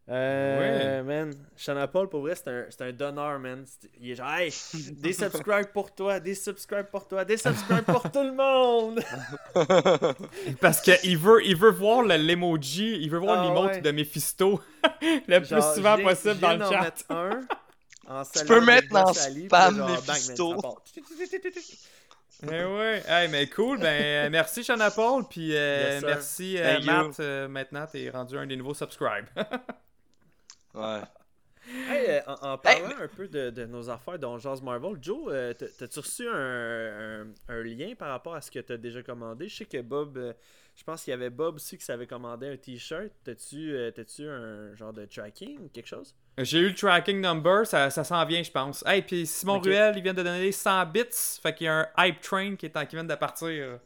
Euh, man, Shanna Paul, pour vrai, c'est un, c'est un donneur, man. Il est genre, hey, <laughs> des subscribes pour toi, des subscribes pour toi, des subscribes pour tout le monde. <laughs> Parce qu'il veut, il veut voir le- l'emoji, il veut voir Ah, l'emote ouais. de Mephisto <laughs> le plus souvent possible dans le chat. un. En Tu peux mettre dans spam genre, Mephisto. Eh ouais, hey, mais cool, ben euh, merci Shana Paul, puis euh, Yes, merci euh. Matt, euh, maintenant t'es rendu un des nouveaux subscribes. Ouais. Hey, euh, en, en parlant un peu de, de nos affaires dont Jazz Marvel, Joe, euh, t'as- t'as-tu reçu un, un- un lien par rapport à ce que t'as déjà commandé? Je sais que Bob, euh, je pense qu'il y avait Bob aussi qui s'avait commandé un t-shirt. T'as-tu euh, t'as-tu un genre de tracking ou quelque chose? J'ai eu le tracking number, ça, ça s'en vient je pense. Hey, puis Simon. Ruel, il vient de donner 100 bits, fait qu'il y a un hype train qui, est en, qui vient de partir.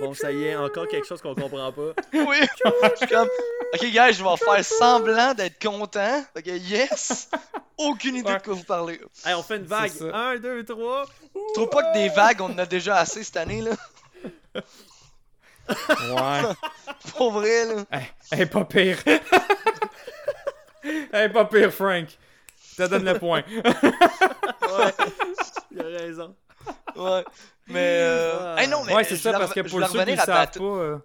Bon, ça y est, encore quelque chose qu'on comprend pas. <laughs> Oui! Je suis comme, ok, gars, je vais faire semblant d'être content. Que yes! Aucune idée de quoi vous parlez. Hey, on fait une vague. C'est ça. Un, deux, trois. Je trouve pas que des vagues, on en a déjà assez cette année, là. Ouais. <laughs> Pour vrai, là. hey, hey, pas pire. <laughs> hey, pas pire, Frank. Je te donne le point. Ouais. Il a raison. Ouais. Mais, euh... Ah. hey, non, mais ouais, c'est ça, parce que pour ceux qui ne savent pas, euh,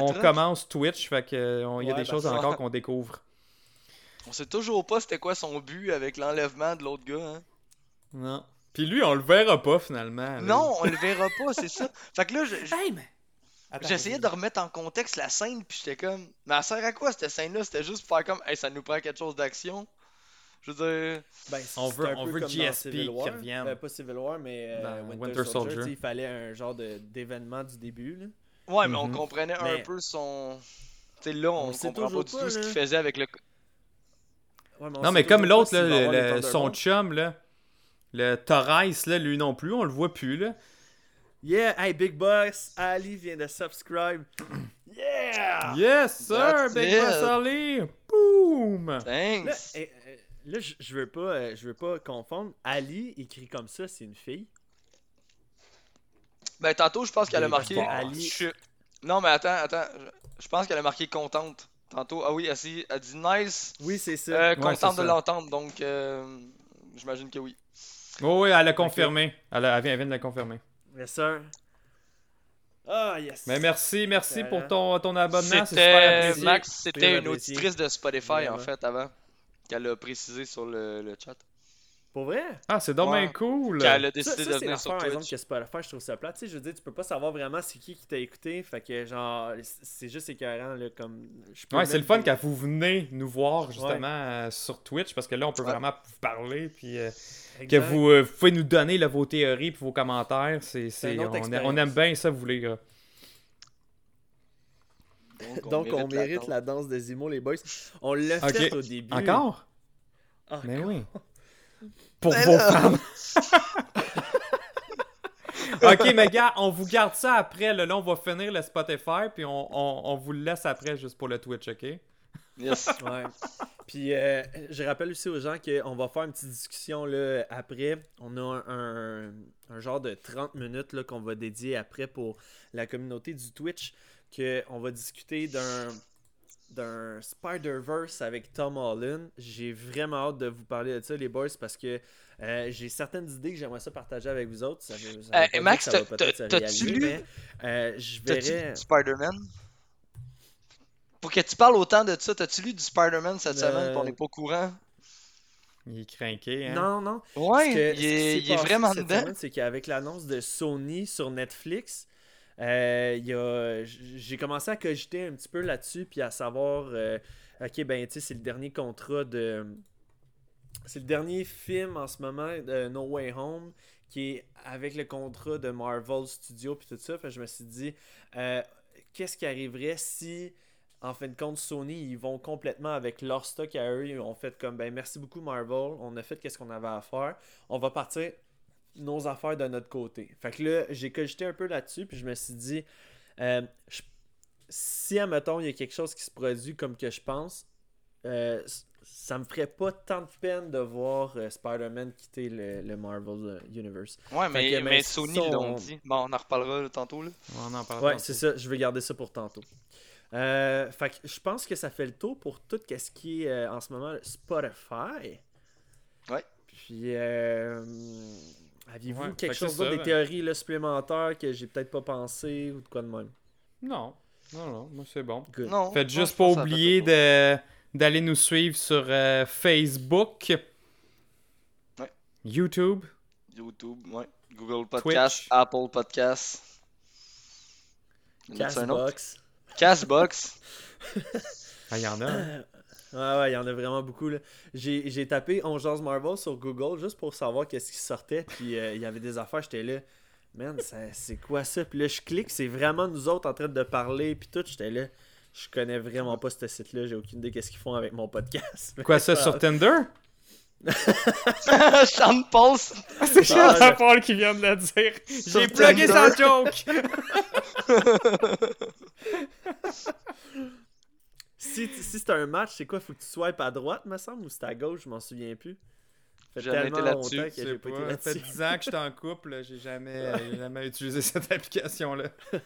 on commence Twitch, fait que euh, y a des choses bah, encore qu'on découvre. On sait toujours pas c'était quoi son but avec l'enlèvement de l'autre gars, hein. Non. Puis lui, on le verra pas finalement. là. Non, on le verra pas, c'est ça. Fait que là, je- je- Hey, mais. Attends, j'essayais de remettre en contexte la scène, puis j'étais comme, mais elle sert à quoi cette scène-là? C'était juste pour faire comme, hey, ça nous prend quelque chose d'action. Je veux dire, Ben, On veut- un on peu veut comme dans GSP Civil qui War. revienne. Euh, pas Civil War, mais euh, Dans Winter, Winter Soldier. Soldier. Il fallait un genre de- d'événement du début. Là. ouais, mais on Mhm. comprenait un peu son. Tu sais, là, on, On sait comprend pas toujours du tout ce qu'il faisait avec le. Ouais, Non, mais comme l'autre, son chum, là, le Torres, là, lui non plus, on le voit plus, là. Yeah, hey, Big Boss, Ali vient de subscribe. <clears throat> Yeah! Yes, sir, That's Big it. Boss Ali! Boom! Là, Thanks! eh, là, je je veux pas, euh, je veux pas confondre. Ali écrit comme ça, c'est une fille. Ben, tantôt, je pense qu'elle a Mais marqué. que Ali- Je- Non, mais attends, attends. Je- pense qu'elle a marqué contente. Tantôt, ah oui, elle, elle dit nice. Oui, c'est ça. Euh, contente de l'entendre, donc euh, j'imagine que oui. Oh, oui, elle a confirmé. Elle, a- elle vient, elle vient de le confirmer. Yes, sir. Ah, yes. Mais merci, merci pour ton, ton abonnement, c'est super C'était. Max, c'était une apprécié. auditrice de Spotify en fait avant qu'elle a précisé sur le, le chat. Pour vrai? Ah, c'est Ouais. bien cool! Qu'elle a Ça, décidé ça, de c'est venir sur par exemple, Twitch. que Spotify, je trouve ça plate. Tu sais, je veux dire, tu peux pas savoir vraiment c'est qui qui t'a écouté. Fait que, genre, c'est juste écœurant, là, comme... je peux Ouais, c'est le fun pas- quand vous venez nous voir justement euh, sur Twitch parce que là on peut Ouais. vraiment vous parler puis euh, que vous, euh, vous pouvez nous donner là, vos théories puis vos commentaires. C'est, c'est- on, on aime bien ça vous les gars. Donc, on mérite la danse de Zimo, les boys. On l'a Ok. fait au début. Encore? Ah, Mais oui. <laughs> Pour Mais vos là- fans. <laughs> ok, mais gars, on vous garde ça après. Là, Là, on va finir le Spotify puis on, on- on vous le laisse après juste pour le Twitch, ok? Yes. <laughs> Ouais. Puis euh, je rappelle aussi aux gens qu'on va faire une petite discussion là, après. On a un, un- un genre de 30 minutes là, qu'on va dédier après pour la communauté du Twitch. Que on va discuter d'un d'un Spider-Verse avec Tom Holland. J'ai vraiment hâte de vous parler de ça, les boys, parce que euh, j'ai certaines idées que j'aimerais ça partager avec vous autres. Ça, ça Euh, Max, t'as-tu lu- mais, euh, je verrais. Spider-Man? Pour que tu parles autant de ça, t'as-tu lu du Spider-Man cette Euh, semaine? pis on n'est pas au courant. Il est craqué, hein? Non, non. Ouais, que- il ce qui est, il est vraiment dedans. C'est qu'avec l'annonce de Sony sur Netflix, euh, j'ai commencé à cogiter un petit peu là-dessus, puis à savoir, euh, ok, ben, tu sais, c'est le dernier contrat de. C'est le dernier film en ce moment de No Way Home qui est avec le contrat de Marvel Studios puis tout ça. Je me suis dit, euh, qu'est-ce qui arriverait si, en fin de compte, Sony, ils vont complètement avec leur stock à eux. Ils ont fait comme, ben merci beaucoup Marvel, on a fait qu'est-ce qu'on avait à faire. On va partir nos affaires de notre côté. Fait que là, j'ai cogité un peu là-dessus, puis je me suis dit, euh, je- si, admettons, il y a quelque chose qui se produit comme que je pense, euh, ça me ferait pas tant de peine de voir euh, Spider-Man quitter le, le Marvel euh, Universe. Ouais, mais, que, mais mais Sony ça, on- l'ont dit. Bon, on en reparlera tantôt. Là. On en parle Ouais, c'est ça, je vais garder ça pour tantôt. Euh, fait que je pense que ça fait le tour pour tout ce qui est euh, en ce moment Spotify. Ouais. Puis, euh, aviez-vous Ouais, quelque que chose d'autre, des théories là, supplémentaires que j'ai peut-être pas pensé ou de quoi de même? Non, non, non, moi c'est bon. Good. Non. Faites non, juste pas oublier de d'aller nous suivre sur euh, Facebook, Ouais. YouTube, YouTube, ouais. Google Podcast, Twitch. Apple Podcast. Castbox. Castbox. ah, il y en a. hein. <laughs> Ouais, ouais, il y en a vraiment beaucoup. là. J'ai j'ai tapé On jase Marvel sur Google juste pour savoir qu'est-ce qui sortait. Puis euh, il y avait des affaires, j'étais là. Man, c'est quoi ça? Puis là, je clique, c'est vraiment nous autres en train de parler. Puis tout, j'étais là. Je connais vraiment pas ce site-là. J'ai aucune idée qu'est-ce qu'ils font avec mon podcast. <laughs> Quoi ça sur Tinder? <laughs> Sean Paul. C'est Ah, Jean je- Paul qui vient de le dire. J'ai plugué sa joke. <laughs> si si c'est un match, c'est quoi? Faut que tu swipes à droite, me semble, ou c'est à gauche? Je m'en souviens plus. Ça fait Jamais été tellement là-dessus, longtemps que C'est j'ai pas été pas, ça fait là-dessus. 10 ans que je suis en couple, j'ai jamais, jamais utilisé <laughs> cette application-là. <laughs>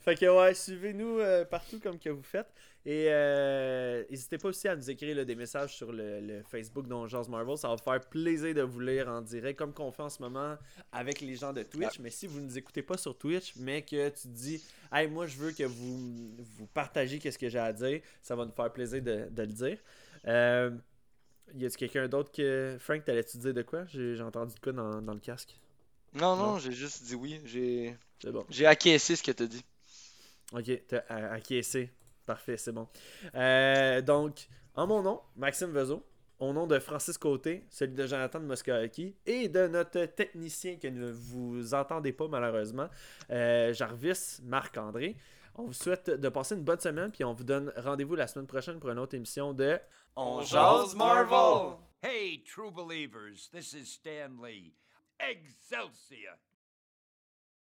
Fait que ouais, suivez-nous euh, partout comme que vous faites. Et euh, n'hésitez pas aussi à nous écrire là, des messages sur le, le Facebook d'Ongeance Marvel. Ça va faire plaisir de vous lire en direct, comme qu'on fait en ce moment avec les gens de Twitch. Mais si vous ne nous écoutez pas sur Twitch, mais que tu te dis, hey, moi je veux que vous, vous partagiez qu'est-ce que j'ai à dire, ça va nous faire plaisir de, de le dire. Euh, y a-t-il quelqu'un d'autre que. Frank, t'allais-tu dire de quoi? J'ai entendu de quoi dans, dans le casque. Non, non, Non. j'ai juste dit oui. J'ai C'est bon. j'ai acquiescé ce que t'as dit. Ok, t'as acquiescé. Parfait, c'est bon. Euh, donc, en mon nom, Maxime Vezo, au nom de Francis Côté, celui de Jonathan de et de notre technicien que ne vous entendez pas malheureusement, euh, Jarvis Marc-André, on vous souhaite de passer une bonne semaine puis on vous donne rendez-vous la semaine prochaine pour une autre émission de On jase Marvel! Hey, true believers, this is Stan Lee. Excelsior!